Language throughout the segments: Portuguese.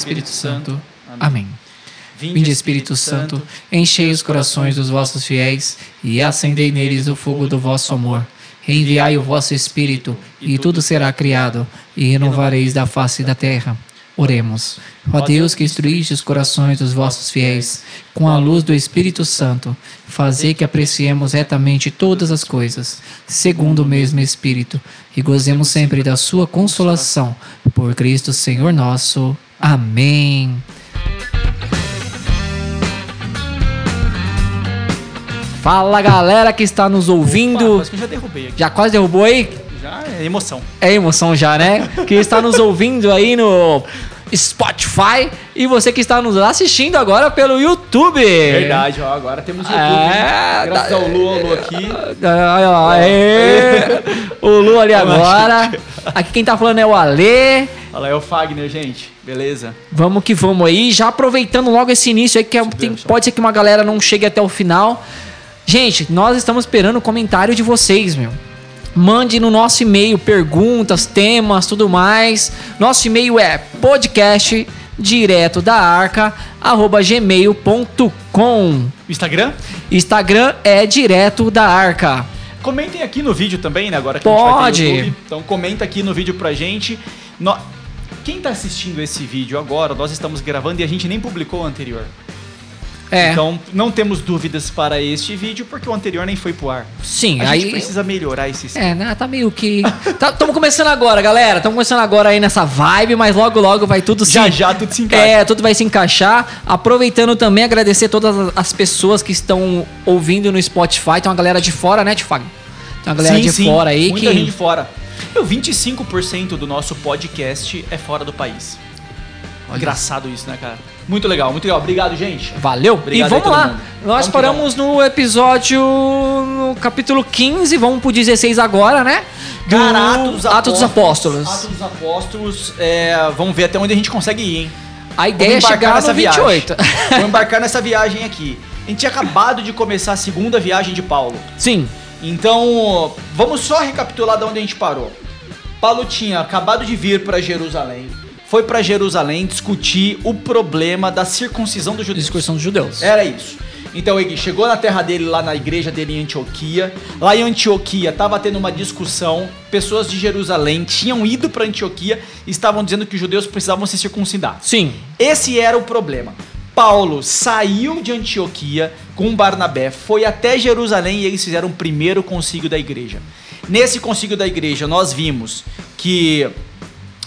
Espírito Santo. Amém. Vinde, Espírito Santo, enchei os corações dos vossos fiéis e acendei neles o fogo do vosso amor. Enviai o vosso Espírito, e tudo será criado, e renovareis da face da terra. Oremos. Ó Deus que instruíste os corações dos vossos fiéis com a luz do Espírito Santo, fazei que apreciemos retamente todas as coisas, segundo o mesmo Espírito, e gozemos sempre da sua consolação. Por Cristo Senhor nosso. Amém. Fala galera que está nos ouvindo. Opa, quase que já derrubei aqui. Já quase derrubou aí? Já é emoção. É emoção já, né? que está nos ouvindo aí no Spotify e você que está nos assistindo agora pelo YouTube. Verdade, ó, agora temos YouTube. É? Graças tá- ao Lu, ao Lu aqui. Ai, ó, aê. o Lu ali agora. Aqui quem tá falando é o Alê. Olha lá, é o Fagner, gente. Beleza? Vamos que vamos aí. Já aproveitando logo esse início aí, que é- tem- pode ser que uma galera não chegue até o final. Gente, nós estamos esperando o comentário de vocês, meu. Mande no nosso e-mail perguntas, temas, tudo mais. Nosso e-mail é podcast direto da arca arroba gmail.com. Instagram? Instagram é direto da arca. Comentem aqui no vídeo também, né? Agora que a gente vai Pode. YouTube. Então comenta aqui no vídeo pra gente. No- Quem tá assistindo esse vídeo agora, nós estamos gravando e a gente nem publicou o anterior. É, Então não temos dúvidas para este vídeo, porque o anterior nem foi pro ar. sim, A aí gente precisa melhorar esse É, né? Tá meio que. Estamos começando agora, galera. Estamos começando agora aí nessa vibe, mas logo, logo vai tudo se. Já já tudo se encaixa. É, tudo vai se encaixar. Aproveitando também, agradecer todas as- as pessoas que estão ouvindo no Spotify. Tem uma galera de fora, né, Tifag? Tem uma galera Sim, de sim, fora aí muita que. gente fora. Meu, 25% do nosso podcast é fora do país. Engraçado isso, né, cara? Muito legal, muito legal. Obrigado, gente. Valeu. Obrigado e vamos lá. mundo. Nós Vamos paramos no episódio. no capítulo 15, vamos pro 16 agora, né? Do Cara, Atos, Atos dos Apóstolos. Atos dos Apóstolos. é, vamos ver até onde a gente consegue ir, hein? A ideia é chegar nessa no 28. viagem. Vamos embarcar nessa viagem aqui. A gente tinha acabado de começar a segunda viagem de Paulo. Sim. Então, vamos só recapitular de onde a gente parou. Paulo tinha acabado de vir para Jerusalém. Foi para Jerusalém discutir o problema da circuncisão dos judeus. Discussão dos judeus. Era isso. Então ele chegou na terra dele, lá na igreja dele em Antioquia. Lá em Antioquia estava tendo uma discussão. Pessoas de Jerusalém tinham ido para Antioquia e estavam dizendo que os judeus precisavam se circuncidar. Sim. Esse era o problema. Paulo saiu de Antioquia com Barnabé, foi até Jerusalém e eles fizeram o primeiro concílio da igreja. Nesse concílio da igreja, nós vimos que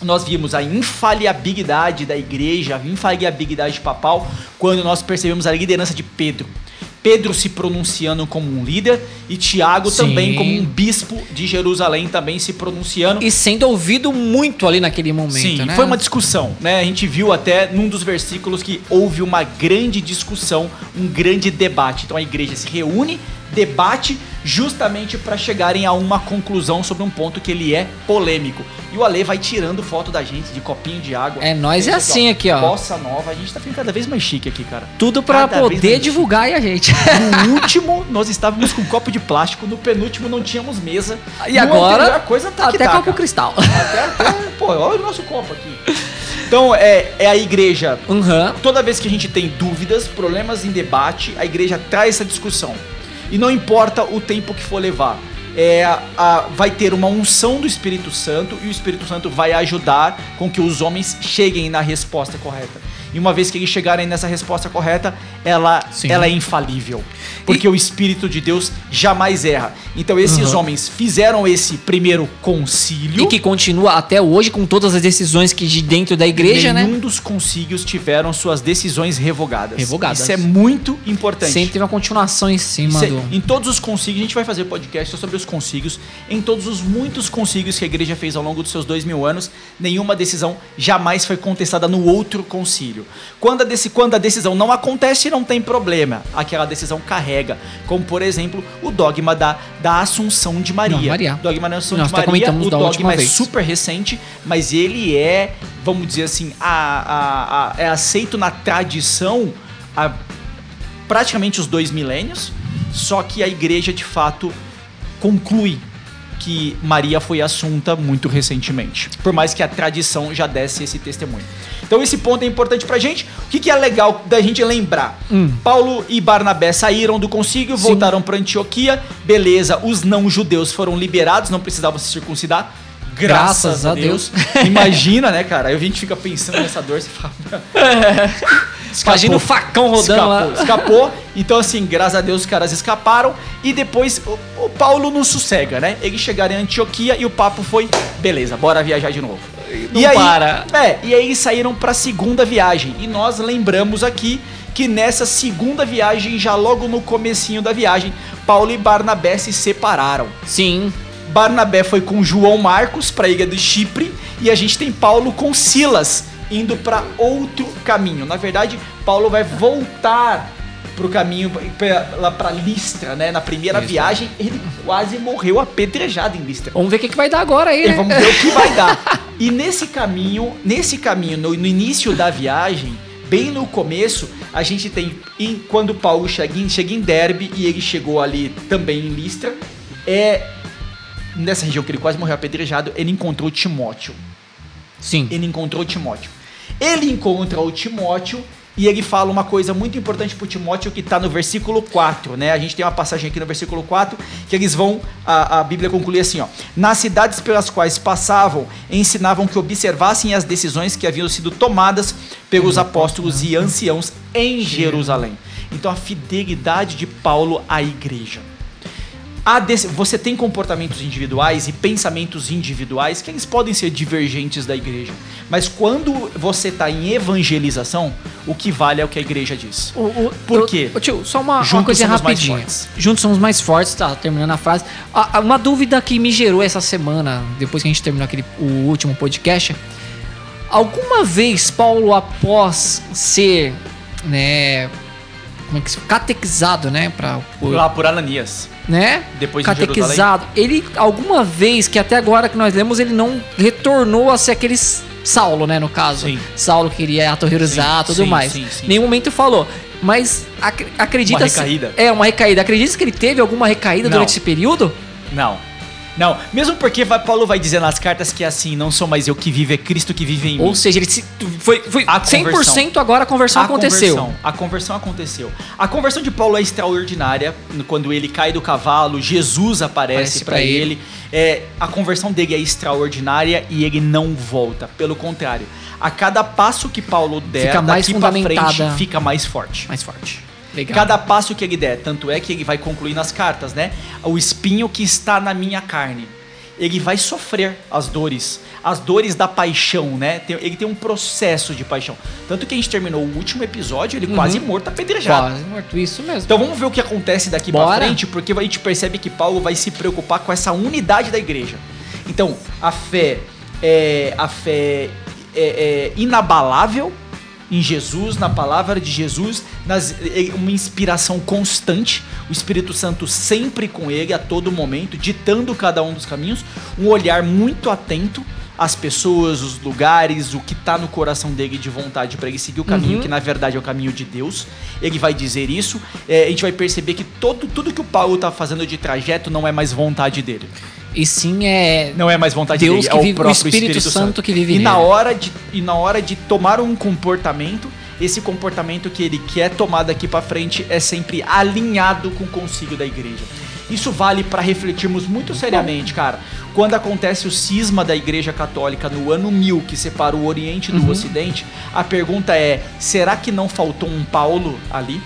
nós vimos a infalibilidade da igreja, a infalibilidade papal, quando nós percebemos a liderança de Pedro. Pedro se pronunciando como um líder e Tiago Sim. também como um bispo de Jerusalém também se pronunciando. E sendo ouvido muito ali naquele momento, Sim, né? foi uma discussão, né? A gente viu até num dos versículos que houve uma grande discussão, um grande debate. Então a igreja se reúne, debate, justamente para chegarem a uma conclusão sobre um ponto que ele é polêmico. E o Ale vai tirando foto da gente de copinho de água. É, nós é assim aqui, ó. Bossa nova, a gente tá ficando cada vez mais chique aqui, cara. Tudo vez poder divulgar aí a gente. No último, nós estávamos com um copo de plástico, no penúltimo não tínhamos mesa. E No agora, a coisa tá até tá, copo cara. cristal. Até, até, pô, olha o nosso copo aqui. Então, é, é a igreja. Uhum. Toda vez que a gente tem dúvidas, problemas em debate, a igreja traz essa discussão. E não importa o tempo que for levar. É, a- vai ter uma unção do Espírito Santo e o Espírito Santo vai ajudar com que os homens cheguem na resposta correta. E uma vez que eles chegarem nessa resposta correta, ela, Sim. ela é infalível. Porque o Espírito de Deus jamais erra. Então esses Uhum. homens fizeram esse primeiro concílio. E que continua até hoje com todas as decisões que de dentro da igreja, Nenhum né? dos concílios tiveram suas decisões revogadas. Revogadas. Isso é muito importante. Sempre teve uma continuação em cima Isso é- do. Em todos os concílios, a gente vai fazer podcast sobre os concílios. Em todos os muitos concílios que a igreja fez ao longo dos seus dois mil anos, nenhuma decisão jamais foi contestada no outro concílio. Quando a, quando a decisão não acontece, não tem problema. Aquela decisão carrega. Como, por exemplo, o dogma da, da Assunção de Maria. Não, Maria. Dogma da Assunção Nós de até Maria. O dogma é vez. super recente, mas ele é, vamos dizer assim, a- a- é aceito na tradição há praticamente os dois milênios, só que a igreja de fato conclui que Maria foi assunta muito recentemente, por mais que a tradição já desse esse testemunho. Então esse ponto é importante pra gente. O que, que é legal da gente lembrar? Hum. Paulo e Barnabé saíram do concílio, Sim. voltaram pra Antioquia. Beleza, os não-judeus foram liberados, não precisavam se circuncidar. Graças, a Deus. Imagina, né, cara? Aí a gente fica pensando nessa dor, você fala. Imagina o facão rodando escapou, lá. escapou. Então, assim, graças a Deus os caras escaparam. E depois o, o Paulo não sossega, né? Eles chegaram em Antioquia e o papo foi: beleza, bora viajar de novo. Não e aí, para. É, e aí saíram pra segunda viagem. E nós lembramos aqui que nessa segunda viagem, já logo no comecinho da viagem, Paulo e Barnabé se separaram. Sim. Barnabé foi com João Marcos para a ilha de Chipre e a gente tem Paulo com Silas indo para outro caminho. Na verdade, Paulo vai voltar pro caminho pra- lá para Listra, né? Na primeira Isso. viagem, ele quase morreu apedrejado em Listra. Vamos ver o que, que vai dar agora aí, né? vamos ver o que vai dar. E nesse caminho, nesse caminho, no, no início da viagem, bem no começo, a gente tem em- quando Paulo chega em, chega em Derbe e ele chegou ali também em Listra, é nessa região que ele quase morreu apedrejado, ele encontrou Timóteo. Sim. Ele encontrou Timóteo. Ele encontra o Timóteo e ele fala uma coisa muito importante pro Timóteo que tá no versículo 4, né? A gente tem uma passagem aqui no versículo 4 que eles vão, a, a Bíblia conclui assim, ó. Nas cidades pelas quais passavam, ensinavam que observassem as decisões que haviam sido tomadas pelos apóstolos e anciãos em Jerusalém. Então a fidelidade de Paulo à igreja. Desse- você tem comportamentos individuais e pensamentos individuais que eles podem ser divergentes da igreja. Mas quando você está em evangelização, o que vale é o que a igreja diz. O, o, Por o- quê? Ô, tio, só uma, uma Juntos somos mais rapidinha. fortes. Juntos somos mais fortes, tá terminando a frase. Ah, ah, uma dúvida que me gerou essa semana, depois que a gente terminou aquele, o último podcast. Alguma vez, Paulo, após ser, né, como é que se catequizado, né, pra, por, Lá por Ananias. Né, Depois catequizado, ele, alguma vez, que até agora que nós lemos, ele não retornou a ser aquele Saulo, né, no caso. Sim. Saulo queria aterrorizar, Sim, tudo sim, mais. sim, sim. Nenhum momento falou. Mas ac acredita Uma recaída. É, uma recaída. Acredita que ele teve alguma recaída Não. durante esse período? Não. Não, mesmo porque vai- Paulo vai dizer nas cartas que é assim, não sou mais eu que vivo, é Cristo que vive em mim. Ou seja, ele se, foi, foi A 100% agora a conversão aconteceu. Conversão, a conversão aconteceu. A conversão de Paulo é extraordinária. Quando ele cai do cavalo, Jesus aparece para pra ele. ele. É, a conversão dele é extraordinária e ele não volta. Pelo contrário, a cada passo que Paulo der, Fica mais daqui pra frente, fica mais forte. Mais forte. Legal. Cada passo que ele der, tanto é que ele vai concluir nas cartas, né? O espinho que está na minha carne. Ele vai sofrer as dores, as dores da paixão, né? Ele tem um processo de paixão. Tanto que a gente terminou o último episódio, ele Uhum. quase morto, apedrejado. Quase morto, isso mesmo. Então vamos ver o que acontece daqui pra Bora. frente, porque a gente percebe que Paulo vai se preocupar com essa unidade da igreja. Então, a fé é a fé é, é inabalável em Jesus, na palavra de Jesus, nas, é uma inspiração constante, o Espírito Santo sempre com ele a todo momento, ditando cada um dos caminhos, um olhar muito atento às pessoas, os lugares, o que tá no coração dele de vontade para ele seguir o caminho Uhum. que na verdade é o caminho de Deus. Ele vai dizer isso. É, a gente vai perceber que todo, tudo que o Paulo tá fazendo de trajeto não é mais vontade dele. E sim é. Não é mais vontade Deus dele, que é o vive- o próprio Espírito Santo que vive e na nele. hora de E na hora de tomar um comportamento, esse comportamento que ele quer tomar daqui pra frente é sempre alinhado com o concílio da igreja. Isso vale para refletirmos muito seriamente, cara. Quando acontece o cisma da Igreja Católica no ano 1000, que separa o Oriente do Uhum. Ocidente, a pergunta é: será que não faltou um Paulo ali?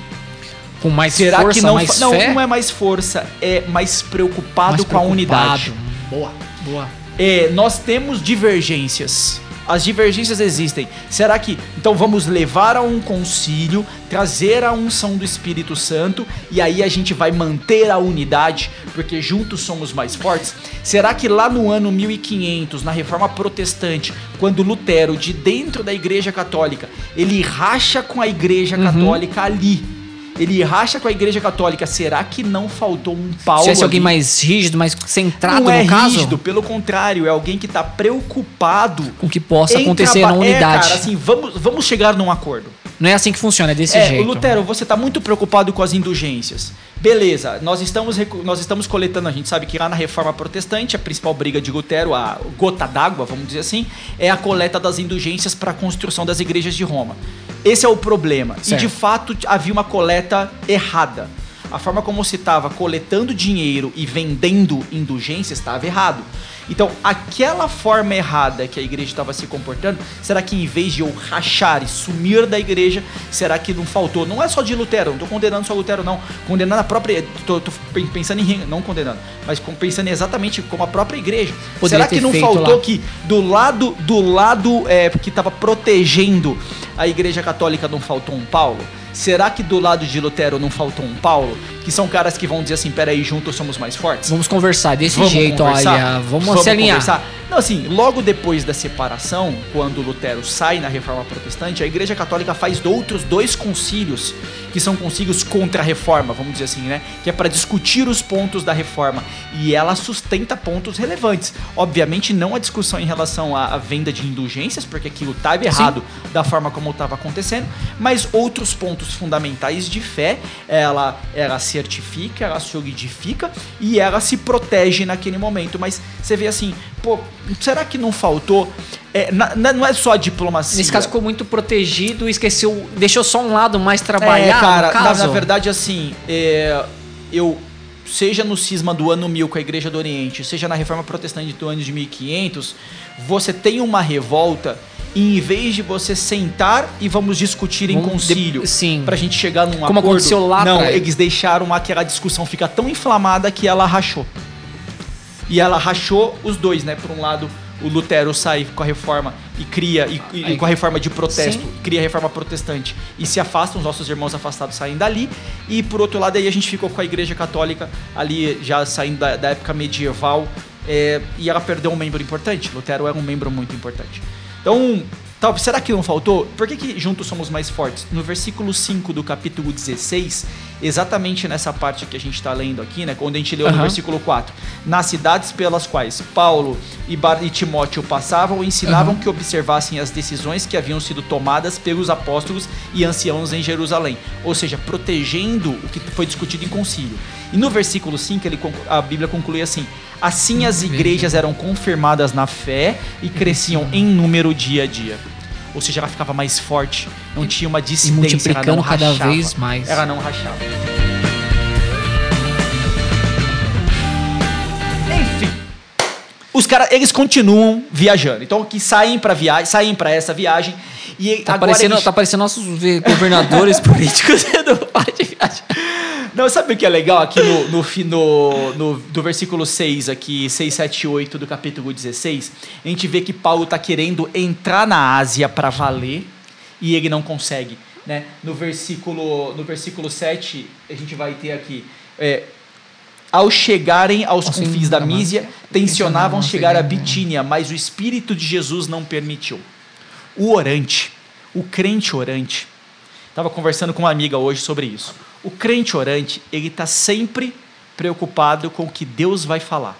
Com mais Será força, que não, mais não, fé? não é mais força, é mais preocupado mais com a unidade. preocupado. Boa, boa. É, nós temos divergências. As divergências existem. Será que então vamos levar a um concílio, trazer a unção do Espírito Santo e aí a gente vai manter a unidade porque juntos somos mais fortes? Será que lá no ano 1500, na Reforma Protestante, quando Lutero de dentro da Igreja Católica, ele racha com a Igreja Uhum. Católica ali ele racha com a Igreja Católica. Será que não faltou um Paulo? Se é alguém mais rígido, mais centrado não é no caso, rígido, pelo contrário, é alguém que está preocupado com que possa acontecer na unidade. É, cara, assim, vamos, vamos chegar num acordo. Não é assim que funciona, é desse é, jeito. Lutero, você está muito preocupado com as indulgências. Beleza, nós estamos, nós estamos coletando, a gente sabe que lá na Reforma Protestante, a principal briga de Lutero, a gota d'água, vamos dizer assim, é a coleta das indulgências para a construção das igrejas de Roma. Esse é o problema. Certo. E de fato havia uma coleta errada. A forma como se estava coletando dinheiro e vendendo indulgências estava errado. Então, aquela forma errada que a igreja estava se comportando, será que em vez de eu rachar e sumir da igreja, será que não faltou? Não é só de Lutero, não estou condenando só Lutero, não. Condenando a própria. Tô, tô pensando em. Não condenando, mas pensando exatamente como a própria igreja. Poderia será que não faltou lá. que do lado do lado é, que estava protegendo a igreja católica não faltou um Paulo? Será que do lado de Lutero não faltou um Paulo? Que são caras que vão dizer assim, peraí, juntos somos mais fortes? Vamos conversar desse Vamos jeito, conversar? olha. Vamos, se alinhar. conversar? Não, assim, logo depois da separação, quando Lutero sai na Reforma Protestante, a Igreja Católica faz outros dois concílios, que são concílios contra a Reforma, vamos dizer assim, né? Que é para discutir os pontos da Reforma. E ela sustenta pontos relevantes. Obviamente, não a discussão em relação à, venda de indulgências, porque aquilo estava errado da forma como estava acontecendo, mas outros pontos fundamentais de fé, ela, ela certifica, ela solidifica e ela se protege naquele momento. Mas você vê assim, pô, será que não faltou? É, na- na- não é só a diplomacia. Nesse caso ficou muito protegido, esqueceu, deixou só um lado mais trabalhar, É, cara, na, na verdade, assim, é, eu. Seja no cisma do ano 1000 com a Igreja do Oriente, seja na reforma protestante do ano de 1500, você tem uma revolta e em vez de você sentar e vamos discutir em Vamos de- concílio sim. pra gente chegar num Como acordo. aconteceu lá Não, atrás. eles deixaram aquela discussão ficar tão inflamada que ela rachou. E ela rachou os dois, né? Por um lado, o Lutero sai com a reforma e cria, e, e com a reforma de protesto, Sim. cria a reforma protestante e se afastam, os nossos irmãos afastados saem dali. E por outro lado, aí a gente ficou com a igreja católica ali já saindo da, da época medieval é, e ela perdeu um membro importante. Lutero era um membro muito importante. Então, tal, será que não faltou? Por que, que juntos somos mais fortes? No versículo 5 do capítulo 16, exatamente nessa parte que a gente está lendo aqui, né? Quando a gente leu no Aham. versículo 4. Nas cidades pelas quais Paulo e, Bar e Timóteo passavam, ensinavam Aham. que observassem as decisões que haviam sido tomadas pelos apóstolos e anciãos em Jerusalém. Ou seja, protegendo o que foi discutido em concílio. E no versículo 5, ele, a Bíblia conclui assim: Assim as igrejas eram confirmadas na fé e cresciam em número dia a dia. Ou seja, ela ficava mais forte, não tinha uma dissidência, ela não multiplicando cada rachava. vez mais. Ela não rachava. Enfim, os caras, eles continuam viajando. Então, que saem para viagem, saem para essa viagem e Tá agora parecendo, eles- tá parecendo nossos ve- governadores políticos do parte de viagem. Não, sabe o que é legal aqui no, no, no, no- do versículo 6, aqui, 6, 7 e 8 do capítulo 16, a gente vê que Paulo está querendo entrar na Ásia para valer e ele não consegue. Né? No, versículo, no versículo 7, a gente vai ter aqui. é, ao chegarem aos confins fins da Mísia, tensionavam chegar a né? Bitínia, mas o Espírito de Jesus não permitiu. O orante, o crente orante, Estava conversando com uma amiga hoje sobre isso. O crente orante, ele está sempre preocupado com o que Deus vai falar.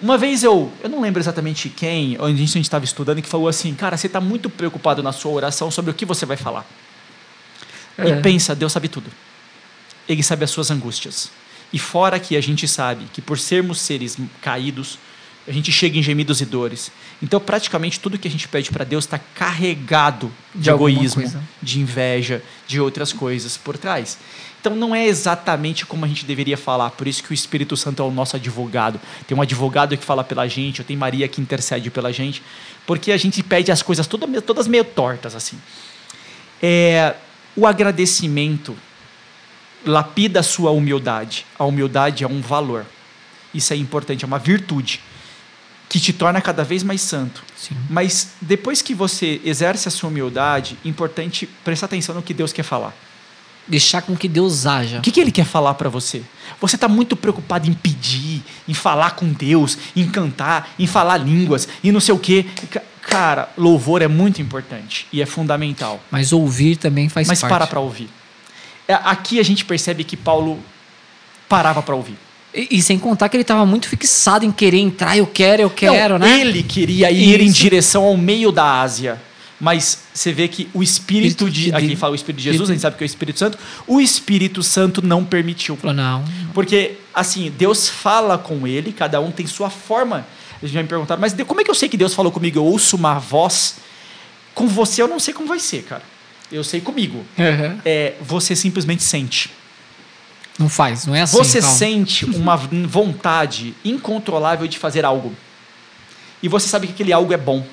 Uma vez eu, eu não lembro exatamente quem, onde a gente estava estudando, que falou assim, cara, você está muito preocupado na sua oração sobre o que você vai falar. É. E pensa, Deus sabe tudo. Ele sabe as suas angústias. E fora que a gente sabe que por sermos seres caídos, a gente chega em gemidos e dores. Então, praticamente tudo que a gente pede para Deus está carregado de, De egoísmo, de inveja, de outras coisas por trás. Então, não é exatamente como a gente deveria falar. Por isso que o Espírito Santo é o nosso advogado. Tem um advogado que fala pela gente, eu tenho Maria que intercede pela gente, porque a gente pede as coisas todas, meio- todas meio tortas assim. É, o agradecimento lapida a sua humildade. A humildade é um valor. Isso é importante, é uma virtude que te torna cada vez mais santo. Sim. Mas depois que você exerce a sua humildade, importante prestar atenção no que Deus quer falar. Deixar com que Deus haja. O que, que ele quer falar para você? Você está muito preocupado em pedir, em falar com Deus, em cantar, em falar línguas e não sei o quê. Ca- Cara, louvor é muito importante e é fundamental. Mas ouvir também faz Mas parte. para para ouvir. é, aqui a gente percebe que Paulo parava para ouvir. E, e, sem contar que ele estava muito fixado em querer entrar, eu quero, eu quero, Não, né? Ele queria ir Isso. em direção ao meio da Ásia. Mas você vê que o Espírito Espírito de. de Aqui fala o Espírito de Jesus, a gente sabe que é o Espírito Santo. O Espírito Santo não permitiu. Falou, não. Porque, assim, Deus fala com ele, cada um tem sua forma. Eles já me perguntaram, mas como é que eu sei que Deus falou comigo? Eu ouço uma voz. Com você eu não sei como vai ser, cara. Eu sei comigo. É, você simplesmente sente. Não faz, não é assim. Você calma. sente uma vontade incontrolável de fazer algo. E você sabe que aquele algo é bom.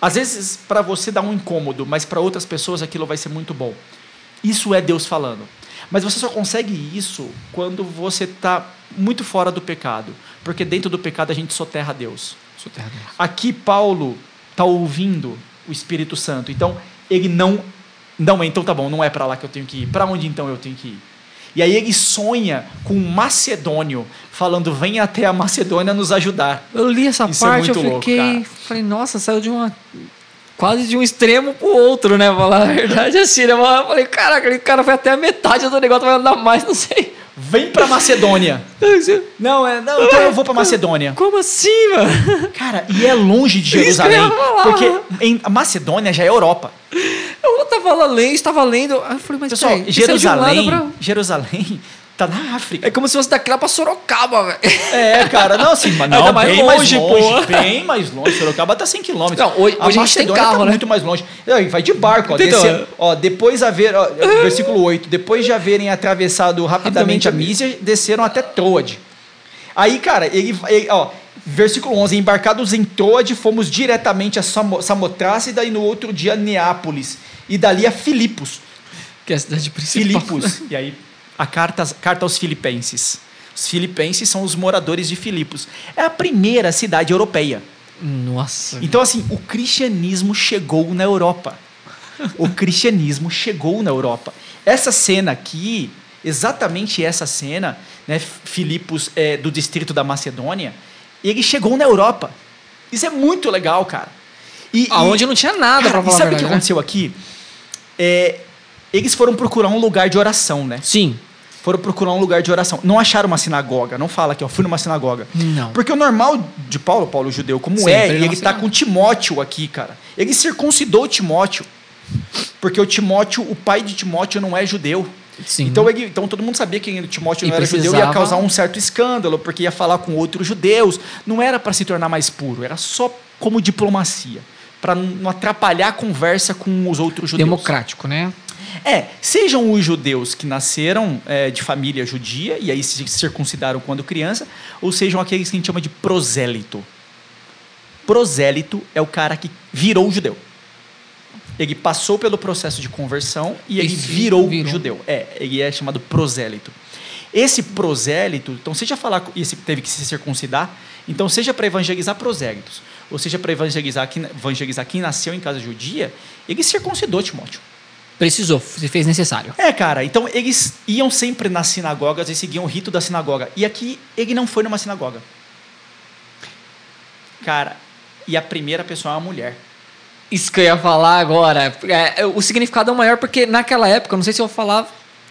Às vezes, para você dá um incômodo, mas para outras pessoas aquilo vai ser muito bom. Isso é Deus falando. Mas você só consegue isso quando você está muito fora do pecado. Porque dentro do pecado a gente soterra Deus. Soterra Deus. Aqui Paulo está ouvindo o Espírito Santo. Então ele não não, então tá bom, não é para lá que eu tenho que ir. Para onde então eu tenho que ir? E aí ele sonha com um macedônio falando: "Venha até a Macedônia nos ajudar". Eu li essa Isso é parte, muito eu louco, fiquei. cara. falei, nossa, saiu de uma. Quase de um extremo pro outro, né? Falar a verdade, assim, né? Eu falei, caraca, aquele cara foi até a metade do negócio, vai andar mais, não sei. Vem para Macedônia. Não, é, não, então eu vou para Macedônia. Como assim, mano? Cara, e é longe de Jerusalém, porque em a Macedônia já é Europa. Eu tava lendo, estava lendo. Eu falei, mas Pessoal, peraí, isso é um Jerusalém, pra- Jerusalém tá na África. É como se fosse daqui lá pra Sorocaba, velho. É, cara, não assim, mas não, Ainda mais bem longe, mais longe, pô. bem mais longe. Sorocaba tá 100 km. Não, hoje- hoje a gente tem carro, tá né? muito mais longe. Vai de barco, ó, Então, descer- ó, depois haver, ó, versículo 8, depois de haverem atravessado rapidamente Rapidamente a Mísia, desceram até Troade. Aí, cara, ele, ele- ó, versículo 11, embarcados em Troade, fomos diretamente a Samo- Samotrace e daí no outro dia a Neápolis e dali a Filipos. Que é a cidade principal. Filipos. E aí, a carta, carta aos filipenses. Os filipenses são os moradores de Filipos. É a primeira cidade europeia. Nossa. Então, assim, o cristianismo chegou na Europa. O cristianismo chegou na Europa. Essa cena aqui, exatamente essa cena, né, Filipos é, do distrito da Macedônia, ele chegou na Europa. Isso é muito legal, cara. E, Aonde e- não tinha nada Cara, pra e falar a sabe o que né? aconteceu aqui? É, eles foram procurar um lugar de oração, né? Sim. Foram procurar um lugar de oração. Não acharam uma sinagoga. Não fala que eu fui numa sinagoga. Não. Porque o normal de Paulo, Paulo judeu, como Sempre é, e ele está com Timóteo aqui, cara. Ele circuncidou Timóteo. Porque o Timóteo, o pai de Timóteo não é judeu. Sim. Então, ele, então todo mundo sabia que Timóteo E não era judeu precisava- ia causar um certo escândalo, porque ia falar com outros judeus. Não era para se tornar mais puro, era só como diplomacia. Para não atrapalhar a conversa com os outros judeus. Democrático, né? É, sejam os judeus que nasceram é, de família judia e aí se circuncidaram quando criança, ou sejam aqueles que a gente chama de prosélito. Prosélito é o cara que virou judeu. Ele passou pelo processo de conversão e ele virou, virou. judeu. É, ele é chamado prosélito. Esse prosélito, então seja falar, com- esse teve que se circuncidar, então seja para evangelizar prosélitos, ou seja para evangelizar quem, evangelizar quem nasceu em casa judia, ele circuncidou Timóteo. Precisou, se fez necessário. É, cara, então eles iam sempre nas sinagogas e seguiam o rito da sinagoga. E aqui ele não foi numa sinagoga. Cara, e a primeira pessoa é uma mulher. Isso que eu ia falar agora. É, o significado é maior porque naquela época, não sei se eu falar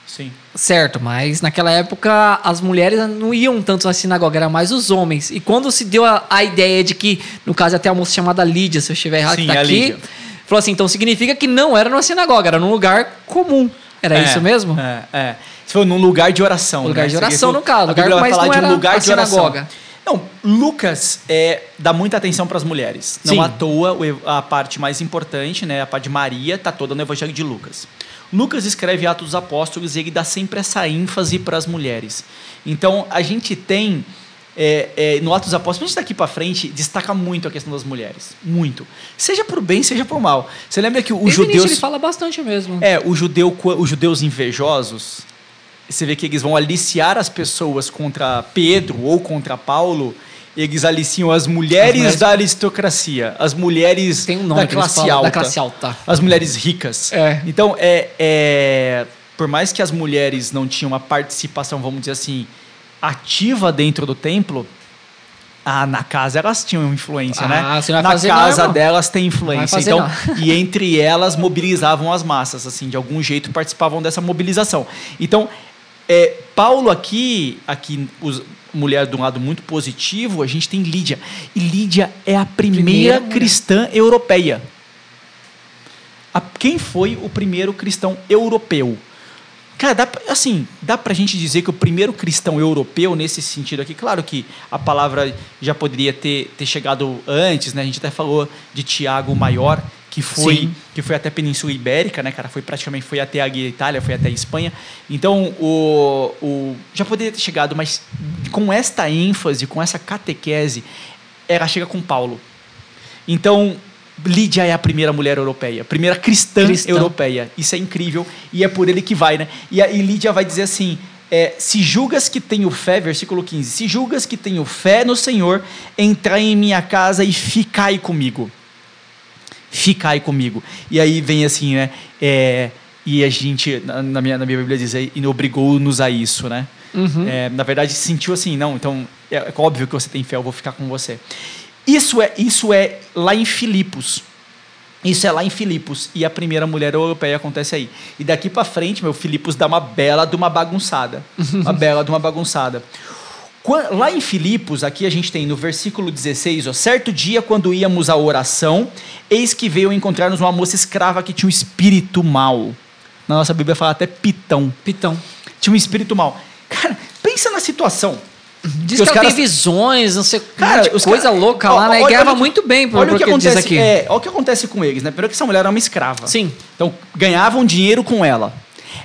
Sim. certo, mas naquela época as mulheres não iam tanto na sinagoga, era mais os homens. E quando se deu a, a ideia de que, no caso até a moça chamada Lídia, se eu estiver errado, Sim, tá a aqui, Lídia. Falou assim, então significa que não era numa sinagoga, era num lugar comum. Era É, isso mesmo? É, é. Se foi num lugar de oração. Um lugar né? de oração, no caso, lugar- mas falar não de um era lugar a de oração. sinagoga. Não, Lucas é, dá muita atenção para as mulheres. Não Sim. à toa, a parte mais importante, né, a parte de Maria, está toda no Evangelho de Lucas. Lucas escreve Atos dos Apóstolos e ele dá sempre essa ênfase para as mulheres. Então, a gente tem, é, é, no Atos dos Apóstolos, daqui para frente, destaca muito a questão das mulheres. Muito. Seja por bem, seja por mal. Você lembra que os o início judeus... ele fala bastante mesmo. É, o judeu, os judeus invejosos, você vê que eles vão aliciar as pessoas contra Pedro ou contra Paulo, eles aliciam as mulheres, As mulheres- da aristocracia, as mulheres Tem um nome da classe falam, alta, da classe alta. as mulheres ricas. É. Então, é, é, por mais que as mulheres não tinham uma participação, vamos dizer assim, ativa dentro do templo, Ah, na casa elas tinham influência, né? Ah, você não vai na fazer casa delas tem influência. Então, e entre elas mobilizavam as massas, assim, de algum jeito participavam dessa mobilização. Então, é, Paulo aqui, aqui os, mulher de um lado muito positivo, a gente tem Lídia. E Lídia é a primeira, Primeira mulher. cristã europeia. A- quem foi o primeiro cristão europeu? Cara, dá, pra- assim, dá pra gente dizer que o primeiro cristão europeu, nesse sentido aqui, claro que a palavra já poderia ter, ter chegado antes, né? A gente até falou de Tiago Maior, que foi, Sim. que foi até a Península Ibérica, né, cara? Foi praticamente foi até a Itália, foi até a Espanha. Então, o, o, já poderia ter chegado, mas com esta ênfase, com essa catequese, ela chega com Paulo. Então, Lídia é a primeira mulher europeia, primeira cristã, Cristã. europeia. Isso é incrível e é por ele que vai, né? E, a, e Lídia vai dizer assim: é, se julgas que tenho fé, versículo 15: se julgas que tenho fé no Senhor, entrai em minha casa e ficai comigo. Ficai comigo. E aí vem assim, né? é, e a gente, na, na minha, na minha Bíblia diz, e obrigou-nos a isso, né? Uhum. É, na verdade, sentiu assim, não, então é, é óbvio que você tem fé, eu vou ficar com você. Isso é, isso é lá em Filipos. Isso é lá em Filipos. E a primeira mulher europeia acontece aí. E daqui pra frente, meu, Filipos dá uma bela de uma bagunçada. uma bela de uma bagunçada. Lá em Filipos, aqui a gente tem no versículo 16, ó, certo dia, quando íamos à oração, eis que veio encontrar-nos uma moça escrava que tinha um espírito mau. Na nossa Bíblia fala até pitão. Pitão. Tinha um espírito mau. Cara, pensa na situação. Diz Que que ela caras- tem visões, não sei Cara, Cara, os coisa cara- louca Ó, lá, né? E ganhava olha- muito bem por olha o que que acontece aqui. É, olha o que acontece com eles, né? Primeiro que essa mulher era uma escrava. Sim. Então, ganhavam dinheiro com ela.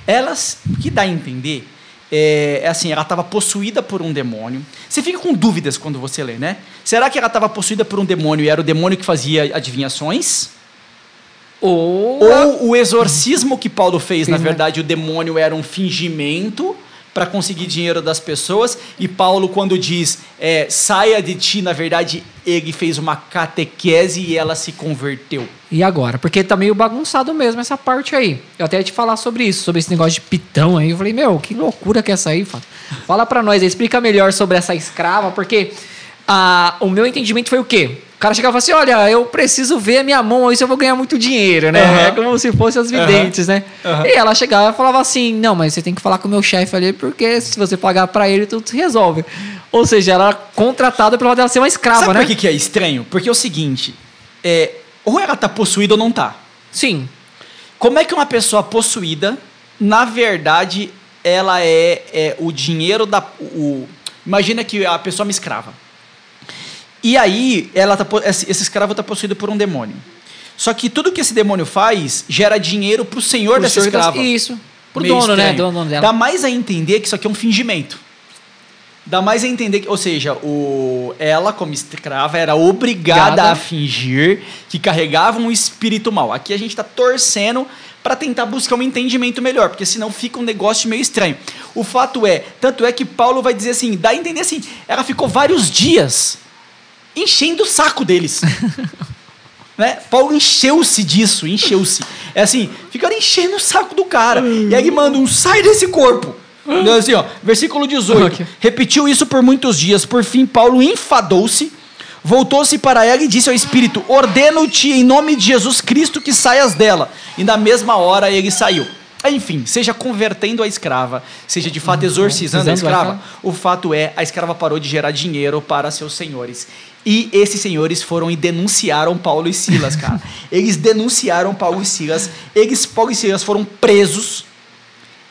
Elas, o que dá a entender, é, é assim, ela estava possuída por um demônio. Você fica com dúvidas quando você lê, né? Será que ela estava possuída por um demônio e era o demônio que fazia adivinhações? Ou, Ou o exorcismo que Paulo fez, na né? verdade, o demônio era um fingimento para conseguir dinheiro das pessoas. E Paulo, quando diz é, saia de ti, na verdade, ele fez uma catequese e ela se converteu. E agora? Porque tá meio bagunçado mesmo essa parte aí. Eu até ia te falar sobre isso, sobre esse negócio de pitão aí. Eu falei, meu, que loucura que é essa aí, Fábio. Fala pra nós explica melhor sobre essa escrava, porque ah, o meu entendimento foi o quê? O cara chegava e falava assim: olha, eu preciso ver a minha mão, se eu vou ganhar muito dinheiro, né? Aham. É como se fossem as videntes, né? Aham. E ela chegava e falava assim: não, mas você tem que falar com o meu chefe ali, porque se você pagar pra ele, tudo se resolve. Ou seja, ela era contratada pela dela ser uma escrava, Sabe né? por que, que é estranho? Porque é o seguinte: é, ou ela tá possuída ou não tá. Sim. Como é que uma pessoa possuída, na verdade, ela é, é o dinheiro da. O, imagina que a pessoa é uma escrava. E aí, ela tá, esse, escravo está possuído por um demônio. Só que tudo que esse demônio faz gera dinheiro para o senhor Pro dessa senhor das- escrava. Isso. Pro Meio dono, né? estranho. Dono dela. Dá mais a entender que isso aqui é um fingimento. Dá mais a entender que, ou seja, o, ela, como escrava, era obrigada Obrigada. a fingir que carregava um espírito mal. Aqui a gente está torcendo para tentar buscar um entendimento melhor, porque senão fica um negócio meio estranho. O fato é, tanto é que Paulo vai dizer assim, dá a entender assim, ela ficou vários dias enchendo o saco deles. né? Paulo encheu-se disso, encheu-se. É assim, ficaram enchendo o saco do cara. E aí manda um sai desse corpo. Então, assim, ó, versículo 18. Ok. Repetiu isso por muitos dias. Por fim, Paulo enfadou-se, voltou-se para ela e disse ao Espírito: Ordeno-te em nome de Jesus Cristo que saias dela. E na mesma hora ele saiu. Enfim, seja convertendo a escrava, seja de fato exorcizando a escrava, ela. o fato é, a escrava parou de gerar dinheiro para seus senhores. E esses senhores foram e denunciaram Paulo e Silas, cara. Eles denunciaram Paulo e Silas. Eles, Paulo e Silas foram presos.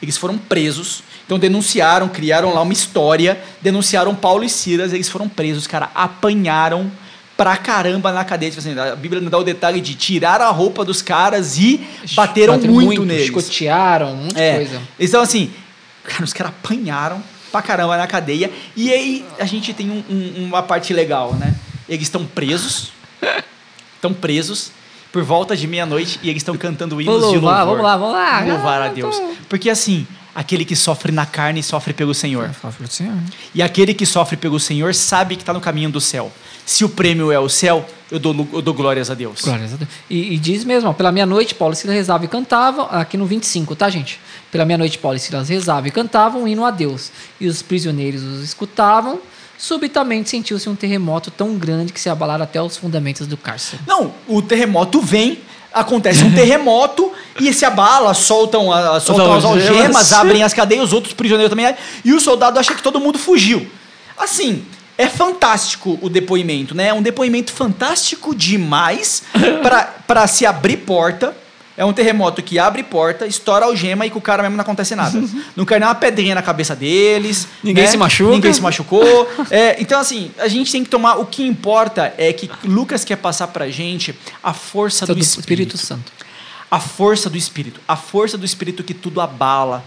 Eles foram presos. Então denunciaram, criaram lá uma história, denunciaram Paulo e Silas, eles foram presos, cara, apanharam pra caramba na cadeia. Tipo assim, a Bíblia não dá o detalhe de tirar a roupa dos caras e bateram, muito, neles. Chicotearam, um monte de É. coisa. Então, assim, cara, os caras apanharam pra caramba na cadeia. E aí a gente tem um- um- uma parte legal, né? Eles estão presos. Estão presos por volta de meia-noite e eles estão cantando hinos Vamos de louvor. vamos lá, vamos lá. Louvar a Ah, Deus. tá. Porque assim, aquele que sofre na carne sofre pelo Senhor. Fala pro Senhor. E aquele que sofre pelo Senhor sabe que está no caminho do céu. Se o prêmio é o céu, eu dou, eu dou glórias a Deus. Glórias a Deus. E, e diz mesmo, ó, pela meia-noite, Paulo e Silas rezavam e cantavam, aqui no 25, tá, gente? Pela meia-noite, Paulo e Silas rezavam e cantavam um hino a Deus. E os prisioneiros os escutavam, subitamente sentiu-se um terremoto tão grande que se abalaram até os fundamentos do cárcere. Não, o terremoto vem, acontece um terremoto e se abala, soltam, a, soltam as algemas, abrem as cadeias, os outros prisioneiros também, e o soldado acha que todo mundo fugiu. Assim, é fantástico o depoimento, né? É um depoimento fantástico demais para se abrir porta é um terremoto que abre porta, estoura algema e com o cara mesmo não acontece nada. não cai nem uma pedrinha na cabeça deles. Ninguém né? se machuca. Ninguém se machucou. é, então, assim, a gente tem que tomar. O que importa é que Lucas quer passar pra gente a força do, do Espírito. Espírito Santo. A força do Espírito. A força do Espírito que tudo abala.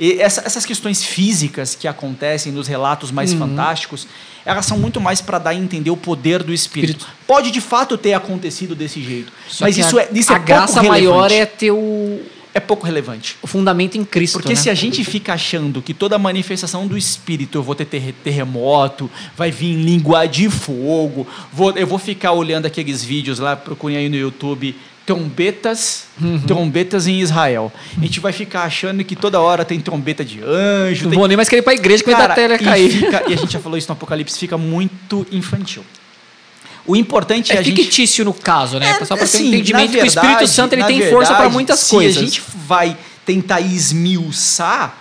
E essa, essas questões físicas que acontecem nos relatos mais uhum. fantásticos, elas são muito mais para dar a entender o poder do Espírito. Espírito. Pode de fato ter acontecido desse jeito, Só mas isso a, é isso a é graça maior é ter o é pouco relevante. O fundamento em Cristo. Porque né? se a gente fica achando que toda manifestação do Espírito eu vou ter terremoto, vai vir língua de fogo, vou, eu vou ficar olhando aqueles vídeos lá, procurem aí no YouTube, trombetas, uhum. trombetas em Israel. A gente vai ficar achando que toda hora tem trombeta de anjo. Não tem... vou nem mais querer ir para a igreja que vai dar tela cair. E, fica, e a gente já falou isso no Apocalipse, fica muito infantil. O importante é, é a fictício gente... no caso, né? É, Só para ter um entendimento verdade, que o Espírito Santo ele tem verdade, força para muitas se coisas. Se a gente vai tentar esmiuçar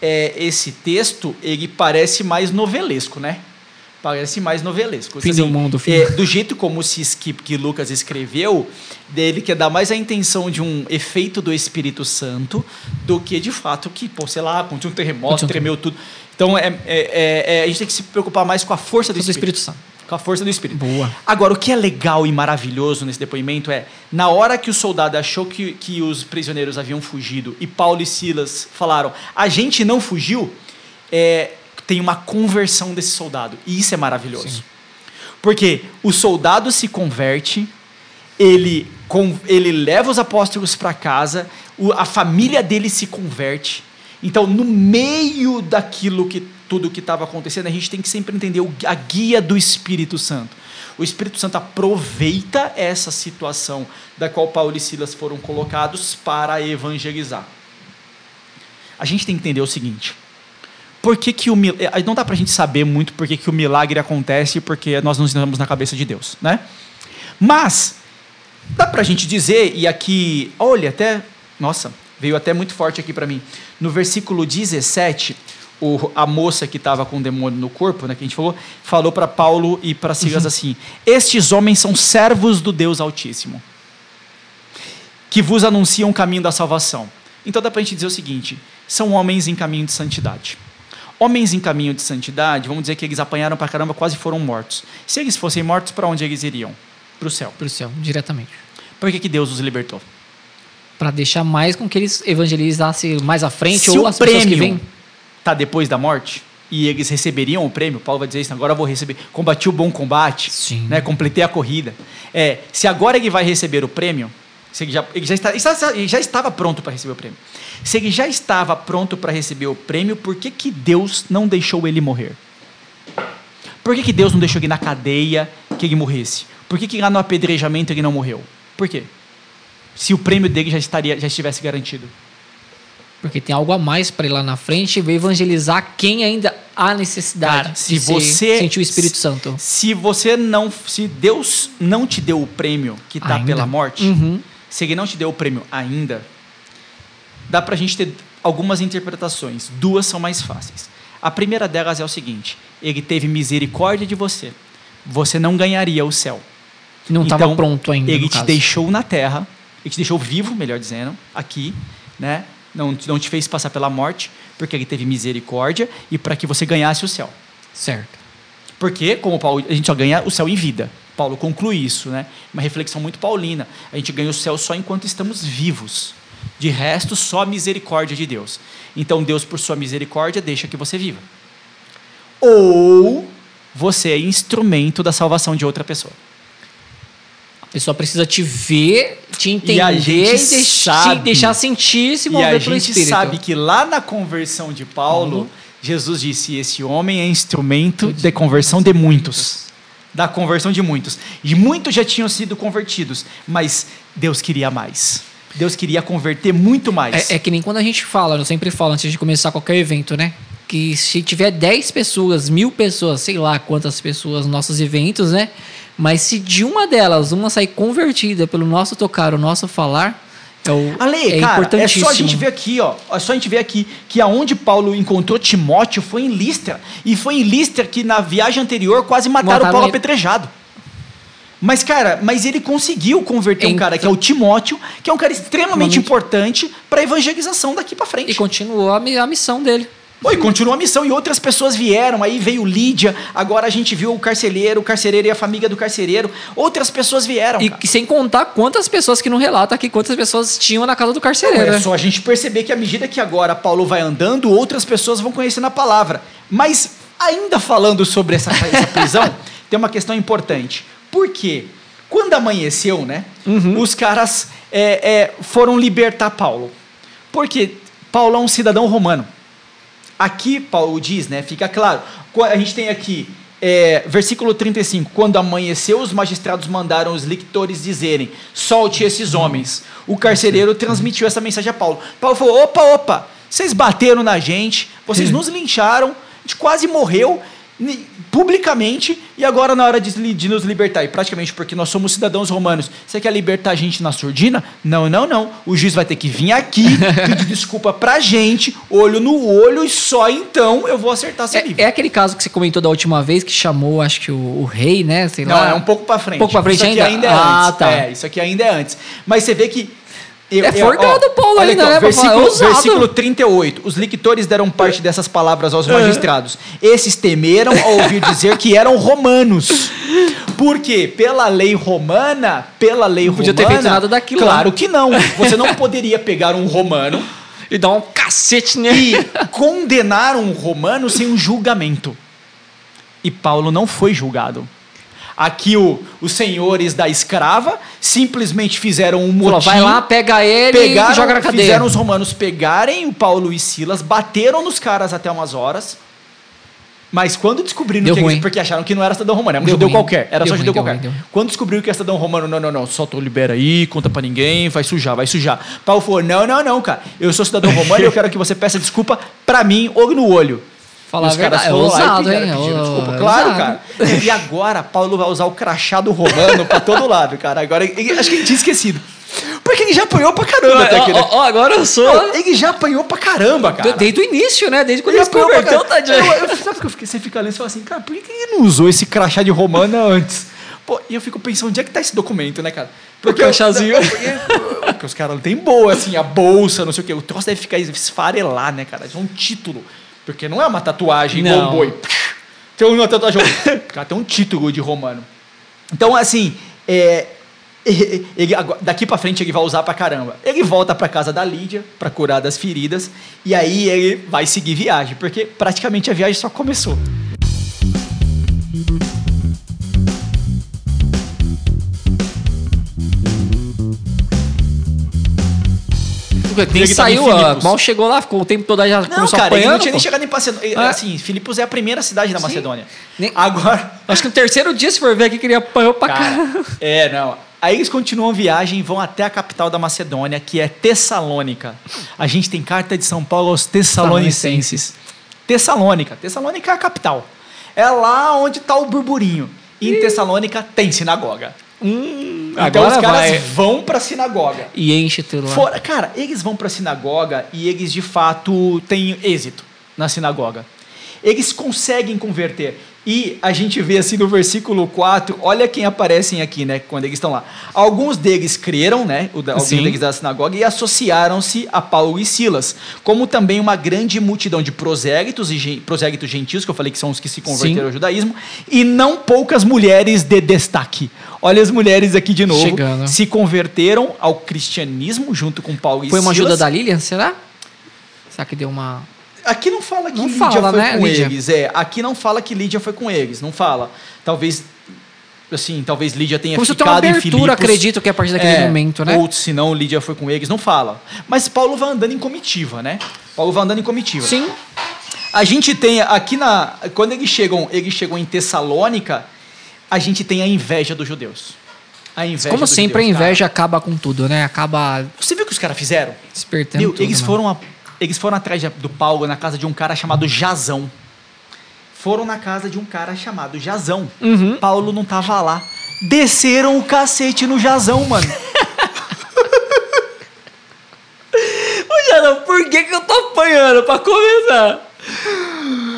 é, esse texto, ele parece mais novelesco, né? Parece mais novelesco. Fim assim, do mundo, fim. É, do jeito como se skip que Lucas escreveu, dele quer dar mais a intenção de um efeito do Espírito Santo do que de fato que, pô, sei lá, aconteceu um terremoto, tremeu tudo. Então é, é, é, a gente tem que se preocupar mais com a força do, Espírito. Espírito Santo. Com a força do Espírito. Boa. Agora, o que é legal e maravilhoso nesse depoimento é, na hora que o soldado achou que, que os prisioneiros haviam fugido e Paulo e Silas falaram, a gente não fugiu, é, tem uma conversão desse soldado. E isso é maravilhoso. Sim. Porque o soldado se converte, ele, ele leva os apóstolos para casa, a família dele se converte. Então, no meio daquilo que tudo que estava acontecendo, a gente tem que sempre entender a guia do Espírito Santo. O Espírito Santo aproveita essa situação da qual Paulo e Silas foram colocados para evangelizar. A gente tem que entender o seguinte: por que, que o eh, não dá para a gente saber muito por que, que o milagre acontece porque nós não estamos na cabeça de Deus, né? Mas dá para a gente dizer e aqui, olha até, nossa, veio até muito forte aqui para mim. No versículo 17, o, a moça que estava com o demônio no corpo, né, que a gente falou, falou para Paulo e para Silas uhum. assim: Estes homens são servos do Deus Altíssimo, que vos anunciam o caminho da salvação. Então dá para a gente dizer o seguinte: são homens em caminho de santidade. Homens em caminho de santidade, vamos dizer que eles apanharam para caramba, quase foram mortos. Se eles fossem mortos, para onde eles iriam? Para o céu. Para o céu, diretamente. Por que, que Deus os libertou? Para deixar mais com que eles evangelizassem mais à frente Se ou as pessoas que vêm. Está depois da morte e eles receberiam o prêmio. Paulo vai dizer isso. Agora eu vou receber. Combati o bom combate. Sim. Né? Completei a corrida. É, se agora ele vai receber o prêmio, ele já, ele já, está, ele já estava pronto para receber o prêmio. Se ele já estava pronto para receber o prêmio, por que, que Deus não deixou ele morrer? Por que, que Deus não deixou ele na cadeia que ele morresse? Por que, que lá no apedrejamento ele não morreu? Por quê? Se o prêmio dele já, estaria, já estivesse garantido. Porque tem algo a mais para ir lá na frente e ver evangelizar quem ainda há necessidade Cara, se você sentir o Espírito Santo. Se você não, se Deus não te deu o prêmio que está pela morte, uhum se ele não te deu o prêmio ainda, dá para a gente ter algumas interpretações. Duas são mais fáceis. A primeira delas é o seguinte: ele teve misericórdia de você. Você não ganharia o céu. Não estava então, pronto ainda. Ele te caso. deixou na terra, ele te deixou vivo, melhor dizendo, aqui, né? Não, não te fez passar pela morte, porque ele teve misericórdia e para que você ganhasse o céu. Certo. Porque, como Paulo, a gente só ganha o céu em vida. Paulo conclui isso, né? Uma reflexão muito paulina. A gente ganha o céu só enquanto estamos vivos. De resto, só a misericórdia de Deus. Então, Deus, por sua misericórdia, deixa que você viva. Ou você é instrumento da salvação de outra pessoa. A pessoa precisa te ver, te entender e, a gente e deixar, deixar sentir se mover pelo Espírito. E a gente sabe que lá na conversão de Paulo, uhum. Jesus disse: esse homem é instrumento de conversão de muitos da conversão de muitos. E muitos já tinham sido convertidos, mas Deus queria mais. Deus queria converter muito mais. É, é, que nem quando a gente fala, eu sempre falo antes de começar qualquer evento, né? que se tiver 10 pessoas, mil pessoas, sei lá quantas pessoas nos nossos eventos, né? Mas se de uma delas, uma sair convertida pelo nosso tocar, o nosso falar, é o Ale, é cara, é só a gente ver aqui, ó. É só a gente ver aqui que aonde Paulo encontrou Timóteo foi em Listra. E foi em Listra que na viagem anterior quase mataram, Mataram Paulo ele. apedrejado. Mas, cara, mas ele conseguiu converter um Então- cara que é o Timóteo, que é um cara extremamente importante para evangelização daqui para frente. E continuou a, a missão dele. Pô, e continua a missão e outras pessoas vieram. Aí veio Lídia, agora a gente viu o carcereiro, o carcereiro e a família do carcereiro. Outras pessoas vieram. E, cara. sem contar quantas pessoas que não relata aqui, quantas pessoas tinham na casa do Não, carcereiro. é né? só a gente perceber que à medida que agora Paulo vai andando, outras pessoas vão conhecendo a palavra. Mas ainda falando sobre essa, essa prisão, tem uma questão importante. Por quê? Quando amanheceu, né? Uhum. Os caras é, é, foram libertar Paulo. Porque Paulo é um cidadão romano. Aqui, Paulo diz, né? Fica claro. A gente tem aqui, é, versículo 35. Quando amanheceu, os magistrados mandaram os lictores dizerem: solte esses homens. O carcereiro transmitiu essa mensagem a Paulo. Paulo falou: opa, opa, vocês bateram na gente, vocês nos lincharam, a gente quase morreu publicamente e agora na hora de, de nos libertar, e praticamente porque nós somos cidadãos romanos, você quer libertar a gente na surdina? Não, não, não. O juiz vai ter que vir aqui, pedir desculpa pra gente, olho no olho, e só então eu vou acertar seu livro. É, é aquele caso que você comentou da última vez que chamou, acho que o, o rei, né? Sei Não, lá. é um pouco pra frente. Um pouco pra frente isso aqui ainda? é Ah, antes. tá. É, isso aqui ainda é antes. Mas você vê que. Eu- É forgado ó, Paulo ainda, ó, né, Versículo, ousado. versículo 38. Os lictores deram parte dessas palavras É. aos magistrados. Esses temeram ao ouvir dizer que eram romanos. Porque pela lei romana, pela lei Não podia ter romana, feito nada daquilo Claro que não. Você não poderia pegar um romano E dá um cacete, né? e condenar um romano sem um julgamento. E Paulo não foi julgado. Aqui o, os senhores da escrava simplesmente fizeram um motim. Falou, vai lá, pega ele pegaram, e joga na cadeia. fizeram os romanos pegarem o Paulo e Silas, bateram nos caras até umas horas. Mas quando descobriram Deu que ruim. porque acharam que não era cidadão romano, era um Deu judeu ruim. qualquer, era Deu só ruim, judeu deu qualquer. Quando descobriu que é cidadão romano, não, não, não, solta, libera aí, conta pra ninguém, vai sujar, vai sujar. Paulo falou: não, não, não, cara, eu sou cidadão romano e eu quero que você peça desculpa pra mim, olho no olho. Falar os caras verdade, é foram lá e pediram- hein? pediram É desculpa. ousado. Claro, cara. E agora Paulo vai usar o crachado romano pra todo lado, cara. Agora, acho que ele tinha esquecido. Porque ele já apanhou pra caramba até aqui, né? ó, ó, agora eu sou. Não, Ele já apanhou pra caramba, cara. Desde o início, né? Desde quando Ele ele se apanhou pra converteu, tadinho. Eu, eu, sabe que eu fiquei, você fica lendo e fala assim, cara, por que ele não usou esse crachá de romana antes? Pô, e eu fico pensando, onde é que tá esse documento, né, cara? O crachazinho. Porque, porque os caras não tem boa, assim, a bolsa, não sei o quê. O troço deve ficar esfarelar, né, cara? É um título. Porque não é uma tatuagem igual um boi. Tem uma tatuagem. O cara tem um título de romano. Então, assim, é, ele, daqui pra frente ele vai usar pra caramba. Ele volta pra casa da Lídia pra curar das feridas e aí ele vai seguir viagem, porque praticamente a viagem só começou. Nem em saiu, ó, Filipos. mal chegou lá, ficou o tempo todo aí já Não, começou cara, ele apanhando. não tinha nem pô. chegado em Macedônia. Ah. Assim, Filipos é a primeira cidade da. Macedônia. Nem- Agora, Acho que no terceiro dia, se for ver aqui, que ele apanhou pra Cara, caramba. é, não. Aí eles continuam a viagem e vão até a capital da Macedônia, que é Tessalônica. A gente tem carta de São Paulo aos Tessalonicenses. Tessalônica. Tessalônica é a capital. É lá onde está o burburinho. E em Tessalônica tem sinagoga. Hum, Então agora os caras vai. vão pra sinagoga. E enche tudo lá. Fora, cara, eles vão pra sinagoga e eles de fato têm êxito na sinagoga. Eles conseguem converter. E a gente vê assim no versículo 4, olha quem aparecem aqui, né, quando eles estão lá. Alguns deles creram, né, o alguns Sim. deles da sinagoga, e associaram-se a Paulo e Silas, como também uma grande multidão de prosélitos e prosélitos gentios, que eu falei que são os que se converteram Sim. ao judaísmo, e não poucas mulheres de destaque. Olha as mulheres aqui de novo, Chegando. se converteram ao cristianismo junto com Paulo e Foi uma Silas. ajuda da Lilian, será? Será que deu uma. Aqui não fala que Não Lídia fala, foi né, com Lídia? eles. É, aqui não fala que Lídia foi com eles. Não fala. Talvez, assim, talvez Lídia tenha Como uma ficado em abertura, Filipos. acredito que é a partir daquele É, momento, né? Ou se não, Lídia foi com eles. Não fala. Mas Paulo vai andando em comitiva, né? Paulo vai andando em comitiva. Sim. A gente tem aqui na... Quando eles chegam, eles chegam em Tessalônica, a gente tem a inveja dos judeus. A inveja Como sempre, a judeus, cara. inveja acaba com tudo, né? Acaba Você viu o que os caras fizeram? despertando Meu, tudo, eles né? foram a- Eles foram atrás do Paulo na casa de um cara chamado Jazão. Foram na casa de um cara chamado Jazão. Uhum. Paulo não tava lá. Desceram o cacete no Jazão, mano. Ô, Jadão, por que, que eu tô apanhando pra começar?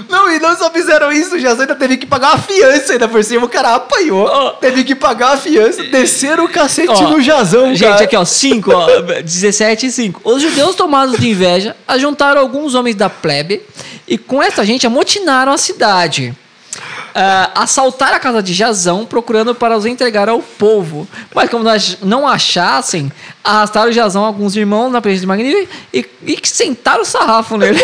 Não, e não só fizeram isso, o Jazão ainda teve que pagar uma fiança ainda por cima. O cara apanhou, Ó. teve que pagar a fiança. Desceram o cacete Ó, no Jazão, Gente, cara. aqui ó, 5, ó, 17 e 5. Os judeus tomados de inveja ajuntaram alguns homens da plebe e com essa gente amotinaram a cidade. Ah, assaltaram a casa de Jazão, procurando para os entregar ao povo. Mas como nós não achassem, arrastaram Jazão alguns irmãos na presença de Magnífico e, e sentaram o sarrafo nele.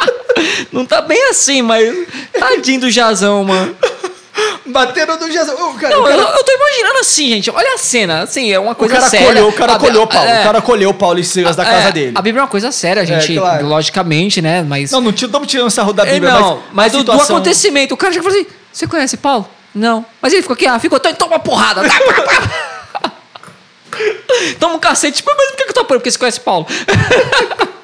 não tá bem assim, mas tadinho do Jazão, mano. Bateram no. Ô, cara, Não, o cara- eu, eu tô imaginando assim, gente. Olha a cena, assim, é uma O coisa cara séria. colheu, o cara A- colheu Paulo. é, O cara colheu Paulo e Silas da casa é, dele. A Bíblia é uma coisa séria, gente. claro. Logicamente, né? Mas. Não, não estamos tirando sarro da É, Bíblia, não, mas, mas do, do situação- acontecimento, o cara e fala assim: Você conhece Paulo? Não. Mas ele ficou aqui, ah, ficou, então toma uma porrada. Pá, pá. toma um cacete. Tipo, mas por que que eu tô apanhando? Porque você conhece Paulo.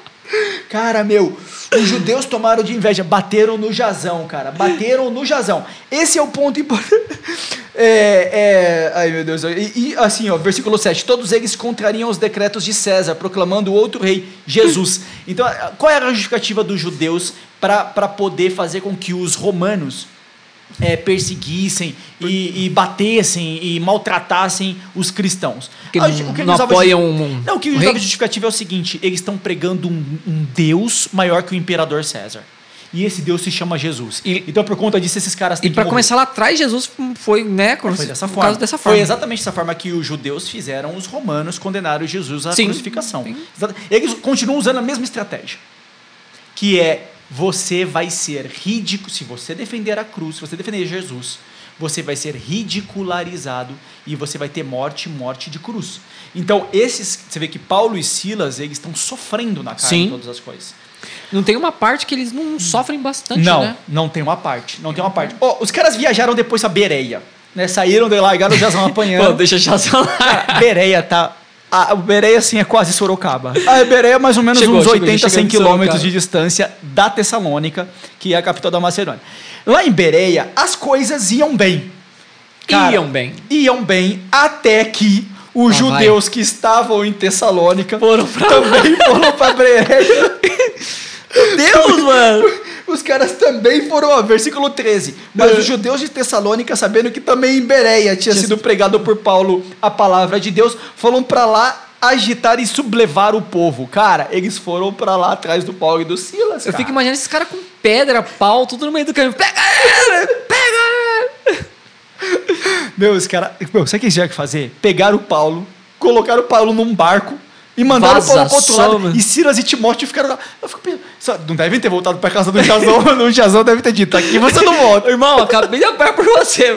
Cara, meu, os judeus tomaram de inveja, bateram no Jazão, cara. Bateram no Jazão. Esse é o ponto importante. É, é, ai, meu Deus. E, e, assim, ó, versículo 7. Todos eles contrariam os decretos de César, proclamando outro rei, Jesus. Então, qual era a justificativa dos judeus para poder fazer com que os romanos é, perseguissem e, e batessem e maltratassem os cristãos? Que Ah, não- o que não apoiam de- um- Não, o que um de justificativa é o seguinte: eles estão pregando um, um Deus maior que o imperador César. E esse Deus se chama Jesus. E- então, por conta disso, esses caras E têm pra morrer. começar lá atrás, Jesus foi, né? Foi dessa forma. dessa forma. Foi exatamente dessa forma que os judeus fizeram, os romanos condenaram Jesus à Sim, crucificação. sim. Eles continuam usando a mesma estratégia. Que é, você vai ser ridículo. Se você defender a cruz, se você defender Jesus, você vai ser ridicularizado e você vai ter morte, morte de cruz. Então, esses, você vê que Paulo e Silas, eles estão sofrendo na carne Sim. todas as coisas. Não tem uma parte que eles não sofrem bastante, não, né? não tem uma parte. Não tem uma parte. Ó, os caras viajaram depois pra Bereia. Né? Saíram de lá, largaram o Jazão apanhando. Pô, deixa já só lá. Cara, Bereia tá. A, o Bereia, assim, é quase Sorocaba. A Bereia é mais ou menos Chegou, uns chegou, 80, já 100 chegamos em quilômetros de distância da Tessalônica, que é a capital da Macedônia. Lá em Bereia, as coisas iam bem. Cara, Iam bem. Iam bem até que os Lá judeus que estavam em Tessalônica Foram pra também foram pra Bereia. Deus, mano! Os caras também foram, ó, versículo 13. Mas os judeus de Tessalônica, sabendo que também em Bereia tinha sido pregado por Paulo a palavra de Deus, foram pra lá agitar e sublevar o povo. Cara, eles foram pra lá atrás do Paulo e do Silas. Eu cara. fico imaginando esses caras com pedra, pau, tudo no meio do caminho. Pega! Pega! Meu, os caras. Meu, sabe o que eles tiveram que fazer? Pegaram o Paulo, colocaram o Paulo num barco. E mandaram o Vaza pro outro só, lado. E Silas e Timóteo ficaram lá. Eu fico pensando, não devem ter voltado pra casa do Jazão. o Jazão deve ter dito: aqui você não volta. Irmão, acabei de apanhar por você.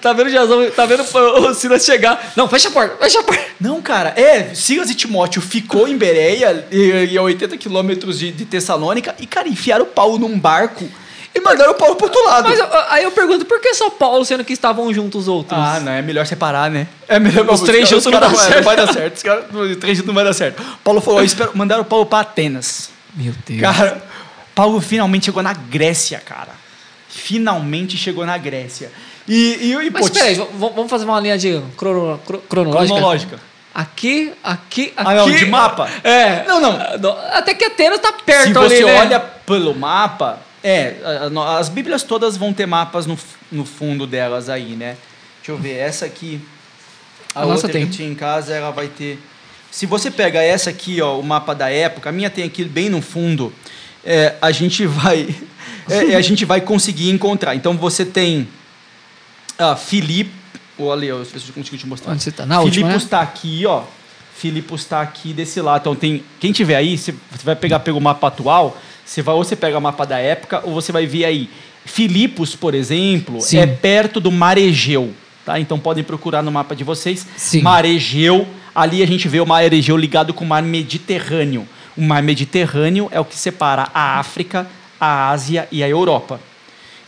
Tá vendo o Jazão, tá vendo o Silas chegar. Não, fecha a porta, fecha a porta. Não, cara, é, Silas e Timóteo ficou em Bereia, e, e a 80 quilômetros de, de Tessalônica, e, cara, enfiaram o Paulo num barco e mandaram o Paulo pro outro lado. Mas eu- aí eu pergunto, por que só Paulo, sendo que estavam juntos os outros? Ah, não, é melhor separar, né? É melhor Os três juntos não caras- dá certo. Não vai dar certo. Os, caras- os três juntos não vai dar certo. Paulo falou, espero, mandaram o Paulo pra Atenas. Meu Deus. Cara, Paulo finalmente chegou na Grécia, cara. Finalmente chegou na Grécia. E, e, e Mas pô, peraí, vamos fazer uma linha de crono- cro- cronológica? cronológica. Aqui, aqui, aqui. Ah, não, de mapa? É. Não, não. Até que Atenas tá perto Se você ali, né? olha pelo mapa, é, a- a- as Bíblias todas vão ter mapas no, no fundo delas aí, né? Deixa eu ver, essa aqui, a, A nossa outra que tinha em casa, ela vai ter... Se você pega essa aqui, ó, o mapa da época, a minha tem aqui bem no fundo, é, a gente vai... é, é, a gente vai conseguir encontrar. Então você tem ah, Filipe... Eu se eu consigo te mostrar. Onde você tá? Na última, né? está aqui, ó. Filipos está aqui desse lado. Então tem. Quem tiver aí, você vai pegar pelo mapa atual, você vai ou você pega o mapa da época, ou você vai ver aí. Filipos, por exemplo, Sim. é perto do Mar Egeu. Tá? Então podem procurar no mapa de vocês. Sim. Mar Egeu. Ali a gente vê o Mar Egeu ligado com o Mar Mediterrâneo. O Mar Mediterrâneo é o que separa a África, a Ásia e a Europa.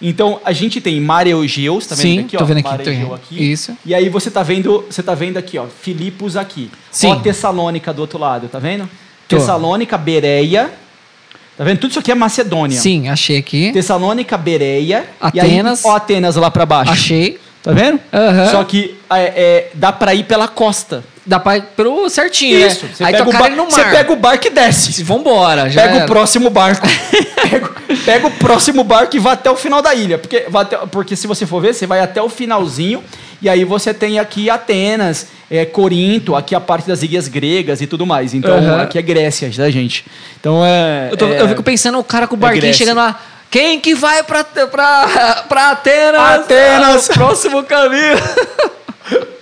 Então a gente tem Mar Egeu, você tá vendo Sim, aqui, ó? vendo aqui, Mar Egeu aqui. Isso. E aí você tá vendo, você tá vendo aqui, ó, Filipos aqui. Sim. Ó Tessalônica do outro lado, tá vendo? Tô. Tessalônica, Bereia, Tá vendo? Tudo isso aqui é Macedônia. Sim, achei aqui. Tessalônica, Bereia. Atenas. E aí, ó, Atenas lá pra baixo. Achei. Tá vendo? Aham. Só que é, é, dá pra ir pela costa. Dá pra ir pelo certinho, Isso. né? Você Aí pega, o bar- você pega o barco e desce. Vambora, já Pega era. o próximo barco. pega, pega o próximo barco e vai até o final da ilha. Porque, até- porque se você for ver, você vai até o finalzinho. E aí você tem aqui Atenas, é, Corinto, aqui a parte das ilhas gregas e tudo mais. Então Aham. aqui é Grécia, tá, gente? Então é. Eu, tô- é- eu fico pensando o cara com o barquinho Grécia. chegando lá. Quem que vai pra, pra, pra Atenas? Atenas. Ah, próximo caminho.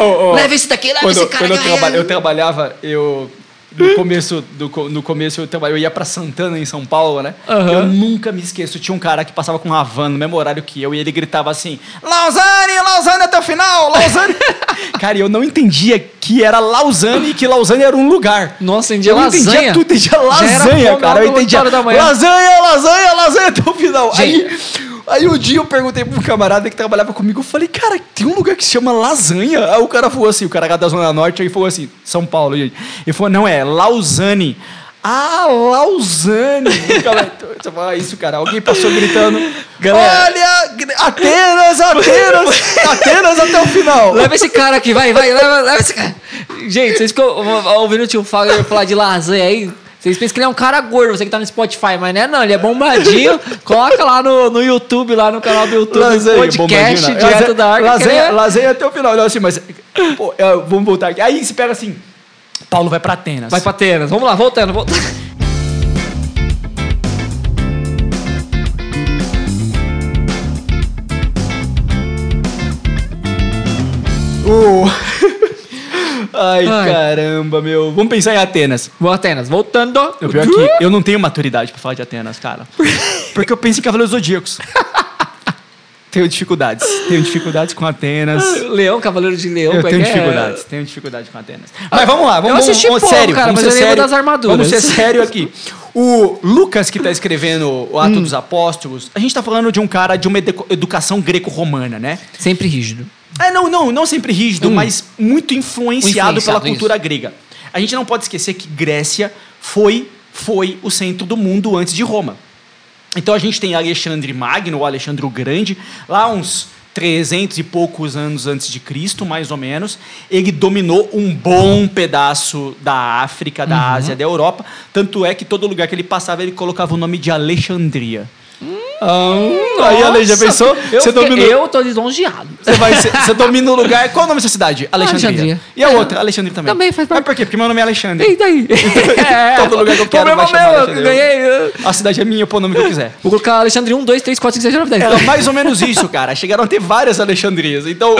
Ô, Leva esse daqui, leva quando, esse cara. quando eu, traba- eu trabalhava, eu. No começo, do, no começo eu, eu ia pra Santana, em São Paulo, né? Aham. Eu nunca me esqueço. Tinha um cara que passava com uma van no mesmo horário que eu e ele gritava assim: Lausanne, Lausanne até o final, Lausanne. cara, e eu não entendia que era Lausanne e que Lausanne era um lugar. Nossa, entendia eu lasanha. entendia tudo, entendia lasanha, cara. Eu entendia lasanha, lasanha, lasanha até o final. Gente. Aí, aí um dia eu perguntei pro camarada que trabalhava comigo, eu falei, cara, tem um lugar que se chama lasanha? Aí o cara falou assim, o cara era da Zona Norte, aí falou assim, São Paulo, gente. Ele falou, não, é Lausanne. Ah, Lausanne. Você fala isso, cara. Alguém passou gritando. Galera. Olha, Atenas, Atenas, Atenas até o final. Leva esse cara aqui, vai, vai, leva, leva esse cara. Gente, vocês ficam ouvindo o tio Fagner falar de lasanha aí. Vocês pensam que ele é um cara gordo, você que tá no Spotify, mas não é não, ele é bombadinho. Coloca lá no, no YouTube, lá no canal do YouTube, podcast bombadinho, não. direto Lasanha- da arca. Lasanha, é- lasanha até o final. Não, assim, mas. pô, é, vamos voltar aqui. Aí você pega assim. Paulo vai pra Atenas. Vai pra Atenas. Vamos lá, voltando, voltando. O- Ai, Ai. caramba, meu. Vamos pensar em Atenas. Vamos Atenas, voltando. O pior é que eu não tenho maturidade pra falar de Atenas, cara. Porque eu penso em Cavaleiros Zodíacos. tenho dificuldades. Tenho dificuldades com Atenas. Leão, Cavaleiro de Leão, Eu é tenho é? dificuldades, tenho dificuldade com Atenas. Mas vamos lá, vamos, Eu assisti vamos, pouco, sério, cara, vamos mas ser eu sério. das armaduras. Vamos ser sério aqui. O Lucas, que está escrevendo o Ato Hum. dos Apóstolos, a gente está falando de um cara de uma edu- educação greco-romana, né? Sempre rígido. É, não, não, não sempre rígido, Hum. mas muito influenciado, Influenciado, pela cultura grega. A gente não pode esquecer que Grécia foi, foi o centro do mundo antes de Roma. Então a gente tem Alexandre Magno, ou Alexandre o Grande, lá uns 300 e poucos anos antes de Cristo, mais ou menos. Ele dominou um bom pedaço da África, da Uhum. Ásia, da Europa. Tanto é que todo lugar que ele passava, ele colocava o nome de Alexandria. Ah, aí, Ale, já Hum, Nossa, pensou? Eu, Você fiquei- dominou. eu tô lisonjeado. Você, vai, ser- você domina o lugar. Qual o nome dessa cidade? Alexandria. Alexandria. E a outra? Alexandria também. Também faz parte. Mas por quê? Porque meu nome é Alexandre. E daí? É, Todo lugar que eu quero problema chamar meu, eu ganhei. A cidade é minha, eu pôr o nome que eu quiser. Vou colocar Alexandre 1, 2, 3, 4, 5, 6, 7, 8, 9, 10. Era mais ou menos isso, cara. Chegaram a ter várias Alexandrias. Então,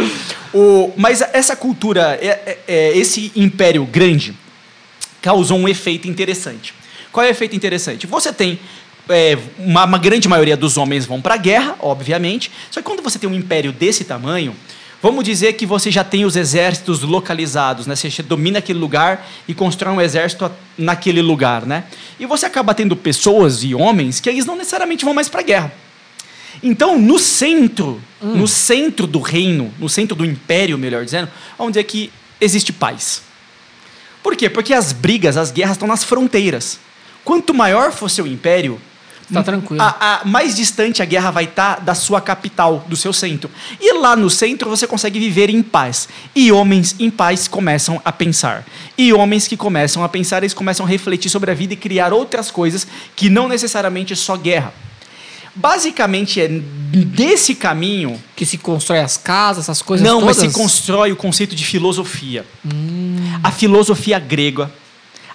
o, mas essa cultura, é- é- é, esse império grande, causou um efeito interessante. Qual é o efeito interessante? Você tem é, uma, uma grande maioria dos homens vão para a guerra, obviamente. Só que quando você tem um império desse tamanho, vamos dizer que você já tem os exércitos localizados, né? Você domina aquele lugar e constrói um exército naquele lugar, né? E você acaba tendo pessoas e homens que eles não necessariamente vão mais para a guerra. Então, no centro, no centro do reino, no centro do império, melhor dizendo, onde é que existe paz. Por quê? Porque as brigas, as guerras estão nas fronteiras. Quanto maior for seu império, Tá tranquilo. a- a- mais distante a guerra vai estar da sua capital, do seu centro. E lá no centro você consegue viver em paz. E homens em paz começam a pensar. E homens que começam a pensar, eles começam a refletir sobre a vida e criar outras coisas que não necessariamente só guerra. Basicamente é desse caminho Que se constrói as casas, essas coisas não, todas. mas se constrói o conceito de filosofia. A filosofia grega,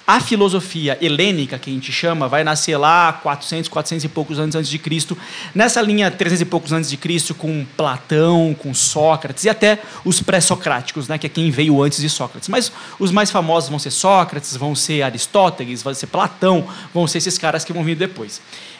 a filosofia helênica, que a gente chama, vai nascer lá 400, 400 e poucos anos antes de Cristo. Nessa linha 300 e poucos antes de Cristo, com Platão, com Sócrates e até os pré-socráticos, né, que é quem veio antes de Sócrates. Mas os mais famosos vão ser Sócrates, vão ser Aristóteles, vai ser Platão, vão ser esses caras que vão vir depois.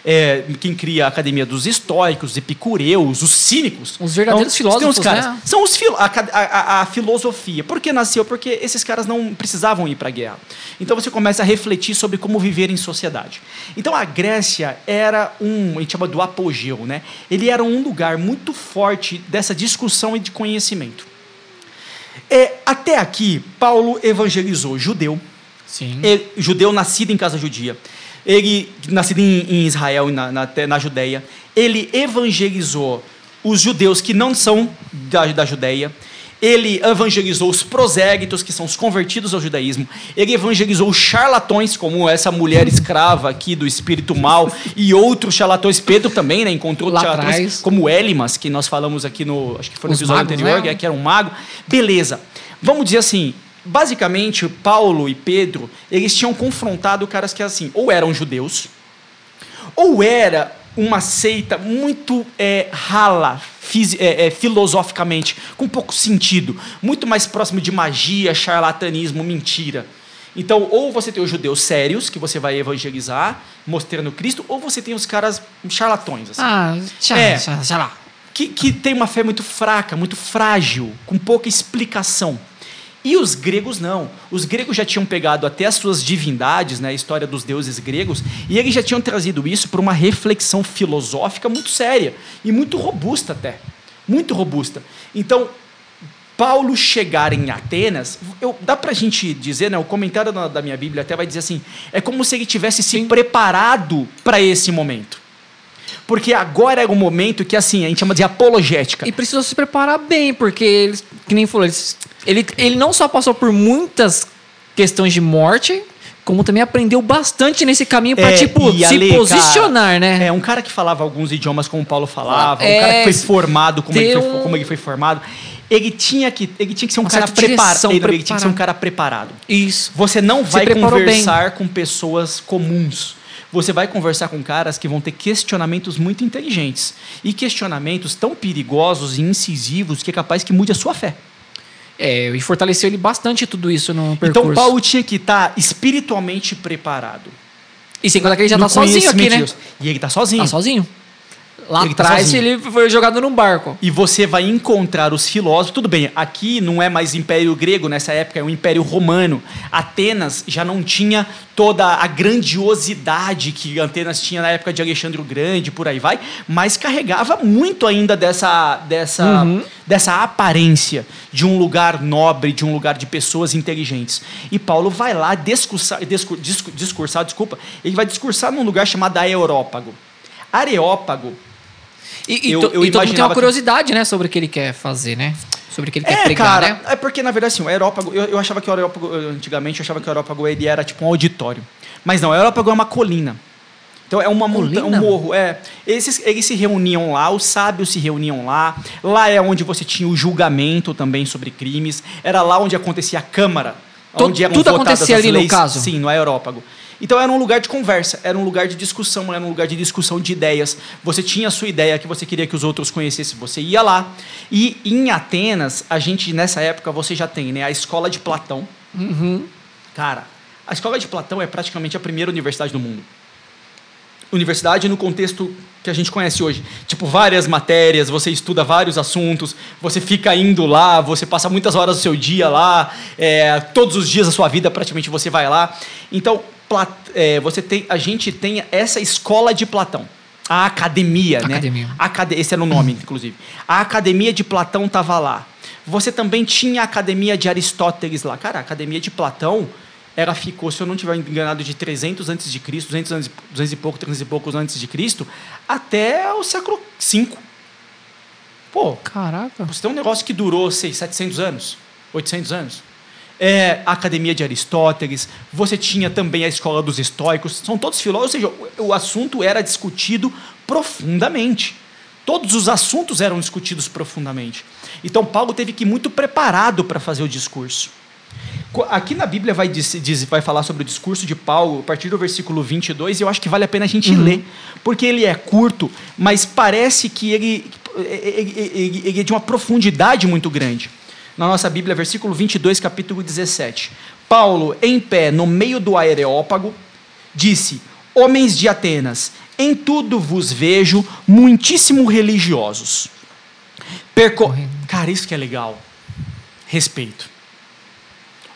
É, quem cria a academia dos estoicos, os epicureus, os cínicos. Os verdadeiros Então, filósofos, caras. né? São os filo- a, a- a- a filosofia. Por que nasceu? Porque esses caras não precisavam ir para a guerra. Então você começa a refletir sobre como viver em sociedade. Então a Grécia era um, a gente chama do apogeu, né? Ele era um lugar muito forte dessa discussão e de conhecimento. É, até aqui, Paulo evangelizou judeu, Sim. é, judeu nascido em casa judia. Ele, nascido em, em Israel, na, na, na Judéia, ele evangelizou os judeus que não são da, da Judéia, ele evangelizou os prosélitos, que são os convertidos ao judaísmo. Ele evangelizou os charlatões, como essa mulher escrava aqui do espírito mal, e outros charlatões. Pedro também, né? Encontrou Lá charlatões, atrás. como Elimas, que nós falamos aqui no. Acho que foi no Os episódio magos, anterior, né? que era um mago. Beleza. Vamos dizer assim. Basicamente, Paulo e Pedro, eles tinham confrontado caras que assim, ou eram judeus, ou era uma seita muito é, rala é, é, filosoficamente, com pouco sentido, muito mais próximo de magia, charlatanismo, mentira. Então, ou você tem os judeus sérios, que você vai evangelizar, mostrando Cristo, ou você tem os caras charlatões. assim Ah, É. que, que tem uma fé muito fraca, muito frágil, com pouca explicação. E os gregos não. Os gregos já tinham pegado até as suas divindades, né, a história dos deuses gregos, e eles já tinham trazido isso para uma reflexão filosófica muito séria e muito robusta até. Muito robusta. Então, Paulo chegar em Atenas, eu, dá pra gente dizer, né, o comentário da, da minha Bíblia até vai dizer assim, é como se ele tivesse se preparado para esse momento. Porque agora é o momento que assim, a gente chama de apologética. E precisou se preparar bem, porque eles, que nem falou, eles- ele, ele não só passou por muitas questões de morte, como também aprendeu bastante nesse caminho pra, É, tipo, se Ale, posicionar, cara, né? É, um cara que falava alguns idiomas como o Paulo falava, um É, cara que foi formado como, ele foi, um- como ele foi formado, ele tinha que, ele tinha que ser um Uma cara preparado. Ele, ele tinha que ser um cara preparado. Isso. Você não vai preparou bem. conversar com pessoas comuns. Você vai conversar com caras que vão ter questionamentos muito inteligentes. E questionamentos tão perigosos e incisivos que é capaz que mude a sua fé. É, e fortaleceu ele bastante tudo isso no percurso. Então Paulo tinha que estar espiritualmente preparado. E sem contar que ele já no tá sozinho aqui, né? E ele tá sozinho. Tá sozinho. Lá Ele tá atrás sozinho. ele foi jogado num barco. E você vai encontrar os filósofos. Tudo bem, aqui não é mais Império Grego, nessa época é o Império Romano. Atenas já não tinha toda a grandiosidade que Atenas tinha na época de Alexandre o Grande, por aí vai, mas carregava muito ainda dessa, dessa, Uhum. dessa aparência de um lugar nobre, de um lugar de pessoas inteligentes. E Paulo vai lá discursar, discur, discu- discursar desculpa, ele vai discursar num lugar chamado Areópago. Areópago E, e Eu- to- eu e todo mundo tem uma que- curiosidade, né, sobre o que ele quer fazer, né? Sobre o que ele quer É, pregar, cara, né? é porque na verdade assim, o aerópago, eu, eu achava que o aerópago, antigamente eu achava que o aerópago ele era tipo um auditório. Mas não, o aerópago é uma colina. Então é uma montanha, um morro, é. Eles, eles se reuniam lá, os sábios se reuniam lá. Lá é onde você tinha o julgamento também sobre crimes. Era lá onde acontecia a câmara, onde eram tudo acontecia ali no leis. caso? Sim, no aerópago. Então era um lugar de conversa, era um lugar de discussão, era um lugar de discussão de ideias. Você tinha a sua ideia que você queria que os outros conhecessem, você ia lá. E em Atenas, a gente nessa época você já tem, né, a escola de Platão. Uhum. Cara, a escola de Platão é praticamente a primeira universidade do mundo. Universidade no contexto que a gente conhece hoje. Tipo, várias matérias, você estuda vários assuntos, você fica indo lá, você passa muitas horas do seu dia lá, é, todos os dias da sua vida praticamente você vai lá. Então, é, você tem, a gente tem essa escola de Platão. A academia, Academia. né? Acad esse era o nome, inclusive. A academia de Platão estava lá. Você também tinha a academia de Aristóteles lá. Cara, a academia de Platão ela ficou, se eu não estiver enganado, de 300 antes de Cristo, 200, anos, 200 e pouco, 300 e poucos antes de Cristo, até o século V. Pô, Caraca. você tem um negócio que durou, sei, 700 anos, 800 anos. É, a Academia de Aristóteles, você tinha também a Escola dos Estoicos, são todos filósofos, ou seja, o, o assunto era discutido profundamente. Todos os assuntos eram discutidos profundamente. Então, Paulo teve que ir muito preparado para fazer o discurso. Aqui na Bíblia vai, diz, diz- vai falar sobre o discurso de Paulo, a partir do versículo 22, e eu acho que vale a pena a gente ler, porque ele é curto, mas parece que ele, ele, ele- ele é de uma profundidade muito grande. Na nossa Bíblia, versículo 22, capítulo 17. Paulo, em pé, no meio do aereópago, disse: Homens de Atenas, em tudo vos vejo muitíssimo religiosos. Perco... Cara, isso que é legal. Respeito.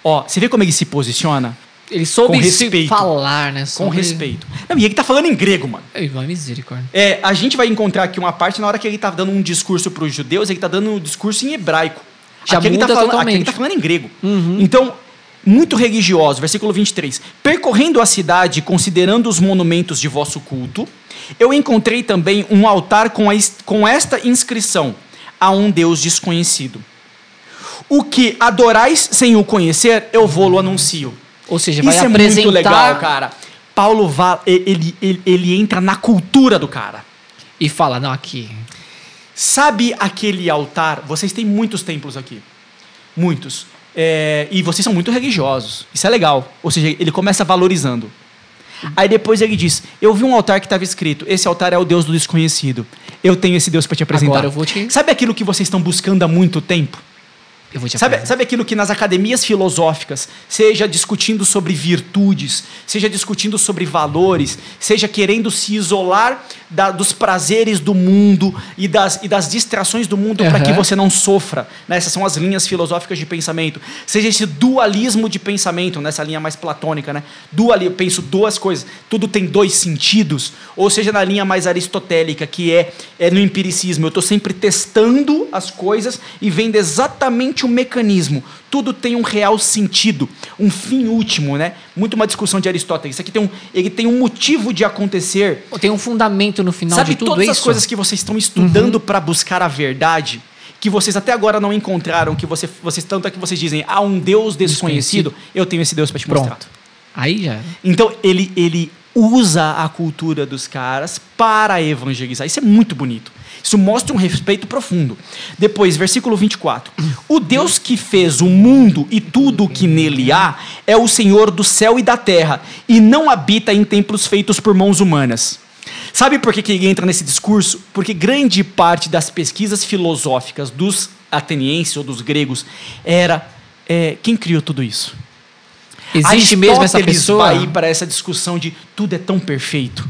Ó, você vê como ele se posiciona? Ele soube Com se respeito. falar, né? Com sobre- respeito. Não, e ele tá falando em grego, mano. Vai misericórdia. É, a gente vai encontrar aqui uma parte na hora que ele tá dando um discurso para os judeus, ele tá dando um discurso em hebraico. Já aqui tá muda falando, aqui ele totalmente. tá falando em grego. Uhum. Então, muito religiosos, versículo 23. Percorrendo a cidade, considerando os monumentos de vosso culto, eu encontrei também um altar com, a, com esta inscrição: a um Deus desconhecido. O que adorais sem o conhecer, eu vou-lo anuncio. Ou seja, vai Isso apresentar... é muito legal, cara. Paulo vai, ele, ele, ele entra na cultura do cara. E fala, não, aqui. Sabe aquele altar? Vocês têm muitos templos aqui. Muitos. É, e vocês são muito religiosos. Isso é legal. Ou seja, ele começa valorizando. Aí depois ele diz: Eu vi um altar que estava escrito: Esse altar é o Deus do desconhecido. Eu tenho esse Deus para te apresentar. Agora eu vou te... Sabe aquilo que vocês estão buscando há muito tempo? Eu vou te sabe, sabe aquilo que nas academias filosóficas, seja discutindo sobre virtudes, seja discutindo sobre valores, seja querendo se isolar da, dos prazeres do mundo e das, e das distrações do mundo uhum. para que você não sofra. Né? Essas são as linhas filosóficas de pensamento. Seja esse dualismo de pensamento, nessa linha mais platônica. Né? Dual, eu penso duas coisas, tudo tem dois sentidos. Ou seja, na linha mais aristotélica, que é, é no empiricismo. Eu estou sempre testando as coisas e vendo exatamente existe um mecanismo, tudo tem um real sentido, um fim último, né? Muito uma discussão de Aristóteles. Isso aqui tem um, ele tem um motivo de acontecer. Tem um fundamento no final Sabe de tudo todas isso? as coisas que vocês estão estudando uhum. para buscar a verdade? que vocês até agora não encontraram, que você, vocês tanto é que vocês dizem, há um Deus desconhecido, desconhecido. eu tenho esse Deus para te Pronto. mostrar. Aí já. Então ele, ele usa a cultura dos caras para evangelizar. Isso é muito bonito. Isso mostra um respeito profundo. Depois, versículo 24. O Deus que fez o mundo e tudo o que nele há é o Senhor do céu e da terra, e não habita em templos feitos por mãos humanas. Sabe por que, que ele entra nesse discurso? Porque grande parte das pesquisas filosóficas dos atenienses ou dos gregos era é, quem criou tudo isso? Existe mesmo essa pessoa? vai para essa discussão de tudo é tão perfeito.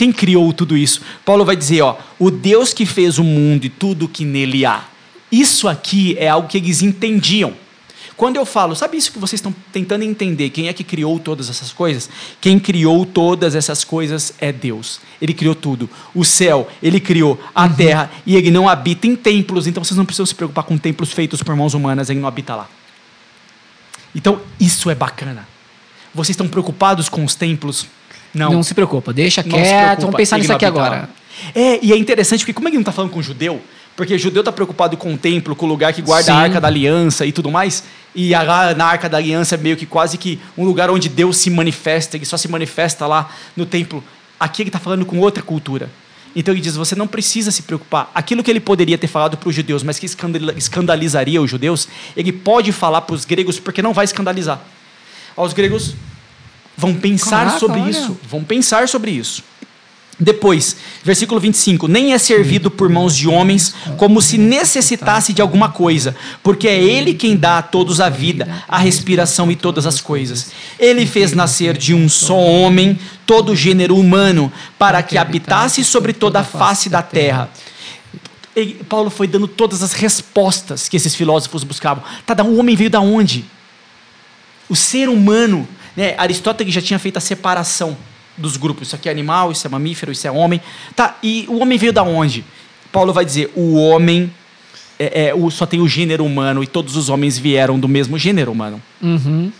Quem criou tudo isso? Paulo vai dizer, ó, o Deus que fez o mundo e tudo que nele há. Isso aqui é algo que eles entendiam. Quando eu falo, sabe isso que vocês estão tentando entender? Quem é que criou todas essas coisas? Quem criou todas essas coisas é Deus. Ele criou tudo. O céu, ele criou a uhum. terra e ele não habita em templos, então vocês não precisam se preocupar com templos feitos por mãos humanas, ele não habita lá. Então, isso é bacana. Vocês estão preocupados com os templos? Não. Não se preocupa, deixa não quieto, preocupa, vamos pensar nisso aqui agora. É, e é interessante porque como é que ele não está falando com judeu? Porque judeu está preocupado com o templo, com o lugar que guarda Sim. a arca da aliança e tudo mais. E lá na arca da aliança é meio que quase que um lugar onde Deus se manifesta, ele só se manifesta lá no templo. Aqui ele está falando com outra cultura. Então ele diz: você não precisa se preocupar. Aquilo que ele poderia ter falado para os judeus, mas que escandalizaria os judeus, ele pode falar para os gregos porque não vai escandalizar. Aos gregos, Vão pensar Caraca, sobre olha. isso. Vão pensar sobre isso. Depois, versículo 25: Nem é servido por mãos de homens, como se necessitasse de alguma coisa, porque é Ele quem dá a todos a vida, a respiração e todas as coisas. Ele fez nascer de um só homem todo o gênero humano, para que habitasse sobre toda a face da terra. E Paulo foi dando todas as respostas que esses filósofos buscavam. Tá, o homem veio da onde? O ser humano né? Aristóteles já tinha feito a separação dos grupos. Isso aqui é animal, isso é mamífero, isso é homem. Tá, e o homem veio da onde? Paulo vai dizer: o homem é, é, o, só tem o gênero humano e todos os homens vieram do mesmo gênero humano. Uhum.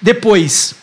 Depois,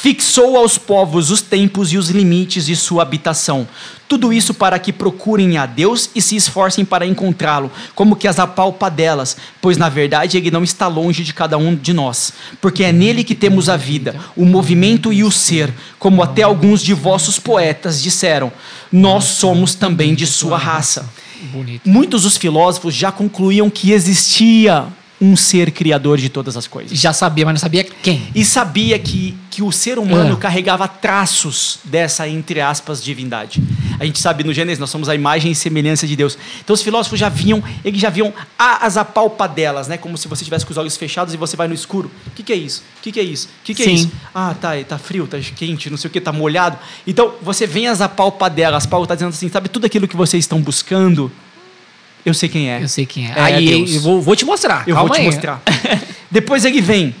fixou aos povos os tempos e os limites de sua habitação. Tudo isso para que procurem a Deus e se esforcem para encontrá-lo, como que as apalpadelas, pois na verdade ele não está longe de cada um de nós, porque é nele que temos a vida, o movimento e o ser, como até alguns de vossos poetas disseram. Nós somos também de sua raça. Bonito. Muitos dos filósofos já concluíam que existia um ser criador de todas as coisas. Já sabia, mas não sabia quem. E sabia que, que o ser humano é. carregava traços dessa, entre aspas, divindade. A gente sabe no Gênesis, nós somos a imagem e semelhança de Deus. Então os filósofos já viam, eles já viam as apalpadelas, né? Como se você tivesse com os olhos fechados e você vai no escuro. O que, que é isso? O que, que é isso? O que, que é isso? Ah, tá, tá frio, tá quente, não sei o que, tá molhado. Então você vem as apalpadelas, Paulo está dizendo assim, sabe tudo aquilo que vocês estão buscando? Eu sei quem é. Eu sei quem é. é aí eu vou, vou, te mostrar. Eu Calma vou te aí. mostrar. Depois ele vem.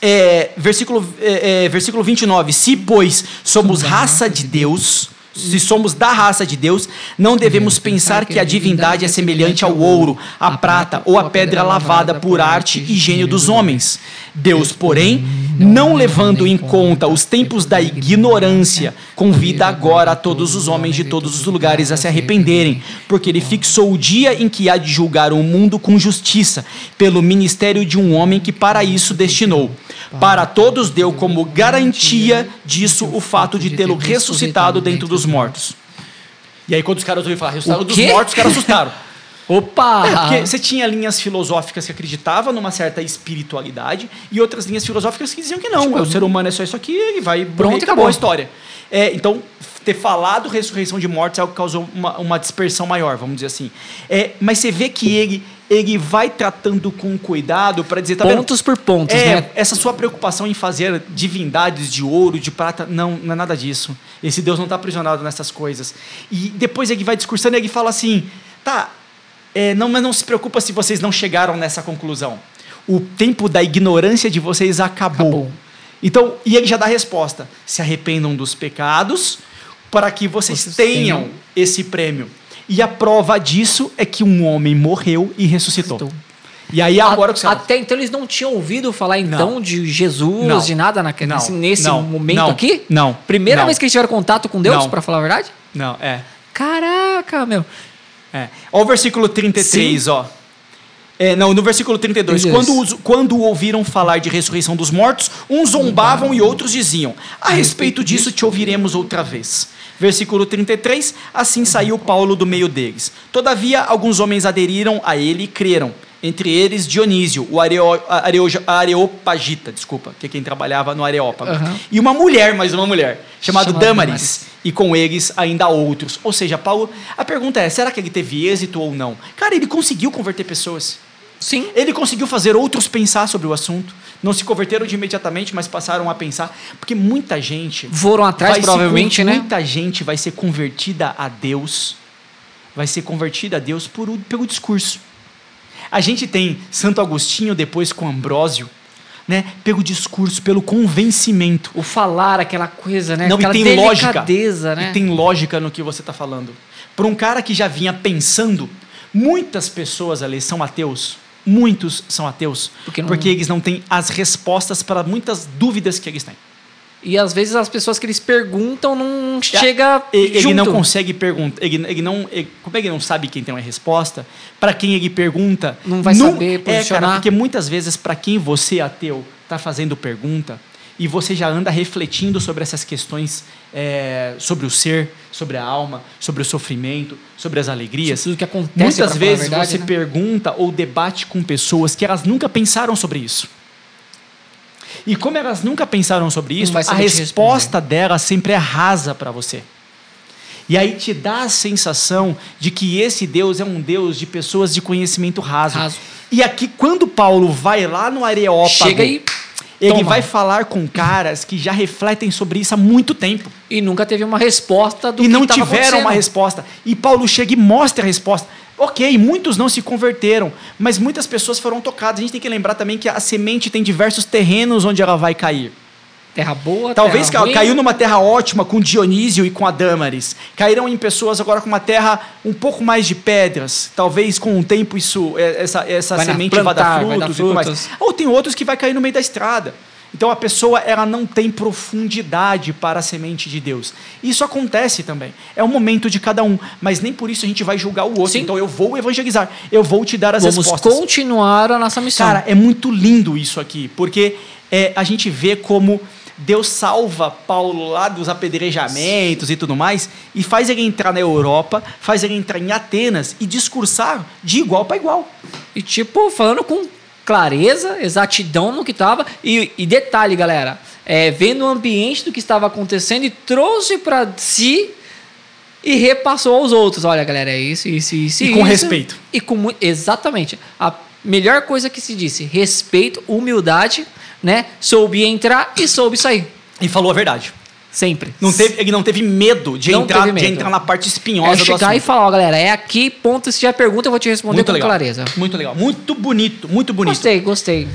É, versículo, é, é versículo 29. Se, pois, somos raça de Deus, se somos da raça de Deus, não devemos pensar que a divindade é semelhante ao ouro, à prata ou à pedra lavada por arte e gênio dos homens. Deus, porém, não levando em conta os tempos da ignorância, convida agora a todos os homens de todos os lugares a se arrependerem, porque ele fixou o dia em que há de julgar o mundo com justiça, pelo ministério de um homem que para isso destinou. Para todos deu como garantia disso o fato de tê-lo ressuscitado dentro dos mortos. E aí, quando os caras ouviram falar ressuscitado dos mortos, os caras assustaram. Opa! É, porque você tinha linhas filosóficas que acreditavam numa certa espiritualidade e outras linhas filosóficas que diziam que não, tipo, o ser humano é só isso aqui, ele vai pronto e acabou a história. É, então, ter falado ressurreição de mortos é algo que causou uma, uma dispersão maior, vamos dizer assim. É, mas você vê que ele ele vai tratando com cuidado para dizer tá pontos vendo? por pontos, é, né? Essa sua preocupação em fazer divindades de ouro, de prata, não, não é nada disso. Esse Deus não está aprisionado nessas coisas. E depois ele vai discursando e ele fala assim, tá, é, não, mas não se preocupa se vocês não chegaram nessa conclusão. O tempo da ignorância de vocês acabou. acabou. Então, e ele já dá a resposta: se arrependam dos pecados para que vocês, vocês tenham, tenham esse prêmio. E a prova disso é que um homem morreu e ressuscitou. ressuscitou. E aí agora a, Até então eles não tinham ouvido falar então não. de Jesus, não. de nada na, não. nesse, nesse momento aqui? Não. Primeira vez que eles tiveram contato com Deus, para falar a verdade? Não, é. Caraca, meu. É. Olha o versículo 33, Sim. ó. É, não, no versículo 32. Quando, quando ouviram falar de ressurreição dos mortos, uns zombavam e outros diziam: A respeito disso te ouviremos outra vez. Versículo 33. Assim saiu Paulo do meio deles. Todavia, alguns homens aderiram a ele e creram. Entre eles, Dionísio, o areo, areo, Areopagita, desculpa, que é quem trabalhava no Areópago. Uhum. E uma mulher, mais uma mulher, chamada Damaris. Damaris e com eles ainda outros. Ou seja, Paulo, a pergunta é: será que ele teve êxito ou não? Cara, ele conseguiu converter pessoas. Sim. Ele conseguiu fazer outros pensar sobre o assunto. Não se converteram de imediatamente, mas passaram a pensar. Porque muita gente. Foram atrás, provavelmente, né? Muita gente vai ser convertida a Deus. Vai ser convertida a Deus por, pelo discurso. A gente tem Santo Agostinho depois com Ambrósio, né, pelo discurso, pelo convencimento. O falar, aquela coisa, né? Não, aquela e tem lógica. Né? E tem lógica no que você está falando. Para um cara que já vinha pensando, muitas pessoas ali são ateus. Muitos são ateus. Porque, não... porque eles não têm as respostas para muitas dúvidas que eles têm. E às vezes as pessoas que eles perguntam não chega ele, ele não consegue perguntar, ele, ele não, ele, como é que ele não sabe quem tem uma resposta? Para quem ele pergunta, não vai não, saber posicionar. É, cara, porque muitas vezes para quem você ateu está fazendo pergunta e você já anda refletindo sobre essas questões, é, sobre o ser, sobre a alma, sobre o sofrimento, sobre as alegrias. Tudo que acontece. Muitas vezes verdade, você né? pergunta ou debate com pessoas que elas nunca pensaram sobre isso. E como elas nunca pensaram sobre isso, a resposta delas sempre é rasa para você. E aí te dá a sensação de que esse Deus é um Deus de pessoas de conhecimento raso. raso. E aqui, quando Paulo vai lá no Areópago... Chega. Ele Toma. vai falar com caras que já refletem sobre isso há muito tempo. E nunca teve uma resposta do e que E não tiveram uma resposta. E Paulo chega e mostra a resposta. Ok, muitos não se converteram, mas muitas pessoas foram tocadas. A gente tem que lembrar também que a semente tem diversos terrenos onde ela vai cair. Terra boa, Talvez terra caiu numa terra ótima com Dionísio e com a Dâmaris. Caíram em pessoas agora com uma terra um pouco mais de pedras. Talvez com o tempo isso é, essa, essa semente plantar, vá dar frutos, vai dar frutos. e tudo mais. Ou tem outros que vai cair no meio da estrada. Então a pessoa ela não tem profundidade para a semente de Deus. Isso acontece também. É o momento de cada um, mas nem por isso a gente vai julgar o outro. Sim. Então eu vou evangelizar, eu vou te dar as Vamos respostas. Vamos continuar a nossa missão. Cara, é muito lindo isso aqui, porque é, a gente vê como Deus salva Paulo lá dos apedrejamentos e tudo mais e faz ele entrar na Europa, faz ele entrar em Atenas e discursar de igual para igual. E tipo, falando com clareza, exatidão no que estava. E, e, detalhe, galera, é, vendo o ambiente do que estava acontecendo e trouxe para si e repassou aos outros. Olha, galera, é isso, isso, isso. E com respeito. E com exatamente. A melhor coisa que se disse: respeito, humildade, né? Soube entrar e soube sair. E falou a verdade. Sempre. Não teve, ele não teve medo de, não entrar, medo. de entrar na parte espinhosa é do chegar assunto. e falar, ó, galera, é aqui, ponto. Se tiver pergunta, eu vou te responder muito com legal. clareza. Muito legal. Muito bonito, muito bonito. Gostei, gostei.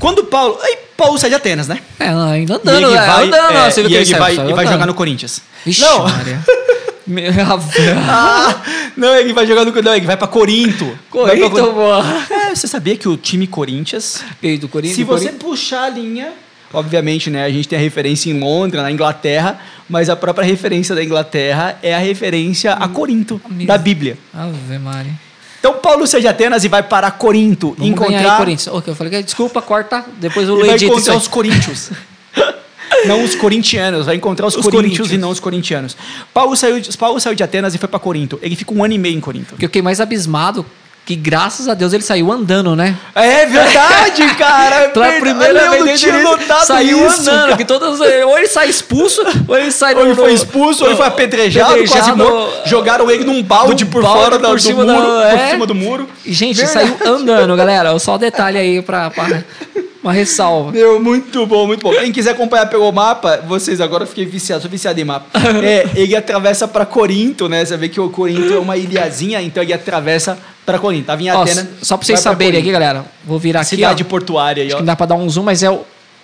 Quando Paulo. Aí Paulo sai de Atenas, né? É, ainda andando, é, é, e ele vai, andando. E ele, vai, jogar no Corinthians. Vixe, não. ah, não, ele vai jogar no. Não, ele vai pra Corinto. Vai pra. É, você sabia que o time Corinthians E do Corinthians. Se você puxar a linha, obviamente, né, a gente tem a referência em Londres, na Inglaterra, mas a própria referência da Inglaterra é a referência a Corinto, Amigo. da Bíblia. Ave Maria. Então Paulo sai de Atenas e vai para Corinto Vamos ganhar aí, encontrar Corinthians. Ok, eu falei, desculpa, corta, depois eu ele vai encontrar os coríntios. não os corintianos, vai encontrar os, Os coríntios e não os corintianos. Paulo saiu, de- Paulo saiu de Atenas e foi para Corinto. Ele fica um ano e meio em Corinto. Porque eu fiquei mais abismado que graças a Deus ele saiu andando, né? É verdade, cara. é Pela verdade. primeira Eu vez não tinha ele notado saiu isso, andando, cara. que todas ou ele sai expulso, ou ele sai Ou ele no- foi expulso, ou ele foi apedrejado, quase apedrejado, morto. Jogaram ele num balde por balde fora da- por do cima muro. da- Por é. cima do muro. E, Gente, Verdade. saiu andando, galera. Só um detalhe aí pra, pra uma ressalva. Meu, muito bom, muito bom. Quem quiser acompanhar pelo mapa, vocês agora eu fiquei viciado, sou viciado em mapa. É, ele atravessa pra Corinto, né? Você vê que o Corinto é uma ilhazinha, então ele atravessa pra Corinto. Tava em Ó, só pra vocês saberem aqui, galera. Vou virar aqui, Cidade portuária aí, Acho ó. que não dá pra dar um zoom, mas é o...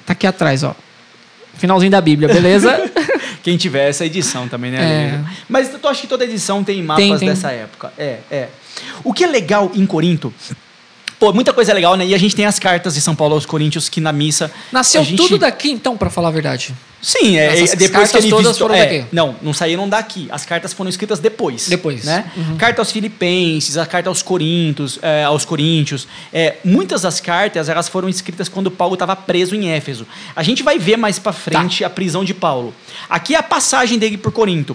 Tá aqui atrás, ó. Finalzinho da Bíblia, beleza? Quem tiver essa edição também, né? É. Mas eu acho que toda edição tem mapas Tem, tem. dessa época. É, é. O que é legal em Corinto. Pô, muita coisa legal, né? E a gente tem as cartas de São Paulo aos Coríntios que na missa. Nasceu gente- tudo daqui, então, pra falar a verdade. Sim, é, Essas é, depois que cartas ele todas visitou, foram é, daqui. Não, não saíram daqui. As cartas foram escritas depois. Depois. Né? Uhum. Carta aos Filipenses, a carta aos Coríntios, é, aos Coríntios. É, muitas das cartas elas foram escritas quando Paulo estava preso em Éfeso. A gente vai ver mais para frente a prisão de Paulo. Aqui é a passagem dele por Corinto.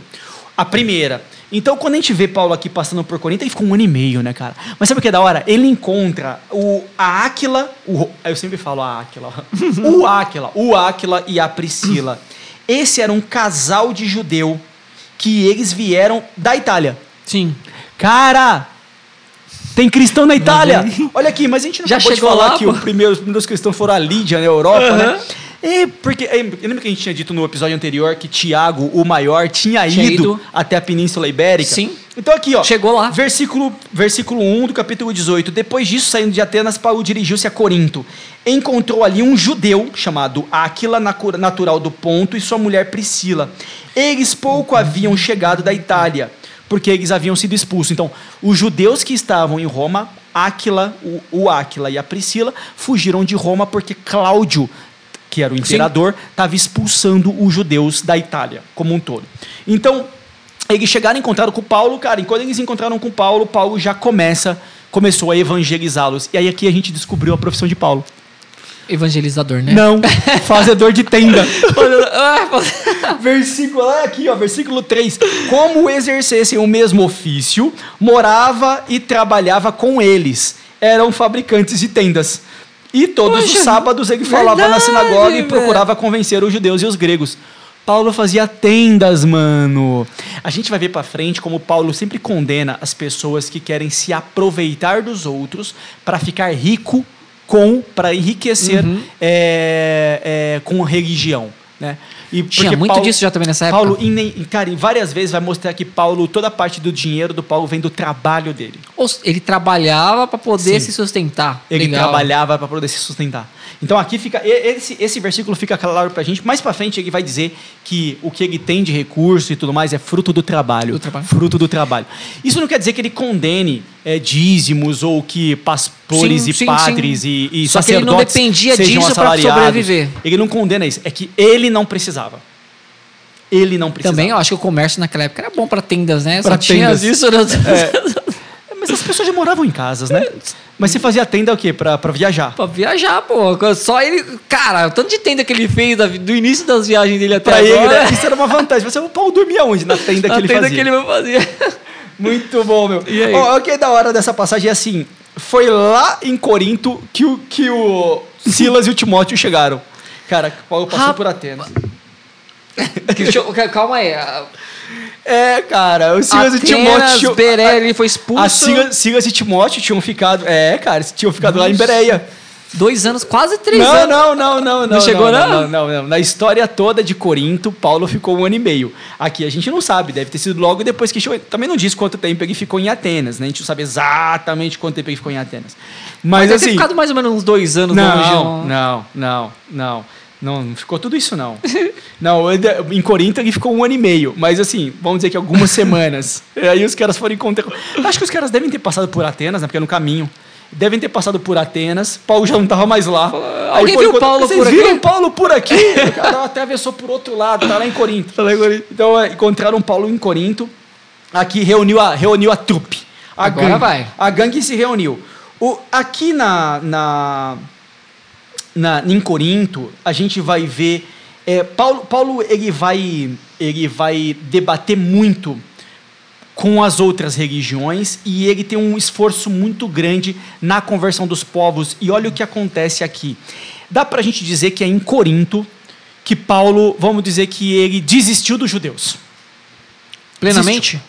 A primeira. Então, quando a gente vê Paulo aqui passando por Corinto, ele ficou um ano e meio, né, cara? Mas sabe o que é da hora? Ele encontra o, a Áquila, o, eu sempre falo a Áquila, o Áquila, o Áquila e a Priscila. Esse era um casal de judeu que eles vieram da Itália. Sim. Cara, tem cristão na Itália. Olha aqui, mas a gente não Já acabou de chegou falar lá, que pô? os primeiros, os primeiros cristãos foram a Lídia, na Europa, né? É, porque é, lembra que a gente tinha dito no episódio anterior que Tiago, o maior, tinha, Tinha ido, ido. até a Península Ibérica? Sim. Então aqui, ó. Chegou lá. Versículo, versículo 1 do capítulo 18. Depois disso, saindo de Atenas, Paulo dirigiu-se a Corinto. Encontrou ali um judeu chamado Áquila, natural do Ponto, e sua mulher Priscila. Eles pouco haviam chegado da Itália, porque eles haviam sido expulsos. Então, os judeus que estavam em Roma, Áquila, o, o Áquila e a Priscila, fugiram de Roma porque Cláudio que era o imperador, estava expulsando os judeus da Itália como um todo. Então, eles chegaram e encontraram com Paulo, cara, e quando eles encontraram com Paulo, Paulo já começa, começou a evangelizá-los. E aí aqui a gente descobriu a profissão de Paulo. Evangelizador, né? Não, fazedor de tenda. Ah, versículo, olha aqui, ó, versículo 3. Como exercessem o mesmo ofício, morava e trabalhava com eles. Eram fabricantes de tendas. E todos Poxa, os sábados ele falava na verdade, sinagoga e velho. procurava convencer os judeus e os gregos. Paulo fazia tendas, mano. A gente vai ver pra frente como Paulo sempre condena as pessoas que querem se aproveitar dos outros para ficar rico com, para enriquecer Uhum. é, é, com religião, né? E Tinha muito disso já também nessa época. Paulo, em, cara, em várias vezes vai mostrar que Paulo, toda a parte do dinheiro do Paulo vem do trabalho dele. Ou Ele trabalhava pra poder Sim. se sustentar. Ele Legal. trabalhava para poder se sustentar. Então aqui fica esse, esse versículo fica claro pra gente. Mais pra frente ele vai dizer que o que ele tem de recurso e tudo mais é fruto do trabalho. Do trabalho. Fruto do trabalho. Isso não quer dizer que ele condene é, dízimos ou que pastores Sim, e sim, padres sim. e, e Só que ele não sacerdotes dependia disso assalariados. sobreviver. Ele não condena isso. É que ele não precisava. Ele não precisava. Também eu acho que o comércio naquela época era bom pra tendas, né? Pra Só tinha tendas. isso. Né? É, Mas as pessoas já moravam em casas, né? Mas você fazia tenda o quê? Pra, pra viajar. pra viajar, pô. Só ele. Cara, o tanto de tenda que ele fez da- do início das viagens dele até Pra ele, agora. né? Isso era uma vantagem. Você, o Paulo dormia onde? Na tenda que ele tenda fazia. que ele fazer. Muito bom, meu. E aí? O que é da hora dessa passagem é assim: foi lá em Corinto que o, que o Silas e o Timóteo chegaram. Cara, Paulo passou Rap- por Atenas. Calma aí. É, cara, o Silas e Timóteo. tinham- Bereia, ele foi expulso. A Silas, Silas e Timóteo tinham ficado. É, cara, tinham ficado lá em Nossa. Bereia. Dois anos, quase três não, anos. Não, não, não, não. Não chegou, não? não? Não, não, não. Na história toda de Corinto, Paulo ficou um ano e meio. Aqui a gente não sabe, deve ter sido logo depois que chegou. Também não diz quanto tempo ele ficou em Atenas, né? A gente não sabe exatamente quanto tempo ele ficou em Atenas. Mas Mas, deve ter assim. ficado mais ou menos uns dois anos longe. Não, não, não, não. Não, não ficou tudo isso, não. não, em Corinto ele ficou um ano e meio. Mas assim, vamos dizer que algumas semanas. Aí os caras foram encontrar. Acho que os caras devem ter passado por Atenas, né? Porque é no caminho. Devem ter passado por Atenas. Paulo já não estava mais lá. Alguém foi viu encontrar- Paulo Vocês por aqui? viram Paulo por aqui? o cara atravessou por outro lado, tá lá em Corinto. Então é, encontraram Paulo em Corinto. Aqui reuniu a, reuniu a trupe. A Agora gangue. vai. A gangue se reuniu. O, aqui na, na, na, em Corinto, a gente vai ver. é, Paulo, Paulo ele vai, ele vai debater muito com as outras religiões e ele tem um esforço muito grande na conversão dos povos. E olha o que acontece aqui. Dá para a gente dizer que é em Corinto que Paulo, vamos dizer que ele desistiu dos judeus. Plenamente?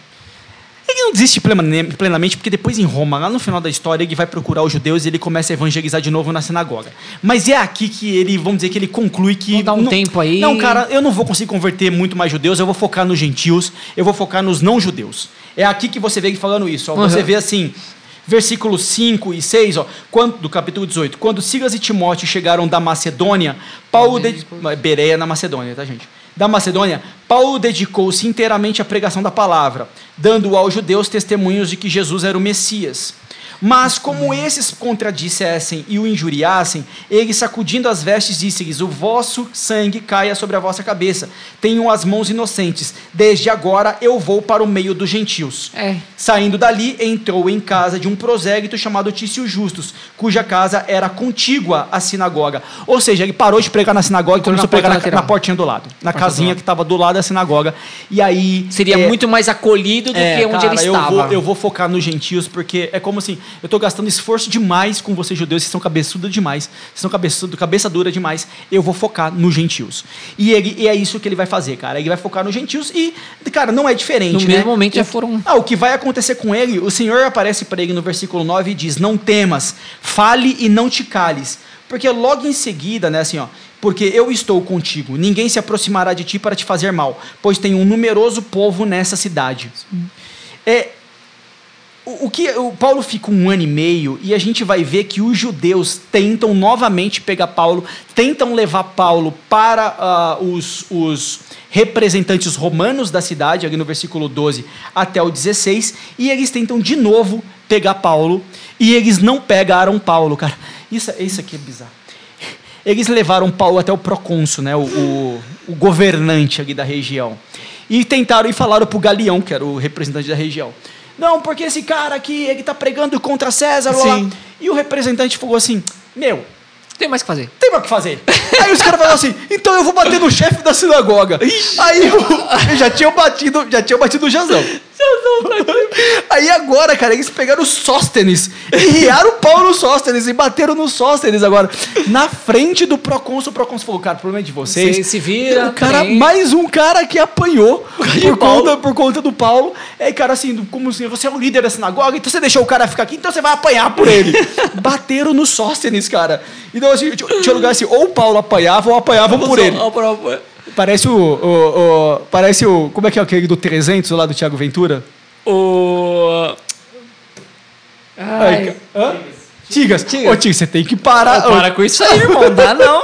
Ele não desiste plena- plenamente, porque depois em Roma, lá no final da história, ele vai procurar os judeus e ele começa a evangelizar de novo na sinagoga. Mas é aqui que ele, vamos dizer, que ele conclui que. Vou dar um não- tempo aí. Não, cara, eu não vou conseguir converter muito mais judeus, eu vou focar nos gentios, eu vou focar nos não-judeus. É aqui que você vê ele falando isso. ó. Você Uhum. vê assim. Versículos 5 e 6, ó, quando, do capítulo 18. Quando Silas e Timóteo chegaram da Macedônia, Paulo. De... Bereia na Macedônia, tá, gente? Da Macedônia, Paulo dedicou-se inteiramente à pregação da palavra, dando aos judeus testemunhos de que Jesus era o Messias. Mas como esses contradissessem e o injuriassem, ele, sacudindo as vestes, disse-lhes: O vosso sangue caia sobre a vossa cabeça. Tenham as mãos inocentes. Desde agora eu vou para o meio dos gentios. É. Saindo dali, entrou em casa de um prosélito chamado Tício Justus, cuja casa era contígua à sinagoga. Ou seja, ele parou de pregar na sinagoga e começou a pregar na, na portinha do lado, na Porta casinha lado. que estava do lado da sinagoga. E aí. Seria é, muito mais acolhido do é, que onde cara, ele eu estava. vou, eu vou focar nos gentios, porque é como assim, eu estou gastando esforço demais com vocês judeus, vocês são cabeçuda demais, vocês são cabeçudo, cabeça dura demais, eu vou focar nos gentios. E, ele, e é isso que ele vai fazer, cara. Ele vai focar nos gentios e, cara, não é diferente, No né? mesmo momento O- já foram- Ah, o que vai acontecer com ele, o Senhor aparece para ele no versículo 9 e diz: Não temas, fale e não te cales. Porque logo em seguida, né, assim, ó, porque eu estou contigo, ninguém se aproximará de ti para te fazer mal, pois tem um numeroso povo nessa cidade. É, o, que o Paulo fica um ano e meio e a gente vai ver que os judeus tentam novamente pegar Paulo, tentam levar Paulo para ah, os, os representantes romanos da cidade, ali no versículo 12 até o 16, e eles tentam de novo pegar Paulo e eles não pegaram Paulo, cara. Isso, isso aqui é bizarro. Eles levaram Paulo até o procônsul, né, o, o, o governante ali da região. E tentaram e falaram para o Galeão, que era o representante da região. Não, porque esse cara aqui, ele tá pregando contra César, blá, blá. Sim. E o representante falou assim, meu, Tem mais o que fazer. tem mais o que fazer. Aí os caras falaram assim, então eu vou bater no chefe da sinagoga. Aí eu, já tinham batido, já tinham batido o Jazão. Aí agora, cara, eles pegaram o Sóstenes e riaram o pau no Sóstenes e bateram no Sóstenes agora. Na frente do Procônsul, o Procônsul falou, cara, o problema é de vocês. Você se vira, O cara, mais um cara que apanhou por conta, por conta do Paulo. É, cara, assim, como assim, você é o líder da sinagoga, então você deixou o cara ficar aqui, então você vai apanhar por ele. Bateram no Sóstenes, cara. Então, assim, tinha tinha lugar assim, ou o Paulo apanhava ou apanhavam por ele. Parece o, o, o- Parece o. Como é que é aquele do 300 lá do Thiago Ventura? O. Ai, Ai, Hã? Tigas. Tigas. Ô, Tigas, você tem que parar. para com isso aí, irmão. Dá não.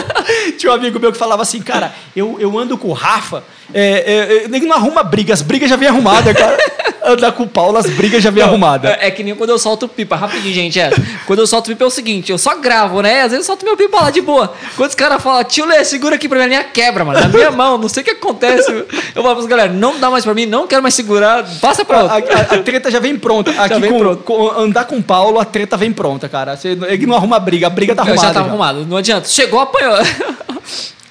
Tinha um amigo meu que falava assim, cara, eu, eu ando com o Rafa, é, é, é, ele não arruma brigas, as brigas já vem arrumada, cara. Andar com o Paulo, as brigas já vem arrumada. É, é que nem quando eu solto pipa. Rapidinho, gente. É. Quando eu solto pipa é o seguinte: eu só gravo, né? Às vezes eu solto meu pipa lá de boa. Quando os caras falam, tio Lê, segura aqui pra mim, a linha quebra, mano. Na minha mão, não sei o que acontece. Eu falo pros galera, não dá mais pra mim, não quero mais segurar, passa pra A, outro. a- a treta já vem pronta. Aqui vem com, pronto. com- andar com o Paulo, a treta vem pronta, cara. Você, ele não arruma briga, a briga tá arrumada. já tava já. arrumado, não adianta. Chegou, apanhou.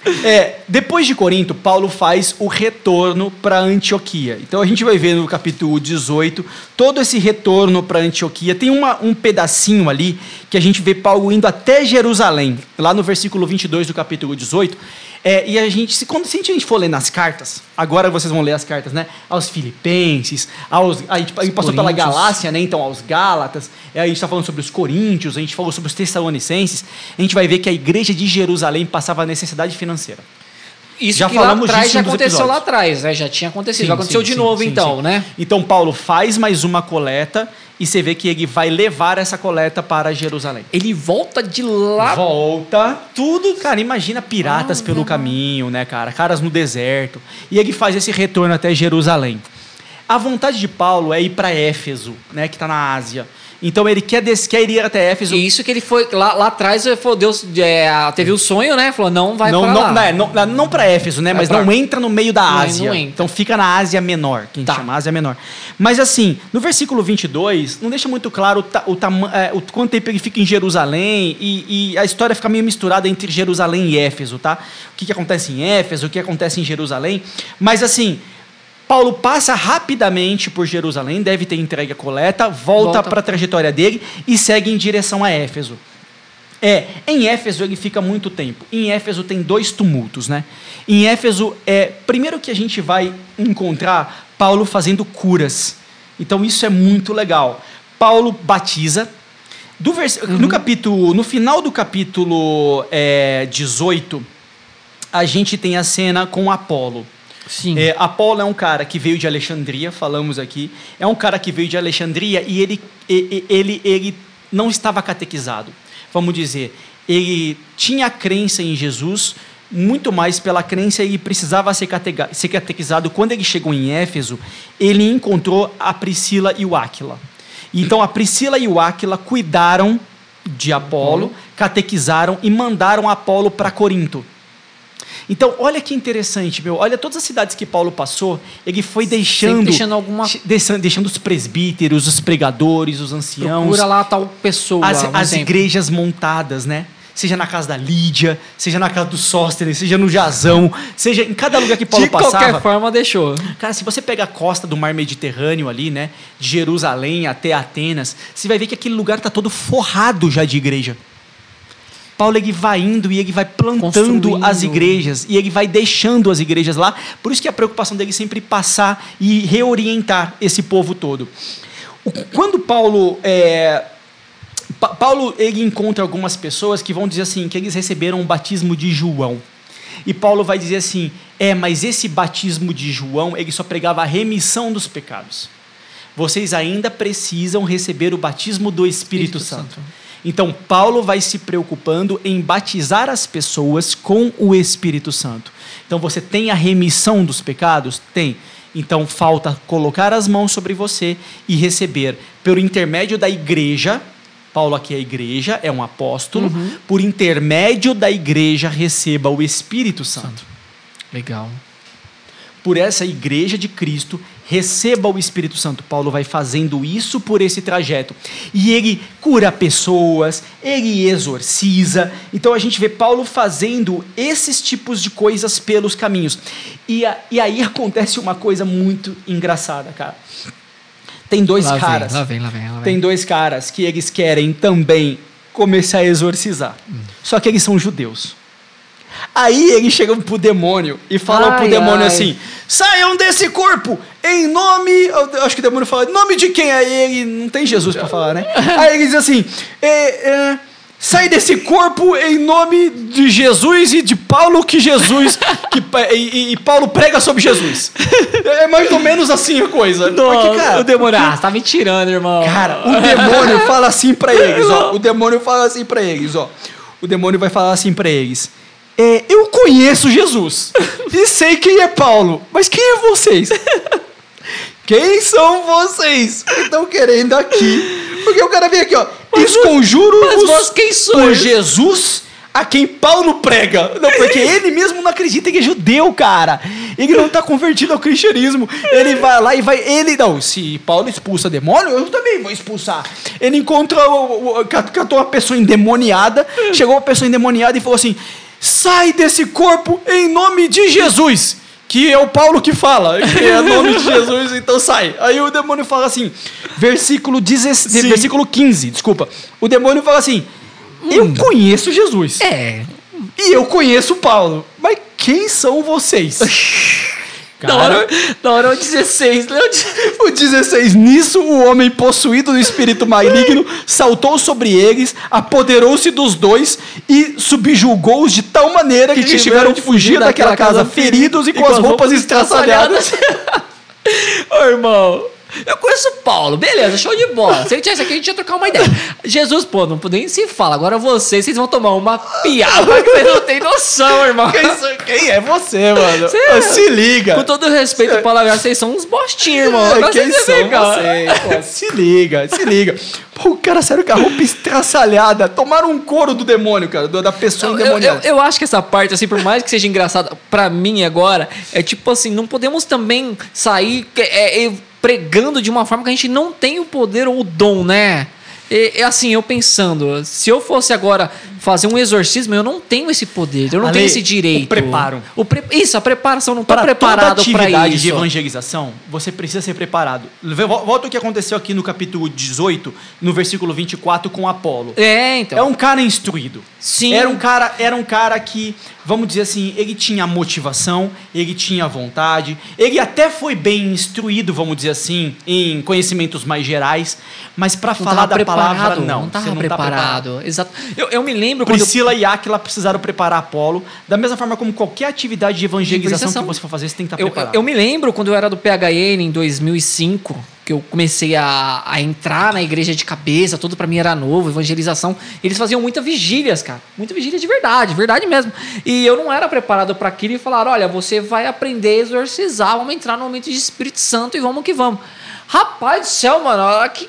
É, depois de Corinto, Paulo faz o retorno para Antioquia. Então a gente vai ver no capítulo 18 todo esse retorno para Antioquia. Tem uma, um pedacinho ali que a gente vê Paulo indo até Jerusalém. Lá no versículo 22 do capítulo 18, É, e a gente, se, quando se a gente for ler nas cartas, agora vocês vão ler as cartas, né? Aos Filipenses, aos, a gente, a gente passou pela Galácia, né? Então, aos Gálatas, é, a gente está falando sobre os Coríntios, a gente falou sobre os Tessalonicenses. A gente vai ver que a igreja de Jerusalém passava necessidade financeira. Isso já que falamos lá atrás já aconteceu episódios. lá atrás, né? Já tinha acontecido. Sim, já aconteceu sim, de sim, novo, então, né? Então Paulo faz mais uma coleta e você vê que ele vai levar essa coleta para Jerusalém. Ele volta de lá. Volta. Tudo. Cara, imagina piratas ah, pelo não. caminho, né, cara? Caras no deserto. E ele faz esse retorno até Jerusalém. A vontade de Paulo é ir para Éfeso, né, que está na Ásia. Então ele quer, des, quer ir até Éfeso. E isso que ele foi lá, lá atrás, falou, Deus é, teve o sonho, né? Falou, não vai não, para lá. Não, não, não para Éfeso, né? É mas pra... não entra no meio da Ásia. Não, então fica na Ásia Menor, que a gente tá. chama Ásia Menor. Mas assim, no versículo 22, não deixa muito claro o, ta, o, tama, é, o quanto tempo ele fica em Jerusalém e, e, a história fica meio misturada entre Jerusalém e Éfeso, tá? O que, que acontece em Éfeso, o que acontece em Jerusalém. Mas assim, Paulo passa rapidamente por Jerusalém, deve ter entregue a coleta, volta, volta. para a trajetória dele e segue em direção a Éfeso. É, em Éfeso ele fica muito tempo. Em Éfeso tem dois tumultos, né? Em Éfeso é primeiro que a gente vai encontrar Paulo fazendo curas. Então isso é muito legal. Paulo batiza. Vers... Uhum. No capítulo, no final do capítulo é, 18, a gente tem a cena com Apolo. Sim. É, Apolo é um cara que veio de Alexandria, falamos aqui. É um cara que veio de Alexandria e ele, ele, ele, ele não estava catequizado. Vamos dizer, ele tinha crença em Jesus, muito mais pela crença ele precisava ser, ser catequizado. Quando ele chegou em Éfeso, ele encontrou a Priscila e o Áquila. Então a Priscila e o Áquila cuidaram de Apolo, catequizaram e mandaram Apolo para Corinto. Então, olha que interessante, meu. Olha todas as cidades que Paulo passou, ele foi deixando. deixando alguma. Deixando, deixando os presbíteros, os pregadores, os anciãos. Procura lá tal pessoa. As, as igrejas montadas, né? Seja na casa da Lídia, seja na casa do Sóstenes, seja no Jazão, seja em cada lugar que Paulo de passava. De qualquer forma, deixou. Cara, se você pega a costa do mar Mediterrâneo ali, né? De Jerusalém até Atenas, você vai ver que aquele lugar está todo forrado já de igreja. Paulo ele vai indo e ele vai plantando as igrejas e ele vai deixando as igrejas lá. Por isso que a preocupação dele é sempre passar e reorientar esse povo todo. Quando Paulo é, Paulo ele encontra algumas pessoas que vão dizer assim que eles receberam o batismo de João. E Paulo vai dizer assim: "É, mas esse batismo de João, ele só pregava a remissão dos pecados. Vocês ainda precisam receber o batismo do Espírito, Espírito Santo. Santo. Então, Paulo vai se preocupando em batizar as pessoas com o Espírito Santo. Então, você tem a remissão dos pecados? Tem. Então, falta colocar as mãos sobre você e receber, pelo intermédio da igreja. Paulo aqui é a igreja, é um apóstolo. Uhum. Por intermédio da igreja, receba o Espírito Santo. Legal. Por essa igreja de Cristo, receba o Espírito Santo. Paulo vai fazendo isso por esse trajeto. E ele cura pessoas, ele exorciza. Então a gente vê Paulo fazendo esses tipos de coisas pelos caminhos. E, a, e aí acontece uma coisa muito engraçada, cara. Tem dois lá caras. Vem, lá vem, lá vem, lá vem. Tem dois caras que eles querem também começar a exorcizar. Hum. Só que eles são judeus. Aí ele chega pro demônio e fala ai, pro demônio ai. assim: saiam desse corpo em nome. Eu acho que o demônio fala: em nome de quem? Aí ele não tem Jesus para falar, né? Aí ele diz assim: é, é, sai desse corpo em nome de Jesus e de Paulo que Jesus que, e, e, Paulo prega sobre Jesus. É mais ou menos assim a coisa. Não, Porque, cara, o demônio, ah, tá me tirando, irmão. Cara, o demônio fala assim para eles, ó. O demônio fala assim para eles, ó. O demônio vai falar assim para eles é, eu conheço Jesus e sei quem é Paulo, mas quem é vocês? Quem são vocês que estão querendo aqui? Porque o cara vem aqui, ó. Esconjuro mas quem sou por Jesus a quem Paulo prega. Não, porque ele mesmo não acredita que é judeu, cara. Ele não está convertido ao cristianismo. Ele vai lá e vai. Ele não. Se Paulo expulsa demônio, eu também vou expulsar. Ele encontrou. Catou uma pessoa endemoniada. Chegou uma pessoa endemoniada e falou assim: sai desse corpo em nome de Jesus. Que é o Paulo que fala, que é nome de Jesus, então sai. Aí o demônio fala assim, versículo, 16, versículo 15, desculpa. O demônio fala assim: Eu hum. conheço Jesus. É. E eu conheço Paulo. Mas quem são vocês? Da hora, da hora o 16, né? O 16. Nisso, o homem possuído do espírito maligno saltou sobre eles, apoderou-se dos dois e subjugou-os de tal maneira que, que tiveram de fugir daquela casa feridos e com as roupas estraçalhadas. Ô, irmão, eu conheço Paulo, beleza, show de bola. Se ele tivesse aqui, a gente ia trocar uma ideia. Jesus, pô, não nem se fala. Agora vocês, vocês vão tomar uma piada que vocês não têm noção, irmão. Quem, quem é você, mano? Você, se liga. Com todo respeito, palavra, vocês são uns bostinhos, irmão. É, quem são vocês? Pô, se liga, se liga. Pô, o cara saiu com a roupa estraçalhada. Tomaram um couro do demônio, cara, da pessoa endemoniada. Eu, eu, eu, acho que essa parte, assim, por mais que seja engraçada pra mim agora, é tipo assim, não podemos também sair... É, é, pregando de uma forma que a gente não tem o poder ou o dom, né? É assim, eu pensando, se eu fosse agora fazer um exorcismo, eu não tenho esse poder, eu não Ale, tenho esse direito. O preparo. O pre... Isso, a preparação, não está preparado para isso. de evangelização, você precisa ser preparado. Volta o que aconteceu aqui no capítulo 18, no versículo 24 com Apolo. É, então. É um cara instruído. Sim. Era um cara, era um cara que, vamos dizer assim, ele tinha motivação, ele tinha vontade, ele até foi bem instruído, vamos dizer assim, em conhecimentos mais gerais, mas para falar da palavra não, não estava preparado. Tá preparado. Exato. Eu, eu, me lembro Priscila eu... e Aquila precisaram preparar Apolo, da mesma forma como qualquer atividade de evangelização, que você for fazer, você tem que estar tá preparado. Eu, eu, me lembro quando eu era do PHN em 2005, que eu comecei a, a entrar na igreja de cabeça, tudo para mim era novo, evangelização. Eles faziam muita vigílias, cara. Muita vigília de verdade, verdade mesmo. E eu não era preparado para aquilo e falaram: olha, você vai aprender a exorcizar, vamos entrar no momento de Espírito Santo e vamos que vamos. Rapaz do céu, mano.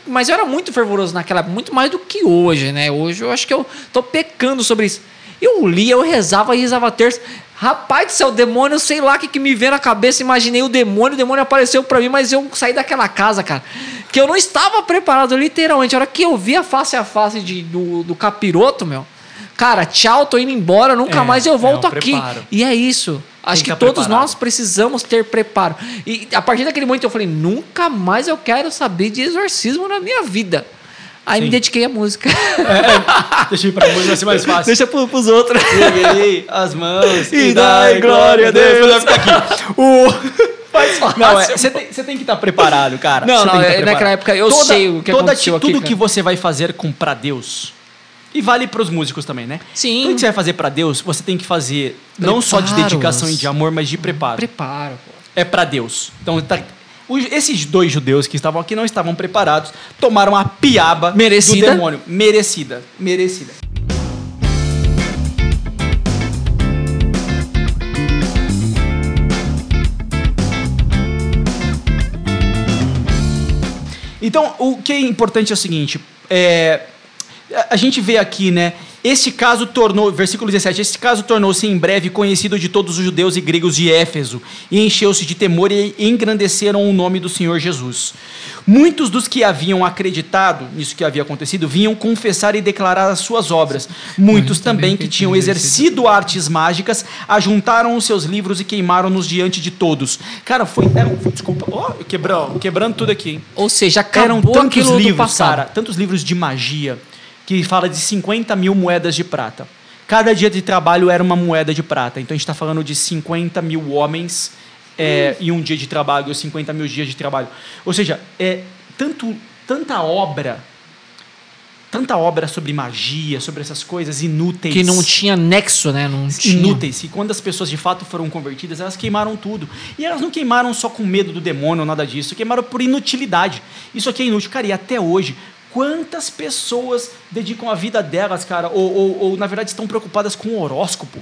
Mas eu era muito fervoroso naquela época, muito mais do que hoje, né? Hoje eu acho que eu tô pecando sobre isso. Eu lia, eu rezava e rezava terça. Rapaz do céu, demônio, sei lá o que, que me veio na cabeça. Imaginei o demônio, o demônio apareceu para mim, mas eu saí daquela casa, cara. Que eu não estava preparado, literalmente. A hora que eu vi a face a face de, do, do capiroto, meu. Cara, tchau, tô indo embora, nunca é, mais eu volto é aqui. Preparo. E é isso. Acho que, que todos preparado. nós precisamos ter preparo. E a partir daquele momento eu falei: nunca mais eu quero saber de exorcismo na minha vida. Aí Sim. me dediquei à música. É, deixa eu ir pra música, vai ser mais fácil. Deixa pro, pros outros. Peguei as mãos e, e dai glória a Deus. Deus. Ficar aqui. O... Mais fácil. Não, é, você tem, tem, que estar preparado, cara. Não, não, é, naquela época eu toda, sei o que toda, aconteceu Tudo aqui, que você vai fazer com pra Deus, e vale para os músicos também, né? Sim. Tudo que você vai fazer para Deus, você tem que fazer Preparos. não só de dedicação e de amor, mas de preparo. Preparo, pô. É para Deus. Então, tá, esses dois judeus que estavam aqui não estavam preparados, tomaram a piaba merecida. do demônio. Merecida. Merecida. Então, o que é importante é o seguinte: é, a gente vê aqui, né? Este caso tornou, versículo 17, este caso tornou-se em breve conhecido de todos os judeus e gregos de Éfeso, e encheu-se de temor e engrandeceram o nome do Senhor Jesus. Muitos dos que haviam acreditado nisso que havia acontecido vinham confessar e declarar as suas obras. Muitos também que tinham exercido artes mágicas ajuntaram os seus livros e queimaram-nos diante de todos. Cara, foi. Eram, desculpa, oh, quebrando, quebrando tudo aqui. Ou seja, eram tantos livros, cara, tantos livros de magia que fala de 50 mil moedas de prata. Cada dia de trabalho era uma moeda de prata. Então a gente está falando de 50 mil homens é, e um dia de trabalho, 50 mil dias de trabalho. Ou seja, é tanto, tanta obra, tanta obra sobre magia, sobre essas coisas inúteis. Que não tinha nexo, né? Não tinha. Inúteis. E quando as pessoas de fato foram convertidas, elas queimaram tudo. E elas não queimaram só com medo do demônio ou nada disso, queimaram por inutilidade. Isso aqui é inútil. Cara, e até hoje, Quantas pessoas dedicam a vida delas, cara, ou, ou, ou na verdade estão preocupadas com o horóscopo?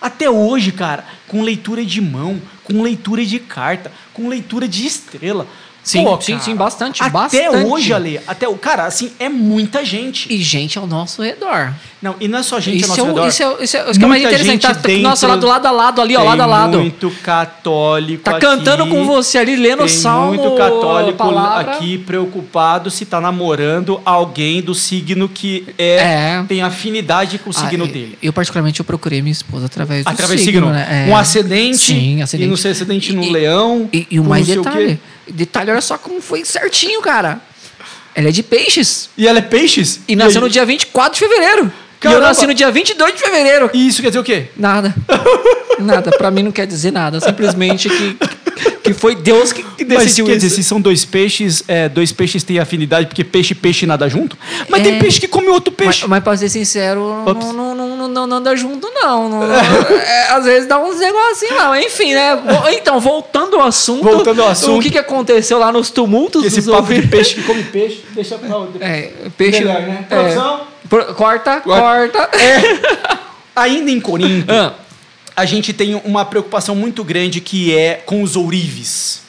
Até hoje, cara, com leitura de mão, com leitura de carta, com leitura de estrela. Sim, Pô, sim, sim, bastante, até bastante. hoje, Ale, até o cara, assim, é muita gente. E gente ao nosso redor. Não, e não é só gente isso ao nosso é, redor. Isso é, isso é, isso é mais interessante. Tá, dentro, nossa, lá do lado a lado ali, ó, lado a lado. muito católico Tá aqui, cantando com você ali, lendo o salmo. muito católico aqui preocupado se tá namorando alguém do signo que é, é. tem afinidade com o signo ah, dele. Eu, particularmente, eu procurei minha esposa através do através signo. signo né? É. Um ascendente. Sim, ascendente. E não sei ascendente no e, leão. E, e o mais detalhe. Detalhe, olha só como foi certinho, cara. Ela é de peixes. E ela é peixes? E nasceu e no dia 24 de fevereiro. E eu nasci no dia 22 de fevereiro. E isso quer dizer o quê? Nada. Nada. Pra mim não quer dizer nada. Simplesmente que, que foi Deus que, que Mas decidiu quer isso. dizer, se são dois peixes, é, dois peixes têm afinidade porque peixe e peixe nada junto? Mas É. tem peixe que come outro Mas, peixe. mas pra ser sincero, Ops. não, não, não, não, não, anda junto, não. não, não. É, às vezes dá uns negocinhos, não. Enfim, né? Então, voltando ao assunto. Voltando ao assunto. O que, que aconteceu lá nos tumultos Esse dos papo de peixe que come peixe, deixa pra outra. É, peixe. Melhor, né? é. Produção? Pro- corta, corta. Ainda em Corinto, Ah, a gente tem uma preocupação muito grande que é com os ourives.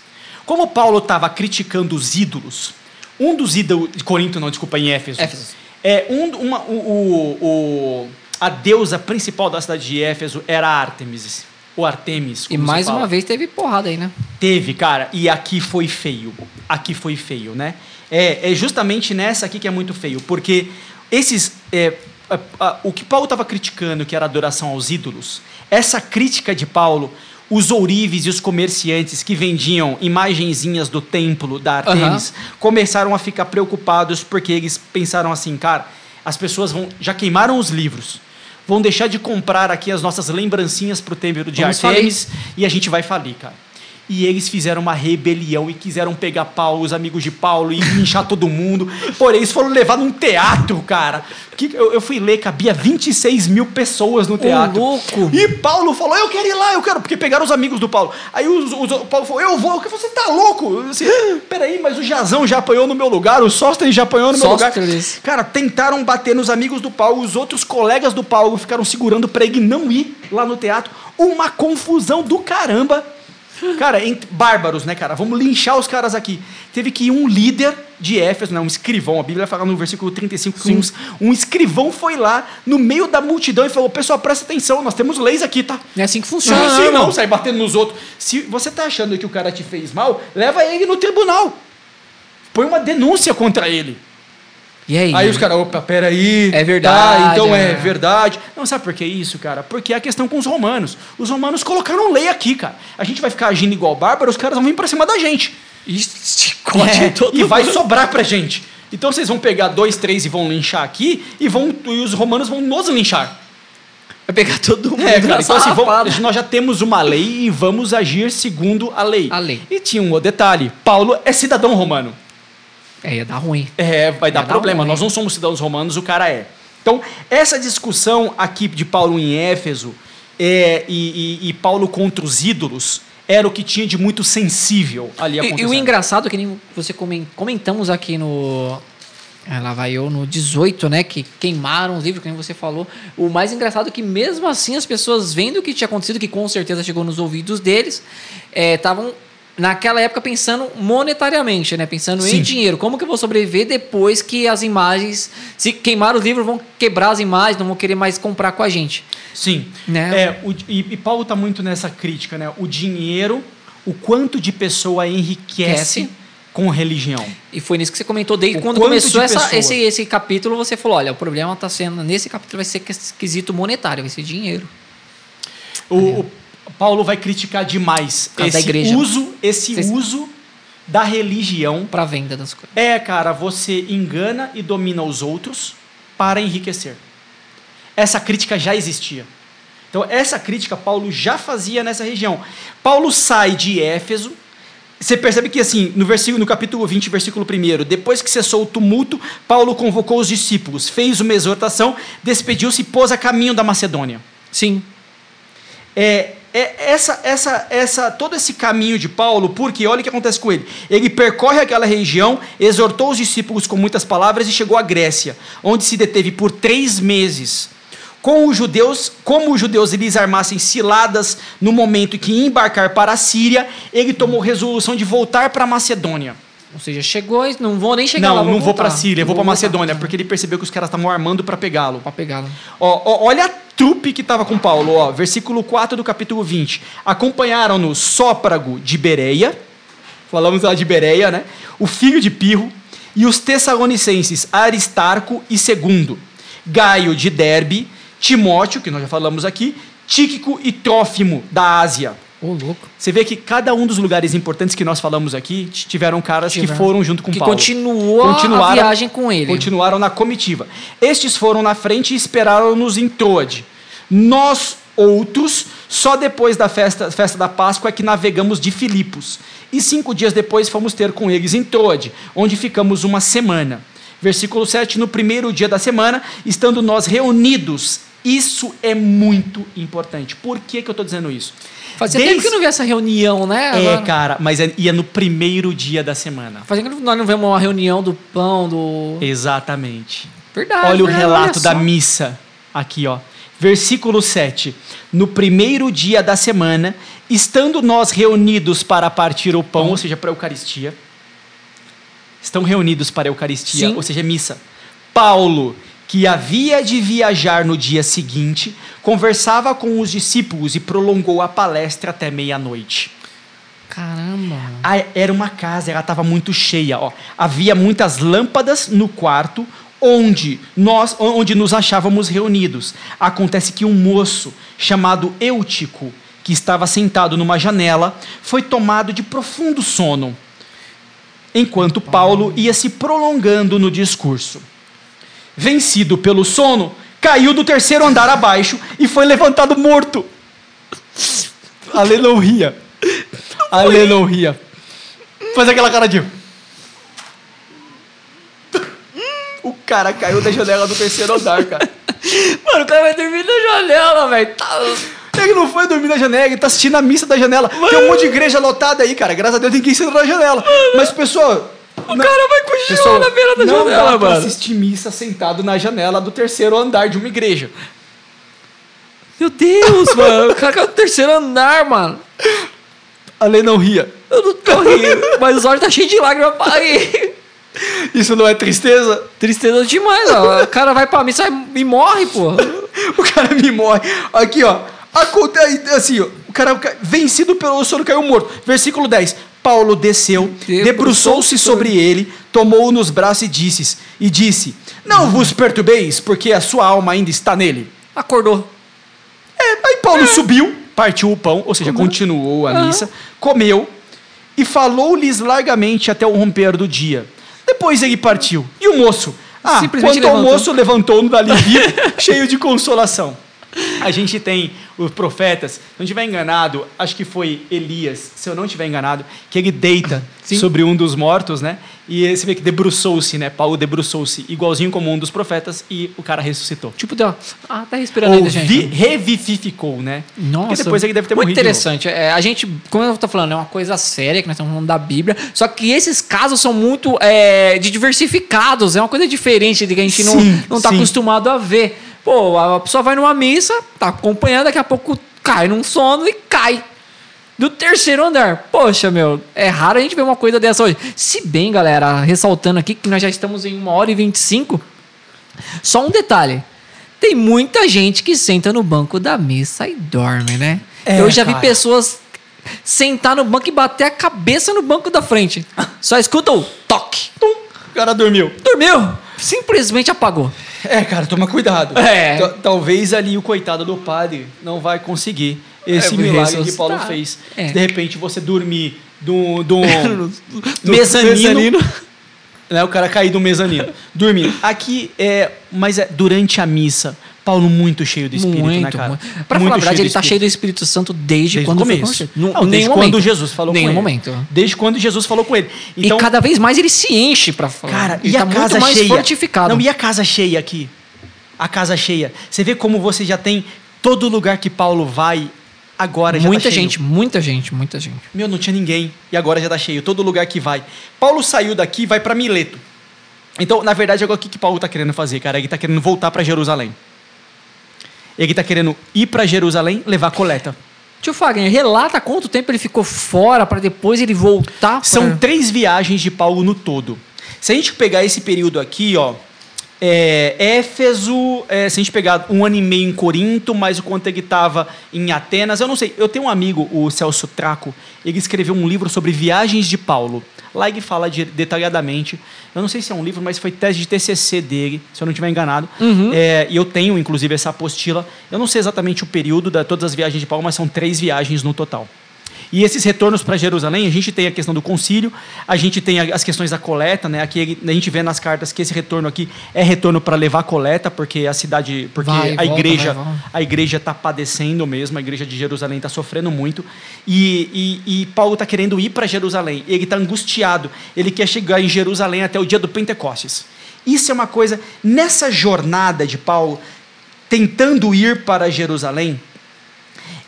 Como Paulo estava criticando os ídolos, um dos ídolos. de Corinto, não, desculpa, em Éfeso. Éfeso. É, um, uma, o, o, o- a deusa principal da cidade de Éfeso era Artemis. Ou Artemis. e mais uma vez teve porrada aí, né? Teve, cara, e aqui foi feio. Aqui foi feio, né? É, é justamente nessa aqui que é muito feio, porque esses. é, a- a- o que Paulo estava criticando, que era a adoração aos ídolos, essa crítica de Paulo, os ourives e os comerciantes que vendiam imagenzinhas do templo da Artemis começaram a ficar preocupados porque eles pensaram assim, cara, as pessoas vão já queimaram os livros. Vão deixar de comprar aqui as nossas lembrancinhas pro templo de Vamos Artemis e a gente vai falir, cara. E eles fizeram uma rebelião e quiseram pegar Paulo, os amigos de Paulo, e linchar todo mundo. Porém, eles foram levar num teatro, cara. Que eu, eu fui ler, cabia 26 mil pessoas no teatro. louco! E Paulo falou: Eu quero ir lá, eu quero. Porque pegaram os amigos do Paulo. Aí os- os- o Paulo falou: Eu vou. Você tá louco? Eu Assim, "Ah, Peraí, mas o Jazão já apanhou no meu lugar, o Sóstenes já apanhou no meu lugar. Cara, tentaram bater nos amigos do Paulo, os outros colegas do Paulo ficaram segurando pra ele não ir lá no teatro. Uma confusão do caramba. Cara, bárbaros, né, cara? Vamos linchar os caras aqui. Teve que ir um líder de Éfeso, né, um escrivão, a Bíblia fala no versículo 35 que um, um escrivão foi lá no meio da multidão e falou: Pessoal, presta atenção, nós temos leis aqui, tá? Não é assim que funciona, Não, não, sim, irmão. não, sai batendo nos outros. Se você tá achando que o cara te fez mal, leva ele no tribunal. Põe uma denúncia contra ele. E aí? Aí os caras, opa, peraí. É verdade, Tá, então é. é. verdade. Não, sabe por que isso, cara? Porque é a questão com os romanos. Os romanos colocaram lei aqui, cara. A gente vai ficar agindo igual bárbaro, os caras vão vir pra cima da gente. Chicote É, todo e vai sobrar pra gente. Então vocês vão pegar dois, três e vão linchar aqui, e, vão, e os romanos vão nos linchar. Vai pegar todo mundo. É, cara, então assim, vamos, nós já temos uma lei e vamos agir segundo a lei. A lei. E tinha um detalhe: Paulo é cidadão romano. É, ia dar ruim. É, vai dar problema. ruim. Nós não somos cidadãos romanos, o cara é. Então, essa discussão aqui de Paulo em Éfeso é, e, e- e Paulo contra os ídolos era o que tinha de muito sensível ali E, e acontecendo. o engraçado, que nem você comen- comentamos aqui no. é, lá vai eu no 18, né? Que queimaram os livros, que nem você falou. O mais engraçado é que, mesmo assim, as pessoas vendo o que tinha acontecido, que com certeza chegou nos ouvidos deles, estavam. Naquela época pensando monetariamente, né? Pensando Sim. em dinheiro. Como que eu vou sobreviver depois que as imagens. Se queimar os livros, vão quebrar as imagens, não vão querer mais comprar com a gente. Sim. Né? É, o- e, e Paulo está muito nessa crítica, né? O dinheiro, o quanto de pessoa enriquece Enriquece. com religião. E foi nisso que você comentou desde O quando começou essa, esse, esse capítulo. Você falou: olha, o problema está sendo. Nesse capítulo vai ser quesito monetário, vai ser dinheiro. O, o Paulo vai criticar demais esse igreja. uso, esse Vocês- uso da religião Para venda das coisas. É, cara, você engana e domina os outros para enriquecer. Essa crítica já existia. Então, essa crítica Paulo já fazia nessa região. Paulo sai de Éfeso. Você percebe que, assim, no, versículo, no capítulo 20, versículo 1, depois que cessou o tumulto, Paulo convocou os discípulos, fez uma exortação, despediu-se e pôs a caminho da Macedônia. Sim. É, é essa, essa, essa, todo esse caminho de Paulo, porque olha o que acontece com ele. Ele percorre aquela região, exortou os discípulos com muitas palavras e chegou à Grécia, onde se deteve por três meses. Com os judeus, como os judeus lhes armassem ciladas no momento em que embarcar para a Síria, ele tomou resolução de voltar para a Macedônia. Ou seja, chegou e não vou nem chegar Não, lá. não vou para a Síria, vou para voltar. Macedônia, porque ele percebeu que os caras estavam armando para pegá-lo. Pra pegá-lo. Ó, ó, olha a trupe que estava com Paulo, ó, versículo 4 do capítulo 20. Acompanharam-no Sóprago de Bereia, falamos lá de Bereia, né? O filho de Pirro, e os tessalonicenses Aristarco e Segundo, Gaio de Derbe, Timóteo, que nós já falamos aqui, Tíquico e Trófimo da Ásia. Ô, louco. Você vê que cada um dos lugares importantes que nós falamos aqui tiveram caras que foram junto com que Paulo. continuou Continuaram- a viagem com ele. Continuaram na comitiva. Estes foram na frente e esperaram-nos em Troade. Nós, outros, só depois da festa, festa da Páscoa é que navegamos de Filipos. E cinco dias depois fomos ter com eles em Troade, onde ficamos uma semana. Versículo 7, no primeiro dia da semana, estando nós reunidos. Isso é muito importante. Por que, que eu estou dizendo isso? Fazia Desde- tempo que não vi essa reunião, né? É, Agora- cara, mas é- ia no primeiro dia da semana. Fazia tempo que nós não vemos uma reunião do pão, do. Exatamente. Verdade. Olha o verdade, relato olha da missa aqui, ó. Versículo 7. No primeiro dia da semana, estando nós reunidos para partir o pão, ou seja, para a Eucaristia. Estão reunidos para a Eucaristia, Sim. ou seja, missa. Paulo, que havia de viajar no dia seguinte, conversava com os discípulos e prolongou a palestra até meia-noite. Caramba. Ah, Era uma casa, ela estava muito cheia. Ó. Havia muitas lâmpadas no quarto onde nós, onde nos achávamos reunidos. Acontece que um moço chamado Eutico, que estava sentado numa janela, foi tomado de profundo sono, enquanto Paulo ia se prolongando no discurso. Vencido pelo sono, caiu do terceiro andar abaixo e foi levantado morto. Aleluia. Aleluia. Faz aquela cara de. O cara caiu da janela do terceiro andar, cara. Mano, o cara vai dormir na janela, velho. Tá... Ele não foi dormir na janela, ele tá assistindo a missa da janela. Tem um monte de igreja lotada aí, cara. Graças a Deus ninguém saiu da janela. Mas, pessoa. O cara vai cochilar Pessoal, na beira da não janela, dá pra mano. assistir missa sentado na janela do terceiro andar de uma igreja. Meu Deus, mano. O cara caiu do terceiro andar, mano. A lei não ria. Eu não tô rindo, mas os olhos tá cheio de lágrimas pra rir. Isso não é tristeza? Tristeza demais, ó. O cara vai pra missa e morre, pô. O cara me morre. Aqui, ó. Acontece assim, ó. O cara ca- vencido pelo sono caiu morto. Versículo 10. Paulo desceu, debruçou-se sobre ele, tomou-o nos braços e disse, e disse: Não vos perturbeis, porque a sua alma ainda está nele. Acordou. É, aí Paulo subiu, partiu o pão, ou seja, continuou a Aham. missa, comeu e falou-lhes largamente até o romper do dia. Depois ele partiu. E o moço? Ah, ao levantou. moço, levantou-no dali vivo, cheio de consolação. A gente tem os profetas, se não estiver enganado, acho que foi Elias, se eu não estiver enganado, que ele deita Sim. sobre um dos mortos, né? E você vê que debruçou-se, né? Paulo debruçou-se, igualzinho como um dos profetas, e o cara ressuscitou. Tipo, deu. Ah, tá respirando Ou ainda, gente. vi- revivificou, né? Nossa. Porque depois ele deve ter muito morrido. interessante. É, a gente, como eu tô falando, é uma coisa séria que nós estamos falando da Bíblia. Só que esses casos são muito é, de diversificados. É uma coisa diferente de que a gente não, Sim, não tá sim. acostumado a ver. Pô, a pessoa vai numa missa, tá acompanhando, daqui a pouco cai num sono e cai. Do terceiro andar. Poxa, meu, é raro a gente ver uma coisa dessa hoje. Se bem, galera, ressaltando aqui que nós já estamos em 1 hora e 25. Só um detalhe. Tem muita gente que senta no banco da missa e dorme, né? É, Eu já vi cara. pessoas sentar no banco e bater a cabeça no banco da frente. Só escuta o toque. Tum. O cara dormiu. Dormiu. Simplesmente apagou. É, cara, toma cuidado. É. Ta- Talvez ali o coitado do padre não vai conseguir esse É, milagre que. Paulo fez. É. De repente você dormir do, do, do Mezanino. mezanino. Né, o cara cair do mezanino. Dormindo. Aqui é. Mas é durante a missa. Paulo muito cheio do Espírito, muito, né, cara? muito. Pra Muito falar a verdade, ele tá Espírito. cheio do Espírito Santo desde, Desde quando o começo. Nu- Não, desde quando momento. Jesus falou nenhum com ele. momento. Desde quando Jesus falou com ele. Então, e cada vez mais ele se enche pra falar. Cara, ele e tá a casa mais cheia? fortificado. Não, e a casa cheia aqui? A casa cheia. Você vê como você já tem todo lugar que Paulo vai, agora já muita tá cheio. gente, muita gente, muita gente. Meu, não tinha ninguém. E agora já tá cheio. Todo lugar que vai. Paulo saiu daqui e vai para Mileto. Então, na verdade, agora o que, que Paulo tá querendo fazer, cara? Ele tá querendo voltar para Jerusalém. Ele tá querendo ir para Jerusalém levar coleta. Tio Fagner, relata quanto tempo ele ficou fora pra depois ele voltar. São pra... três viagens de Paulo no todo. Se a gente pegar esse período aqui, ó, é, Éfeso, é, se a gente pegar um ano e meio em Corinto, mais o quanto ele estava em Atenas, eu não sei. Eu tenho um amigo, o Celso Traco, ele escreveu um livro sobre viagens de Paulo. Lá ele fala de- detalhadamente. Eu não sei se é um livro, mas foi tese de TCC dele, se eu não estiver enganado. Uhum. É, e eu tenho, inclusive, essa apostila. Eu não sei exatamente o período de todas as viagens de Paulo, mas são três viagens no total. E esses retornos para Jerusalém, a gente tem a questão do concílio, a gente tem as questões da coleta, né? Aqui a gente vê nas cartas que esse retorno aqui é retorno para levar coleta, porque a cidade, porque Vai, a volta, igreja, vai, a igreja está padecendo mesmo, a igreja de Jerusalém está sofrendo muito. E, e, e Paulo está querendo ir para Jerusalém. Ele está angustiado. Ele quer chegar em Jerusalém até o dia do Pentecostes. Isso é uma coisa nessa jornada de Paulo tentando ir para Jerusalém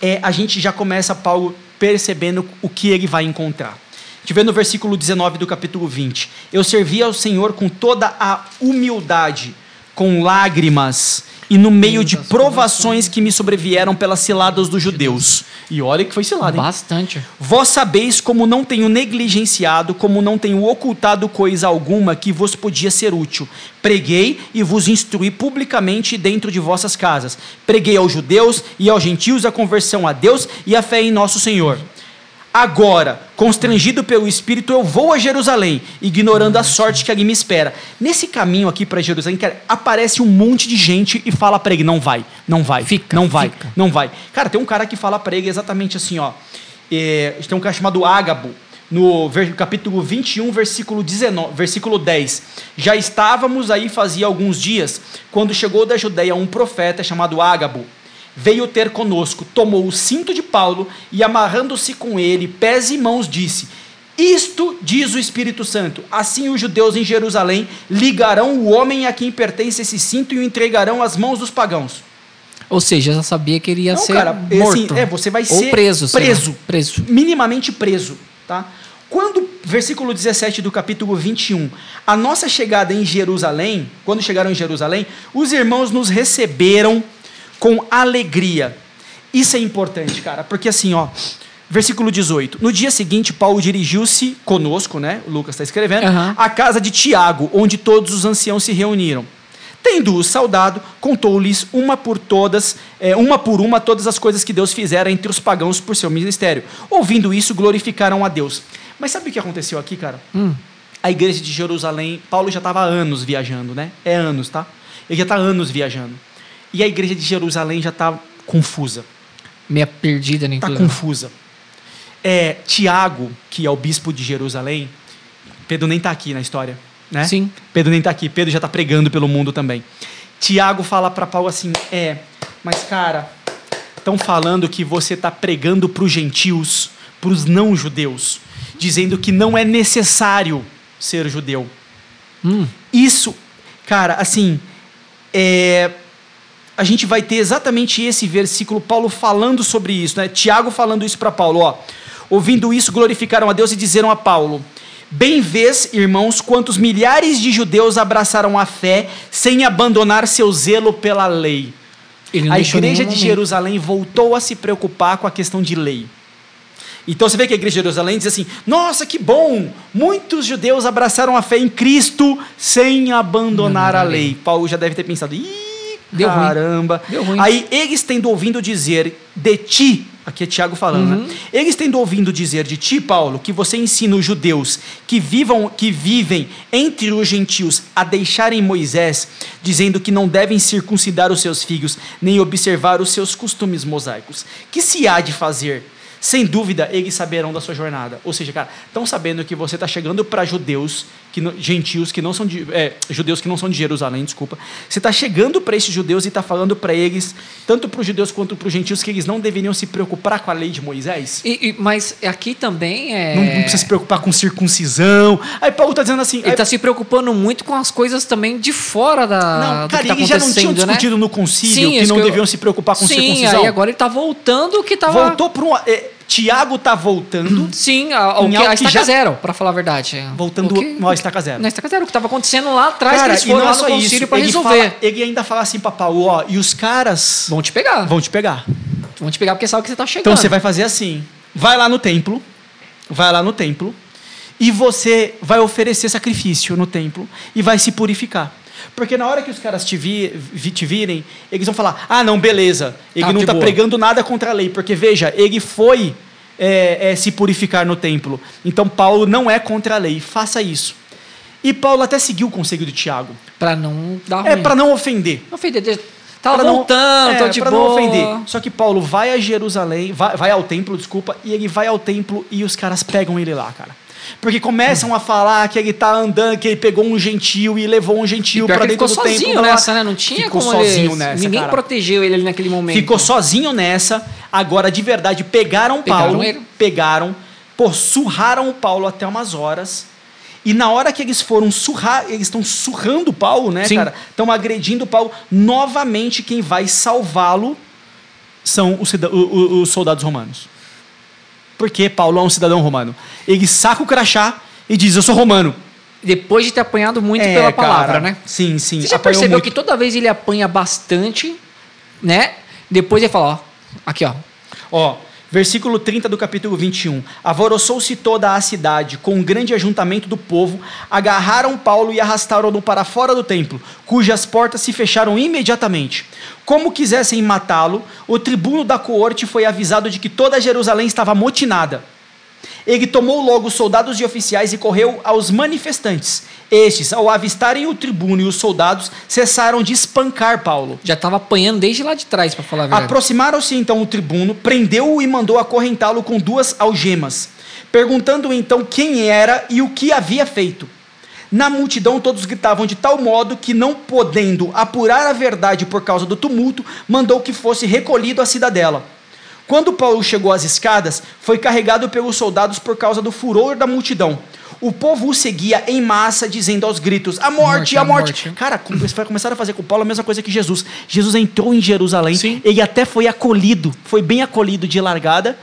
é, a gente já começa Paulo percebendo o que ele vai encontrar. Gente vê no versículo 19 do capítulo 20: Eu servi ao Senhor com toda a humildade, com lágrimas e no meio de provações que me sobrevieram pelas ciladas dos judeus. E olha que foi cilada, hein? Bastante. Vós sabeis como não tenho negligenciado, como não tenho ocultado coisa alguma que vos podia ser útil. Preguei e vos instruí publicamente dentro de vossas casas. Preguei aos judeus e aos gentios a conversão a Deus e a fé em nosso Senhor. Agora, constrangido pelo Espírito, eu vou a Jerusalém, ignorando a sorte que ali me espera. Nesse caminho aqui para Jerusalém, cara, aparece um monte de gente e fala para ele: não vai, não vai, Fica, não vai, fica. não vai. Cara, tem um cara que fala para ele exatamente assim, ó. É, tem um cara chamado Ágabo, no capítulo 21, versículo, 19, versículo 10. Já estávamos aí fazia alguns dias, quando chegou da Judéia um profeta chamado Ágabo. Veio ter conosco, tomou o cinto de Paulo e, amarrando-se com ele, pés e mãos, disse: Isto diz o Espírito Santo. Assim os judeus em Jerusalém ligarão o homem a quem pertence esse cinto e o entregarão às mãos dos pagãos. Ou seja, já sabia que ele ia Não, ser cara, é assim, morto. é, você vai Ou ser preso. preso. Preso. minimamente preso, tá? Quando, versículo 17 do capítulo 21, a nossa chegada em Jerusalém, quando chegaram em Jerusalém, os irmãos nos receberam com alegria. Isso é importante, cara, porque assim, ó, versículo 18. No dia seguinte, Paulo dirigiu-se conosco, né? O Lucas está escrevendo, Aham. à casa de Tiago, onde todos os anciãos se reuniram. Tendo-o saudado, contou-lhes uma por todas, eh, uma por uma, todas as coisas que Deus fizera entre os pagãos por seu ministério. Ouvindo isso, glorificaram a Deus. Mas sabe o que aconteceu aqui, cara? Hum. A igreja de Jerusalém, Paulo já estava anos viajando, né? É anos, tá? Ele já está anos viajando. E a igreja de Jerusalém já está confusa. Meia perdida nem Está tudo. confusa. É, Tiago, que é o bispo de Jerusalém, Pedro nem está aqui na história, né? Sim. Pedro nem está aqui, Pedro já está pregando pelo mundo também. Tiago fala para Paulo assim: é, mas cara, estão falando que você está pregando para os gentios, para os não-judeus, dizendo que não é necessário ser judeu. Hum. Isso, cara, assim, é, a gente vai ter exatamente esse versículo, Paulo falando sobre isso, né? Tiago falando isso para Paulo, ó. Ouvindo isso, glorificaram a Deus e disseram a Paulo: Bem vês, irmãos, quantos milhares de judeus abraçaram a fé sem abandonar seu zelo pela lei. A igreja de. Jerusalém voltou a se preocupar com a questão de lei. Então você vê que a igreja de Jerusalém diz assim: Nossa, que bom! Muitos judeus abraçaram a fé em Cristo sem abandonar a lei. Paulo já deve ter pensado: Ih, Deu ruim. caramba. Deu ruim. Aí eles tendo ouvindo dizer de ti, aqui é Tiago falando, Uhum. né? Eles tendo ouvindo dizer de ti, Paulo, que você ensina os judeus que vivam, que vivem entre os gentios a deixarem Moisés, dizendo que não devem circuncidar os seus filhos, nem observar os seus costumes mosaicos. Que se há de fazer? Sem dúvida, eles saberão da sua jornada. Ou seja, cara, estão sabendo que você está chegando para judeus, que não- gentios que não são de, é, judeus que não são de Jerusalém, desculpa. Você está chegando para esses judeus e está falando para eles, tanto para os judeus quanto para os gentios, que eles não deveriam se preocupar com a lei de Moisés. E- e- mas aqui também é. Não, não precisa se preocupar com circuncisão. Aí Paulo está dizendo assim. Ele aí- está se preocupando muito com as coisas também de fora da. não, cara, tá eles já não tinham né? discutido no concílio Sim, que não que eu- deviam se preocupar com Sim, circuncisão. aí agora ele tá voltando o que tava. Voltou para um. É, Tiago está voltando. Sim, a, o que, a estaca já- zero, pra falar a verdade. Voltando que- ao estaca zero. Na estaca zero, o que estava acontecendo lá atrás, Cara, que eles e foram não lá no só concílio pra ele, resolver. fala- ele ainda fala assim pra Paulo, ó, e os caras Vão te pegar. vão te pegar. Vão te pegar porque sabe que você tá chegando. Então você vai fazer assim: vai lá no templo, vai lá no templo, e você vai oferecer sacrifício no templo e vai se purificar. Porque na hora que os caras te, vi- vi- te virem, eles vão falar: ah, não, beleza, ele Tá, não está pregando nada contra a lei, porque veja, ele foi é, é, se purificar no templo. Então Paulo não é contra a lei, faça isso. E Paulo até seguiu o conselho de Tiago. Pra não dar ruim. É para não ofender. Não ofender. de- Tava Pra não- voltando, é, tô de pra boa. não ofender. Só que Paulo vai a Jerusalém, vai, vai ao templo, desculpa, e ele vai ao templo e os caras pegam ele lá, cara. Porque começam a falar que ele tá andando, que ele pegou um gentil e levou um gentil ele dentro ficou do templo. sozinho blá, blá. nessa, né? Não tinha Ficou como sozinho ele... nessa, Ninguém cara. protegeu ele ali naquele momento. Ficou sozinho nessa. Agora, de verdade, pegaram, Pegaram Paulo, ele. pegaram, pô, surraram o Paulo até umas horas. E na hora que eles foram surrar, eles estão surrando o Paulo, né, Sim. cara? Estão agredindo o Paulo. Novamente, quem vai salvá-lo são os, os soldados romanos. Porque Paulo é um cidadão romano. Ele saca o crachá e diz: Eu sou romano. Depois de ter apanhado muito É, pela palavra, cara. né? Sim, sim. Você já percebeu muito. que toda vez ele apanha bastante, né? Depois ele fala, ó, aqui, ó. Ó, versículo 30 do capítulo 21. Alvoroçou-se toda a cidade, com um grande ajuntamento do povo, agarraram Paulo e arrastaram-no para fora do templo, cujas portas se fecharam imediatamente. Como quisessem matá-lo, o tribuno da coorte foi avisado de que toda Jerusalém estava amotinada. Ele tomou logo os soldados e oficiais e correu aos manifestantes. Estes, ao avistarem o tribuno e os soldados, cessaram de espancar Paulo. Já tava apanhando desde lá de trás, pra falar a verdade. Aproximaram-se então o tribuno, prendeu-o e mandou acorrentá-lo com duas algemas, perguntando então quem era e o que havia feito. Na multidão todos gritavam de tal modo que, não podendo apurar a verdade por causa do tumulto, mandou que fosse recolhido à cidadela. Quando Paulo chegou às escadas, foi carregado pelos soldados por causa do furor da multidão. O povo o seguia em massa, dizendo aos gritos: A morte, Morte, a a morte! Cara, começaram a fazer com Paulo a mesma coisa que Jesus. Jesus entrou em Jerusalém, Sim. ele até foi acolhido, foi bem acolhido de largada.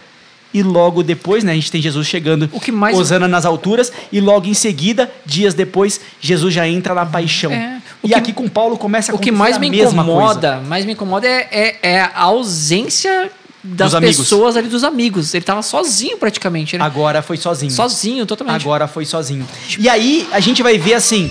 E logo depois, né, a gente tem Jesus chegando, O que mais- Osana nas alturas, e logo em seguida, dias depois, Jesus já entra na paixão. É, e que- aqui com Paulo começa a O que mais a me mesma coisa. incomoda, mais me incomoda é, é, é a ausência das Dos amigos. pessoas ali, dos amigos. Ele tava sozinho praticamente, né? Agora foi sozinho. Sozinho, totalmente. Agora foi sozinho. E aí a gente vai ver assim.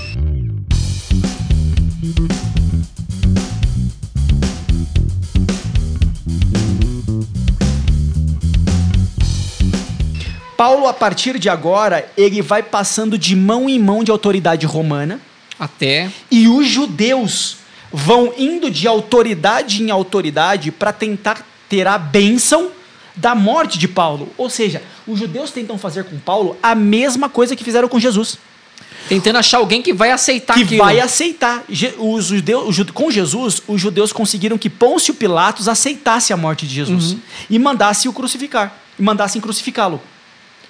Paulo, a partir de agora, ele vai passando de mão em mão de autoridade romana Até. e os judeus vão indo de autoridade em autoridade para tentar ter a bênção da morte de Paulo. Ou seja, os judeus tentam fazer com Paulo a mesma coisa que fizeram com Jesus. Tentando achar alguém que vai aceitar que aquilo. vai aceitar. Os judeus, com Jesus, os judeus conseguiram que Pôncio Pilatos aceitasse a morte de Jesus Uhum. e mandasse o crucificar, e mandassem crucificá-lo.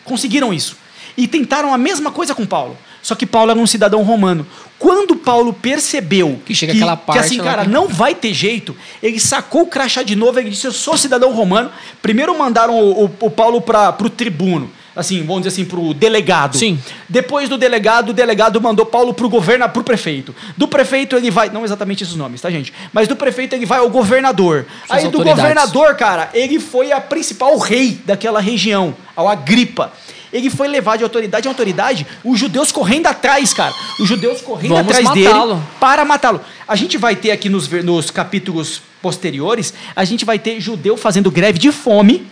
Conseguiram isso. E tentaram a mesma coisa com Paulo. Só que Paulo era um cidadão romano. Quando Paulo percebeu Que chega aquela que parte assim, lá cara, que- não vai ter jeito, ele sacou o crachá de novo, ele disse: Eu sou cidadão romano. Primeiro mandaram o, o- o Paulo para o tribuno. Assim, vamos dizer assim, para o delegado. Sim. Depois do delegado, o delegado mandou Paulo pro governo, pro prefeito. Do prefeito ele vai, não exatamente esses nomes, tá gente? Mas do prefeito ele vai ao governador. Suas Aí do governador, cara, ele foi a principal rei daquela região, ao Agripa. Ele foi levar de autoridade em autoridade, os judeus correndo atrás, cara. Os judeus correndo Vamos atrás dele matá-lo. para matá-lo. A gente vai ter aqui nos, nos capítulos posteriores, a gente vai ter judeu fazendo greve de fome.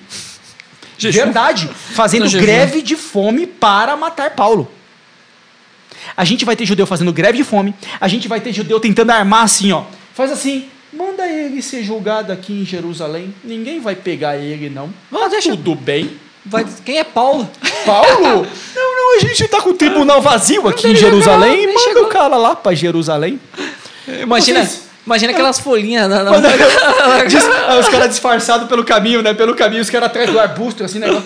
Jejum. Verdade. Fazendo No jejum. greve de fome para matar Paulo. A gente vai ter judeu fazendo greve de fome. A gente vai ter judeu tentando armar assim, ó. Faz assim. Manda ele ser julgado aqui em Jerusalém. Ninguém vai pegar ele, não. Ah, deixa- Tudo bem. Vai- Quem é Paulo? Paulo? não, não, a gente tá com o tribunal vazio aqui em Jerusalém. Manda chegou. o cara lá pra Jerusalém. Imagina, Vocês- imagina aquelas folhinhas. Na, na- Diz- ah, os caras disfarçados pelo caminho, né? Pelo caminho, os caras atrás do arbusto, assim, né?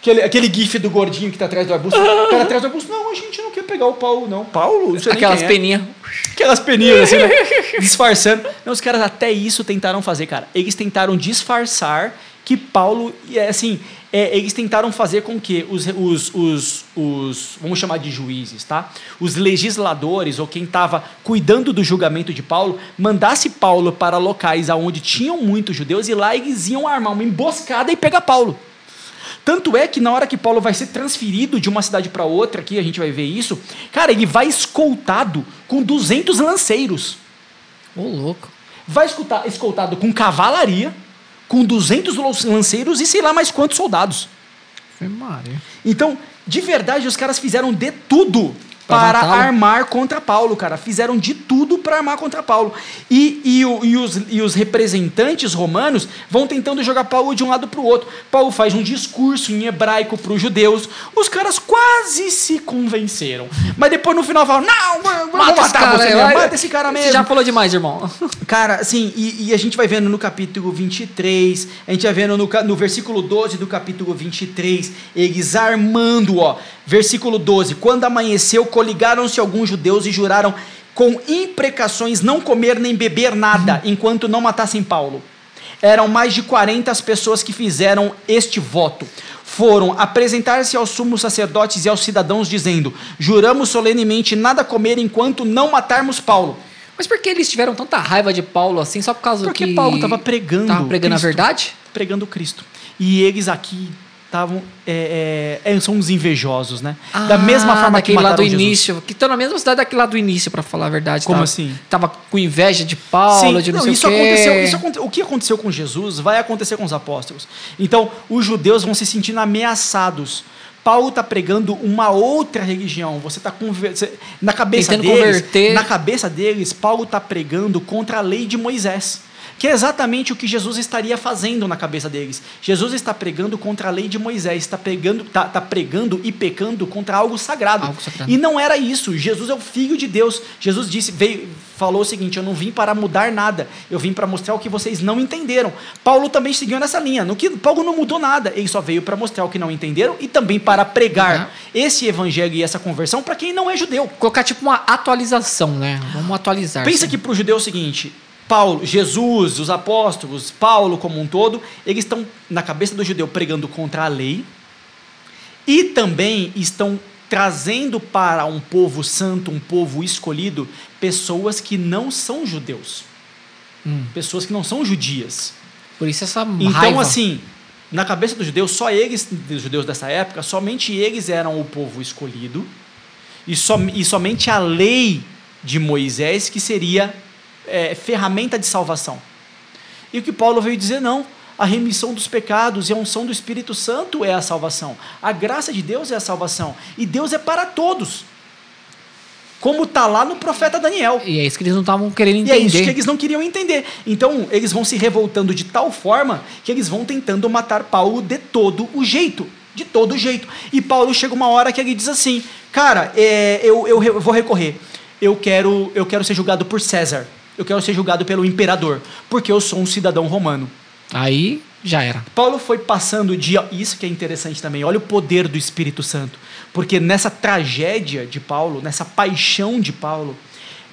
Aquele, aquele gif do gordinho que tá atrás do arbusto. O cara atrás do arbusto. Não, a gente não quer pegar o Paulo, não. Paulo? Não aquelas é. peninhas. Aquelas peninhas, assim, né? Disfarçando. Não, os caras até isso tentaram fazer, cara. Eles tentaram disfarçar que Paulo, é, assim, é, eles tentaram fazer com que os, os, os, os, vamos chamar de juízes, tá? Os legisladores, ou quem estava cuidando do julgamento de Paulo, mandasse Paulo para locais onde tinham muitos judeus e lá eles iam armar uma emboscada e pegar Paulo. Tanto é que na hora que Paulo vai ser transferido de uma cidade para outra, aqui a gente vai ver isso, cara, ele vai escoltado com 200 lanceiros. Ô, louco. Vai escutar, escoltado com cavalaria, com 200 lanceiros e sei lá mais quantos soldados. Então, de verdade, os caras fizeram de tudo para armar contra Paulo, cara. Fizeram de tudo para armar contra Paulo. E, e, e, os, e os representantes romanos vão tentando jogar Paulo de um lado para o outro. Paulo faz um discurso em hebraico para os judeus. Os caras quase se convenceram. Mas depois no final falam: Não, vamos mata matar cara, você, mesmo, mata esse cara mesmo. Você já falou demais, irmão. Cara, assim, e, e, a gente vai vendo no capítulo 23, a gente vai vendo no, no versículo 12 do capítulo 23, eles armando, ó. Versículo 12: Quando amanheceu, coligaram-se alguns judeus e juraram com imprecações não comer nem beber nada enquanto não matassem Paulo. Eram mais de 40 as pessoas que fizeram este voto. Foram apresentar-se aos sumos sacerdotes e aos cidadãos, dizendo: Juramos solenemente nada comer enquanto não matarmos Paulo. Mas por que eles tiveram tanta raiva de Paulo assim? Só por causa Porque que. Porque Paulo estava pregando. Estava pregando Cristo, a verdade? Pregando Cristo. E eles aqui estavam é, é, são uns invejosos, né? Ah, da mesma forma que lá do Jesus. início, que estão na mesma cidade daquele lá do início, para falar a verdade. Como tava, assim? Tava com inveja de Paulo, Sim, de não, não isso o. Aconteceu, isso o que aconteceu com Jesus vai acontecer com os apóstolos. Então, os judeus vão se sentindo ameaçados. Paulo está pregando uma outra religião. Você está na cabeça Tentando deles, converter. na cabeça deles, Paulo está pregando contra a lei de Moisés que é exatamente o que Jesus estaria fazendo na cabeça deles. Jesus está pregando contra a lei de Moisés, está pregando, está, está pregando e pecando contra algo sagrado. algo sagrado. E não era isso. Jesus é o Filho de Deus. Jesus disse, veio, falou o seguinte: Eu não vim para mudar nada, eu vim para mostrar o que vocês não entenderam. Paulo também seguiu nessa linha. No que Paulo não mudou nada, ele só veio para mostrar o que não entenderam e também para pregar uhum. esse evangelho e essa conversão para quem não é judeu. Colocar tipo uma atualização, né? Vamos atualizar. Pensa que para o judeu é o seguinte: Paulo, Jesus, os apóstolos, Paulo como um todo, eles estão na cabeça do judeu pregando contra a lei e também estão trazendo para um povo santo, um povo escolhido, pessoas que não são judeus. Hum. Pessoas que não são judias. Por isso essa Então, raiva. assim, na cabeça dos judeus, só eles, dos judeus dessa época, somente eles eram o povo escolhido e, som, e somente a lei de Moisés que seria é, ferramenta de salvação. E o que Paulo veio dizer, não. A remissão dos pecados e a unção do Espírito Santo é a salvação. A graça de Deus é a salvação. E Deus é para todos. Como está lá no profeta Daniel. E é isso que eles não estavam querendo entender. E é isso que eles não queriam entender. Então, eles vão se revoltando de tal forma que eles vão tentando matar Paulo de todo o jeito. De todo o jeito. E Paulo chega uma hora que ele diz assim: Cara, é, eu, eu, eu vou recorrer. Eu quero, eu quero ser julgado por César eu quero ser julgado pelo imperador, porque eu sou um cidadão romano. Aí já era. Paulo foi passando de. Isso que é interessante também. Olha o poder do Espírito Santo. Porque nessa tragédia de Paulo, nessa paixão de Paulo,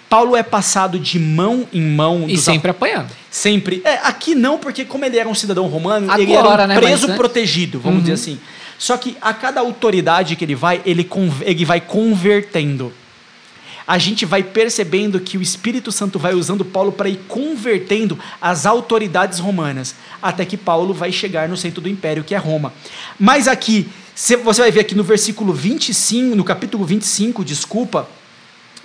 Paulo é passado de mão em mão. E sempre apanhando. Sempre. É, aqui não, porque como ele era um cidadão romano, Agora, ele era um né, preso mas, protegido, vamos uhum. dizer assim. Só que a cada autoridade que ele vai, ele, ele vai convertendo a gente vai percebendo que o Espírito Santo vai usando Paulo para ir convertendo as autoridades romanas, até que Paulo vai chegar no centro do império, que é Roma. Mas aqui, você vai ver aqui no versículo 25, no capítulo 25, desculpa,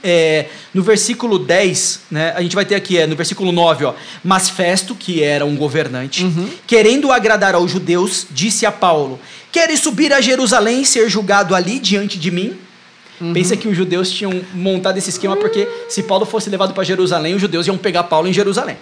é, no versículo 10, né, a gente vai ter aqui, é, no versículo 9, ó, mas Festo, que era um governante, uhum. querendo agradar aos judeus, disse a Paulo: Queres subir a Jerusalém e ser julgado ali diante de mim? Uhum. Pensa que os judeus tinham montado esse esquema porque se Paulo fosse levado para Jerusalém, os judeus iam pegar Paulo em Jerusalém.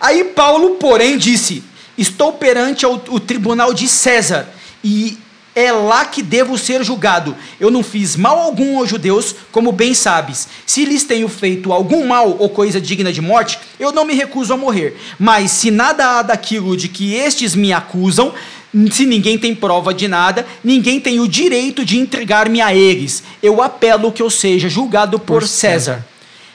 Aí Paulo, porém, disse: Estou perante o, o tribunal de César e é lá que devo ser julgado. Eu não fiz mal algum aos judeus, como bem sabes. Se lhes tenho feito algum mal ou coisa digna de morte, eu não me recuso a morrer. Mas se nada há daquilo de que estes me acusam, se ninguém tem prova de nada, ninguém tem o direito de entregar-me a eles. Eu apelo que eu seja julgado por, por César. César.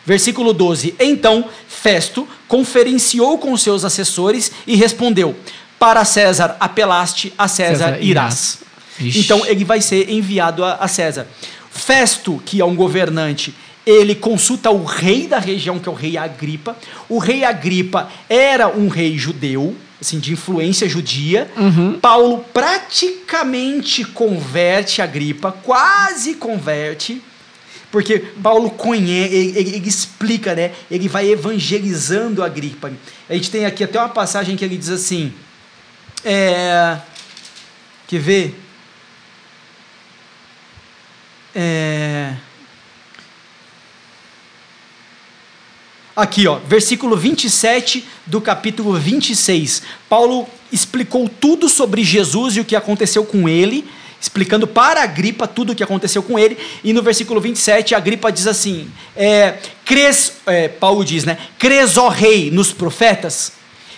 Versículo 12. Então Festo conferenciou com seus assessores e respondeu: Para César apelaste, a César, César irás. Então ele vai ser enviado a, a César. Festo, que é um governante, ele consulta o rei da região, que é o rei Agripa. O rei Agripa era um rei judeu, assim, de influência judia. Uhum. Paulo praticamente converte Agripa, quase converte, porque Paulo conhece, ele, ele, ele, explica, né? Ele vai evangelizando Agripa. A gente tem aqui até uma passagem que ele diz assim, é, quer ver? É, Aqui, ó, versículo 27 do capítulo 26. Paulo explicou tudo sobre Jesus e o que aconteceu com ele, explicando para a Agripa tudo o que aconteceu com ele. E no versículo 27, a Agripa diz assim: é, é, Paulo diz, né? Cres, ó rei, nos profetas?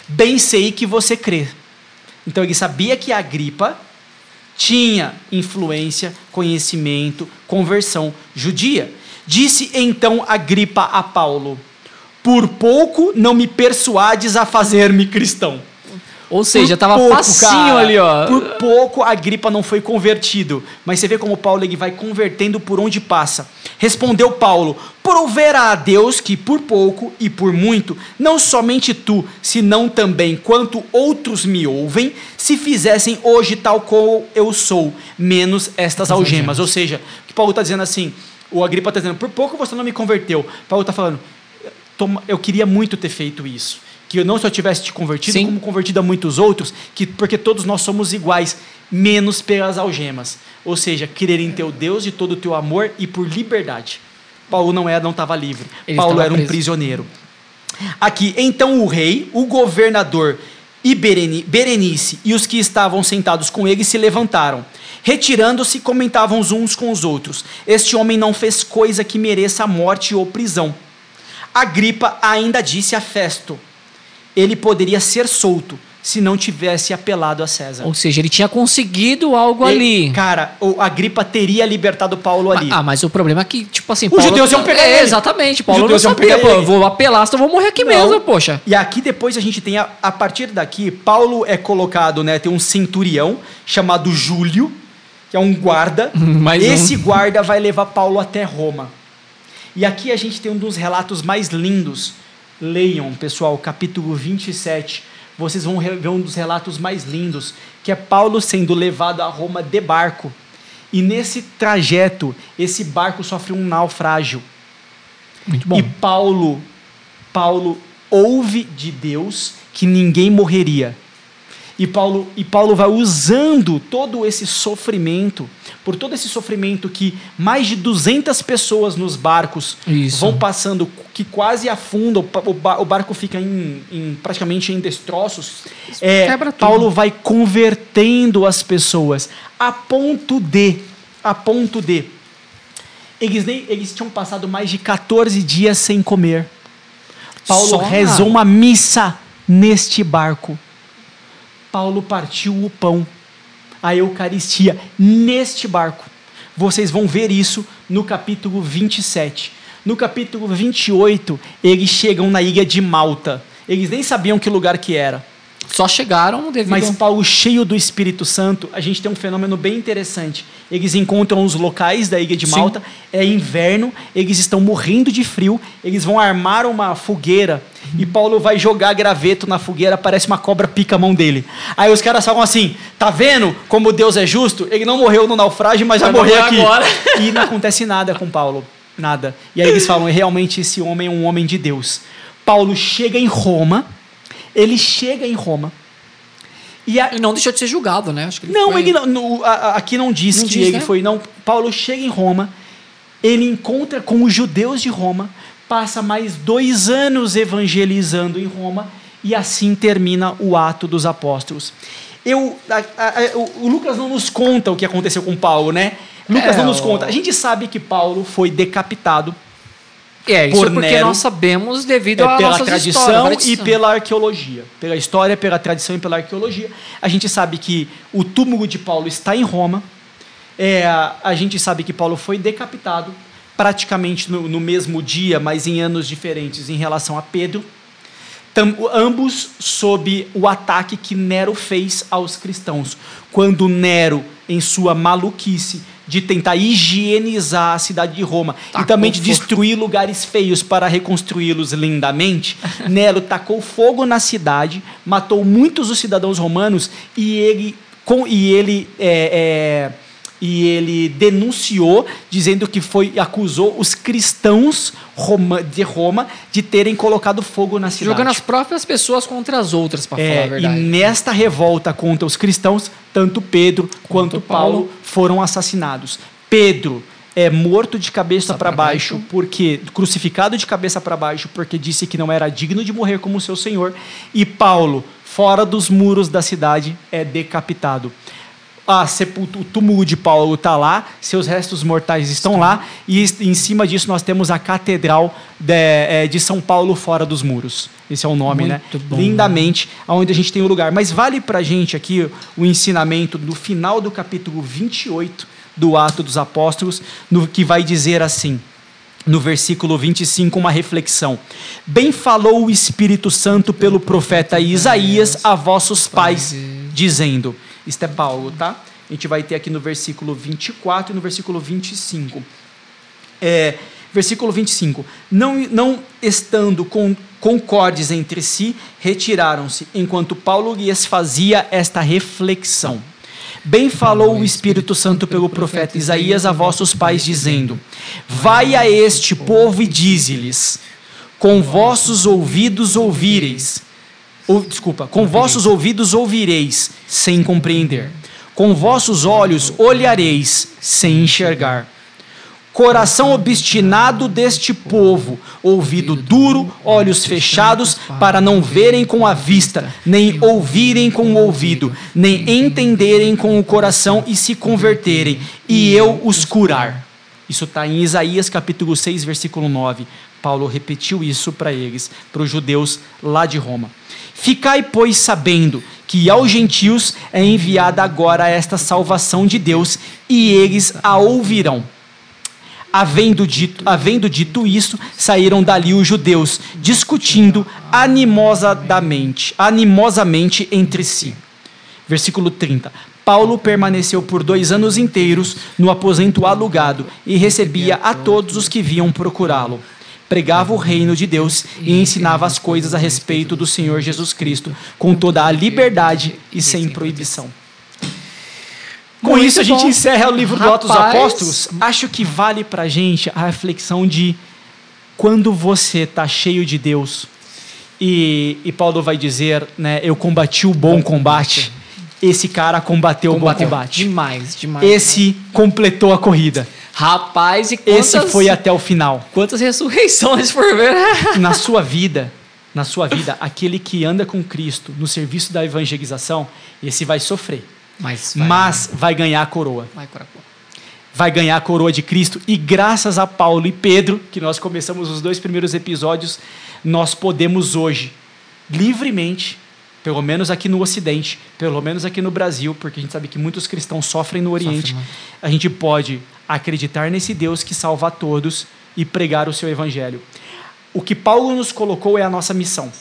Bem sei que você crê. Então ele sabia que a Agripa tinha influência, conhecimento, conversão judia. Disse então Agripa a Paulo: Por pouco não me persuades a fazer-me cristão. Ou seja, Por tava pouco, facinho cara, ali, ó. Por pouco a Gripa não foi convertido. Mas você vê como Paulo ele vai convertendo por onde passa. Respondeu Paulo: Proverá a Deus que por pouco e por muito, não somente tu, senão também quanto outros me ouvem, se fizessem hoje tal como eu sou, menos estas algemas. Ou seja, o que Paulo está dizendo assim, o Agripa está dizendo, por pouco você não me converteu. Paulo está falando, "Toma- eu queria muito ter feito isso. Que eu não só tivesse te convertido, Sim. como convertido a muitos outros, que, porque todos nós somos iguais, menos pelas algemas. Ou seja, crer em teu Deus de todo o teu amor e por liberdade. Paulo não era, não estava livre. Ele Paulo era um preso. prisioneiro. Aqui, então o rei, o governador e Bereni- Berenice e os que estavam sentados com ele se levantaram. Retirando-se, comentavam uns com os outros: Este homem não fez coisa que mereça morte ou prisão. Agripa ainda disse a Festo: Ele poderia ser solto se não tivesse apelado a César. Ou seja, ele tinha conseguido algo Ele- ali. Cara, o Agripa teria libertado Paulo ali. Ah, mas o problema é que, tipo assim, Os judeus iam pegar é, ele. Exatamente, Paulo não judeus iam sabia, pegar pô, vou apelar, senão vou morrer aqui Não. mesmo, poxa. E aqui depois a gente tem, a, a partir daqui, Paulo é colocado, né? Tem um centurião chamado Júlio, que é um guarda. Mais um. Esse guarda vai levar Paulo até Roma. E aqui a gente tem um dos relatos mais lindos. Leiam, pessoal, capítulo 27. Vocês vão ver um dos relatos mais lindos, que é Paulo sendo levado a Roma de barco. E nesse trajeto, esse barco sofre um naufrágio. Muito bom. E Paulo, Paulo ouve de Deus que ninguém morreria. E Paulo, e Paulo vai usando todo esse sofrimento, por todo esse sofrimento que mais de 200 pessoas nos barcos Isso. vão passando, que quase afundam, o barco fica em, em- praticamente em destroços. É. Paulo vai convertendo as pessoas a ponto de, a ponto de, eles, nem, eles tinham passado mais de 14 dias sem comer. Paulo Só? rezou uma missa neste barco. Paulo partiu o pão, a Eucaristia, neste barco. Vocês vão ver isso no capítulo 27. No capítulo 28, eles chegam na ilha de Malta. Eles nem sabiam que lugar que era. Só chegaram devido Mas Paulo, cheio do Espírito Santo, a gente tem um fenômeno bem interessante. Eles encontram os locais da ilha de Sim. Malta, é inverno, eles estão morrendo de frio, eles vão armar uma fogueira e Paulo vai jogar graveto na fogueira, parece uma cobra pica a mão dele. Aí os caras falam assim: tá vendo como Deus é justo? Ele não morreu no naufrágio, mas vai, morrer morrer aqui. agora. E não acontece nada com Paulo. Nada. E aí eles falam: realmente esse homem é um homem de Deus. Paulo chega em Roma, ele chega em Roma. E a, Ele não deixou de ser julgado, né? Acho que ele não, foi- ele não, no- a- a- aqui não diz Não que diz, ele né? foi. Não, Paulo chega em Roma, ele encontra com os judeus de Roma, passa mais dois anos evangelizando em Roma e assim termina o ato dos apóstolos. Eu, o, Lucas não nos conta o que aconteceu com Paulo, né? Lucas É, não nos conta. A gente sabe que Paulo foi decapitado É, isso por porque Nero. nós sabemos devido é, à pela nossa tradição história, e pela arqueologia. Pela história, pela tradição e pela arqueologia. A gente sabe que o túmulo de Paulo está em Roma. É, a gente sabe que Paulo foi decapitado praticamente no, no mesmo dia, mas em anos diferentes em relação a Pedro. Tam- ambos sob o ataque que Nero fez aos cristãos. Quando Nero, em sua maluquice de tentar higienizar a cidade de Roma e Tacou também de fogo. destruir lugares feios para reconstruí-los lindamente, Nero tacou fogo na cidade, matou muitos dos cidadãos romanos e ele, com, e ele é, é, e ele denunciou, dizendo que foi acusou os cristãos de Roma de terem colocado fogo na cidade. Jogando as próprias pessoas contra as outras, pra falar a É, e verdade. nesta revolta contra os cristãos, tanto Pedro quanto Paulo. Paulo foram assassinados. Pedro é morto de cabeça para baixo, baixo, porque crucificado de cabeça para baixo, porque disse que não era digno de morrer como seu senhor, e Paulo, fora dos muros da cidade, é decapitado. A sepulto, o túmulo de Paulo está lá, seus restos mortais estão lá, e em cima disso nós temos a Catedral de, é, de São Paulo fora dos muros. Esse é o nome, né? Muito né? Bom, Lindamente, onde a gente tem o um lugar. Mas vale para a gente aqui o ensinamento do final do capítulo 28 do Ato dos Apóstolos, no que vai dizer assim no versículo 25, uma reflexão. Bem falou o Espírito Santo pelo profeta Isaías a vossos pais, dizendo: Isto é Paulo, tá? A gente vai ter aqui no versículo 24 e no versículo 25. É, versículo 25: Não, não estando com, concordes entre si, retiraram-se, enquanto Paulo lhes fazia esta reflexão. Bem falou o Espírito Santo pelo profeta Isaías a vossos pais, dizendo: Vai a este povo e dize-lhes: Com vossos ouvidos ouvireis. Ou, desculpa, com vossos ouvidos ouvireis, sem compreender. Com vossos olhos olhareis, sem enxergar coração obstinado deste povo, ouvido duro, olhos fechados, para não verem com a vista, nem ouvirem com o ouvido, nem entenderem com o coração e se converterem, e eu os curar. Isso está em Isaías capítulo 6, versículo 9. Paulo repetiu isso para eles, para os judeus lá de Roma. Ficai, pois, sabendo que aos gentios é enviada agora esta salvação de Deus, e eles a ouvirão. Havendo dito, havendo dito isso, saíram dali os judeus, discutindo animosamente, animosamente entre si. Versículo 30. Paulo permaneceu por dois anos inteiros no aposento alugado e recebia a todos os que vinham procurá-lo. Pregava o reino de Deus e ensinava as coisas a respeito do Senhor Jesus Cristo, com toda a liberdade e sem proibição. Com Muito isso, a gente bom. encerra o livro Rapaz. do Atos dos Apóstolos. Acho que vale pra gente a reflexão de quando você está cheio de Deus e, e, Paulo vai dizer, né, eu combati o bom combate. Esse cara combateu, combateu. o bom combate. Demais, demais. Esse demais. completou a corrida. Rapaz, e quantas, Esse foi até o final. Quantas ressurreições por ver. na sua vida, na sua vida, aquele que anda com Cristo no serviço da evangelização, esse vai sofrer. Mas vai, mas vai ganhar a coroa. Vai, vai ganhar a coroa de Cristo. E graças a Paulo e Pedro, que nós começamos os dois primeiros episódios, nós podemos hoje, livremente, pelo menos aqui no Ocidente, pelo menos aqui no Brasil, porque a gente sabe que muitos cristãos sofrem no Oriente, a gente pode acreditar nesse Deus que salva a todos e pregar o seu evangelho. O que Paulo nos colocou é a nossa missão.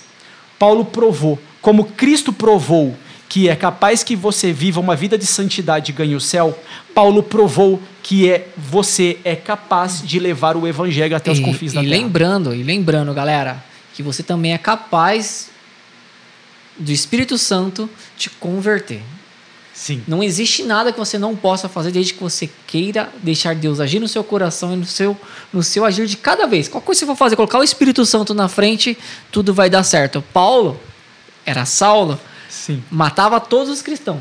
Paulo provou, como Cristo provou que é capaz que você viva uma vida de santidade e ganhe o céu, Paulo provou que é você é capaz de levar o evangelho até os e, confins da e terra. E lembrando, e lembrando, galera, que você também é capaz do Espírito Santo te converter. Sim. Não existe nada que você não possa fazer desde que você queira deixar Deus agir no seu coração e no seu, no seu agir de cada vez. Qual coisa você for fazer, colocar o Espírito Santo na frente, tudo vai dar certo. Paulo era Saulo, Sim. matava todos os cristãos.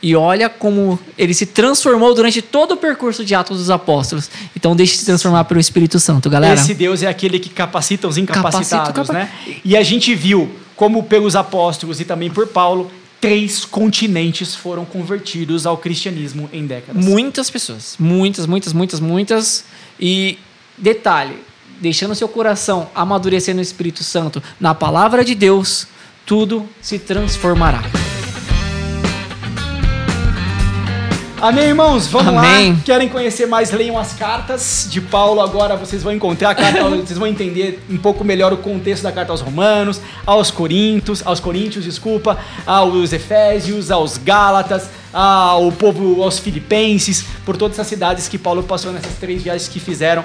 E olha como ele se transformou durante todo o percurso de Atos dos Apóstolos. Então deixe se transformar pelo Espírito Santo, galera. Esse Deus é aquele que capacita os incapacitados, capacita, né? E a gente viu como pelos apóstolos e também por Paulo, três continentes foram convertidos ao cristianismo em décadas. Muitas pessoas, muitas, muitas, muitas, muitas. E detalhe, deixando seu coração amadurecer no Espírito Santo, na palavra de Deus, tudo se transformará. Amém, irmãos? Vamos Amém. lá. Querem conhecer mais? Leiam as cartas de Paulo. Agora vocês vão encontrar a carta, vocês vão entender um pouco melhor o contexto da carta aos Romanos, aos Coríntios, aos Coríntios, desculpa, aos Efésios, aos Gálatas, ao povo, aos Filipenses, por todas essas cidades que Paulo passou nessas três viagens que fizeram.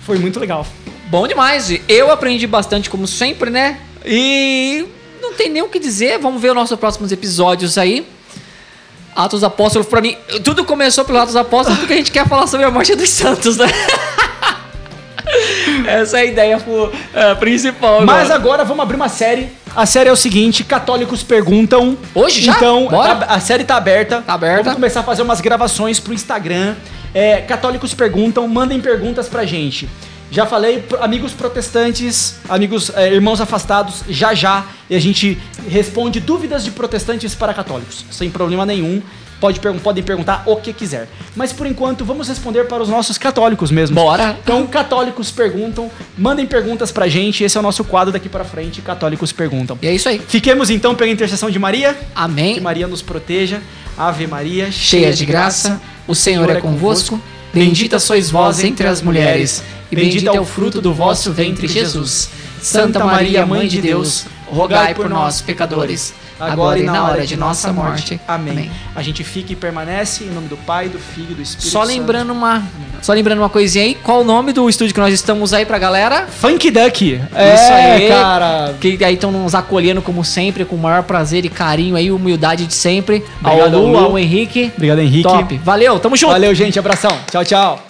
Foi muito legal. Bom demais. Eu aprendi bastante, como sempre, né? E não tem nem o que dizer. Vamos ver os nossos próximos episódios aí. Atos Apóstolos, pra mim, tudo começou pelos Atos Apóstolos porque a gente quer falar sobre a morte dos santos, né? Essa é a ideia uh, principal. Mas agora vamos abrir uma série. A série é o seguinte: católicos perguntam. Hoje já? Então, Bora. Tá, a série tá aberta. Tá aberta. Vamos começar a fazer umas gravações pro Instagram. É, católicos perguntam, mandem perguntas pra gente. Já falei, amigos protestantes, amigos é, irmãos afastados, já já, e a gente responde dúvidas de protestantes para católicos, sem problema nenhum. Pode, podem perguntar o que quiser. Mas por enquanto, vamos responder para os nossos católicos mesmo. Bora! Então, católicos perguntam, mandem perguntas pra gente. Esse é o nosso quadro daqui para frente. Católicos perguntam. E é isso aí. Fiquemos então pela intercessão de Maria. Amém. Que Maria nos proteja. Ave Maria, cheia de graça, o Senhor é convosco. Bendita sois vós entre as mulheres, e bendito é o fruto do vosso ventre, Jesus. Santa Maria, Mãe de Deus, rogai por nós, pecadores agora e na hora de nossa morte. Amém. Amém. A gente fica e permanece em nome do Pai, do Filho e do Espírito Só lembrando Santo. uma, só lembrando uma coisinha aí, qual o nome do estúdio que nós estamos aí pra galera? Funk Duck. É, Isso aí, cara. Que aí estão nos acolhendo como sempre, com o maior prazer e carinho aí, humildade de sempre. Obrigado, ao Lu, ao Henrique. Obrigado, Henrique. Top. Valeu, tamo junto. Valeu, gente. Abração. Tchau, tchau.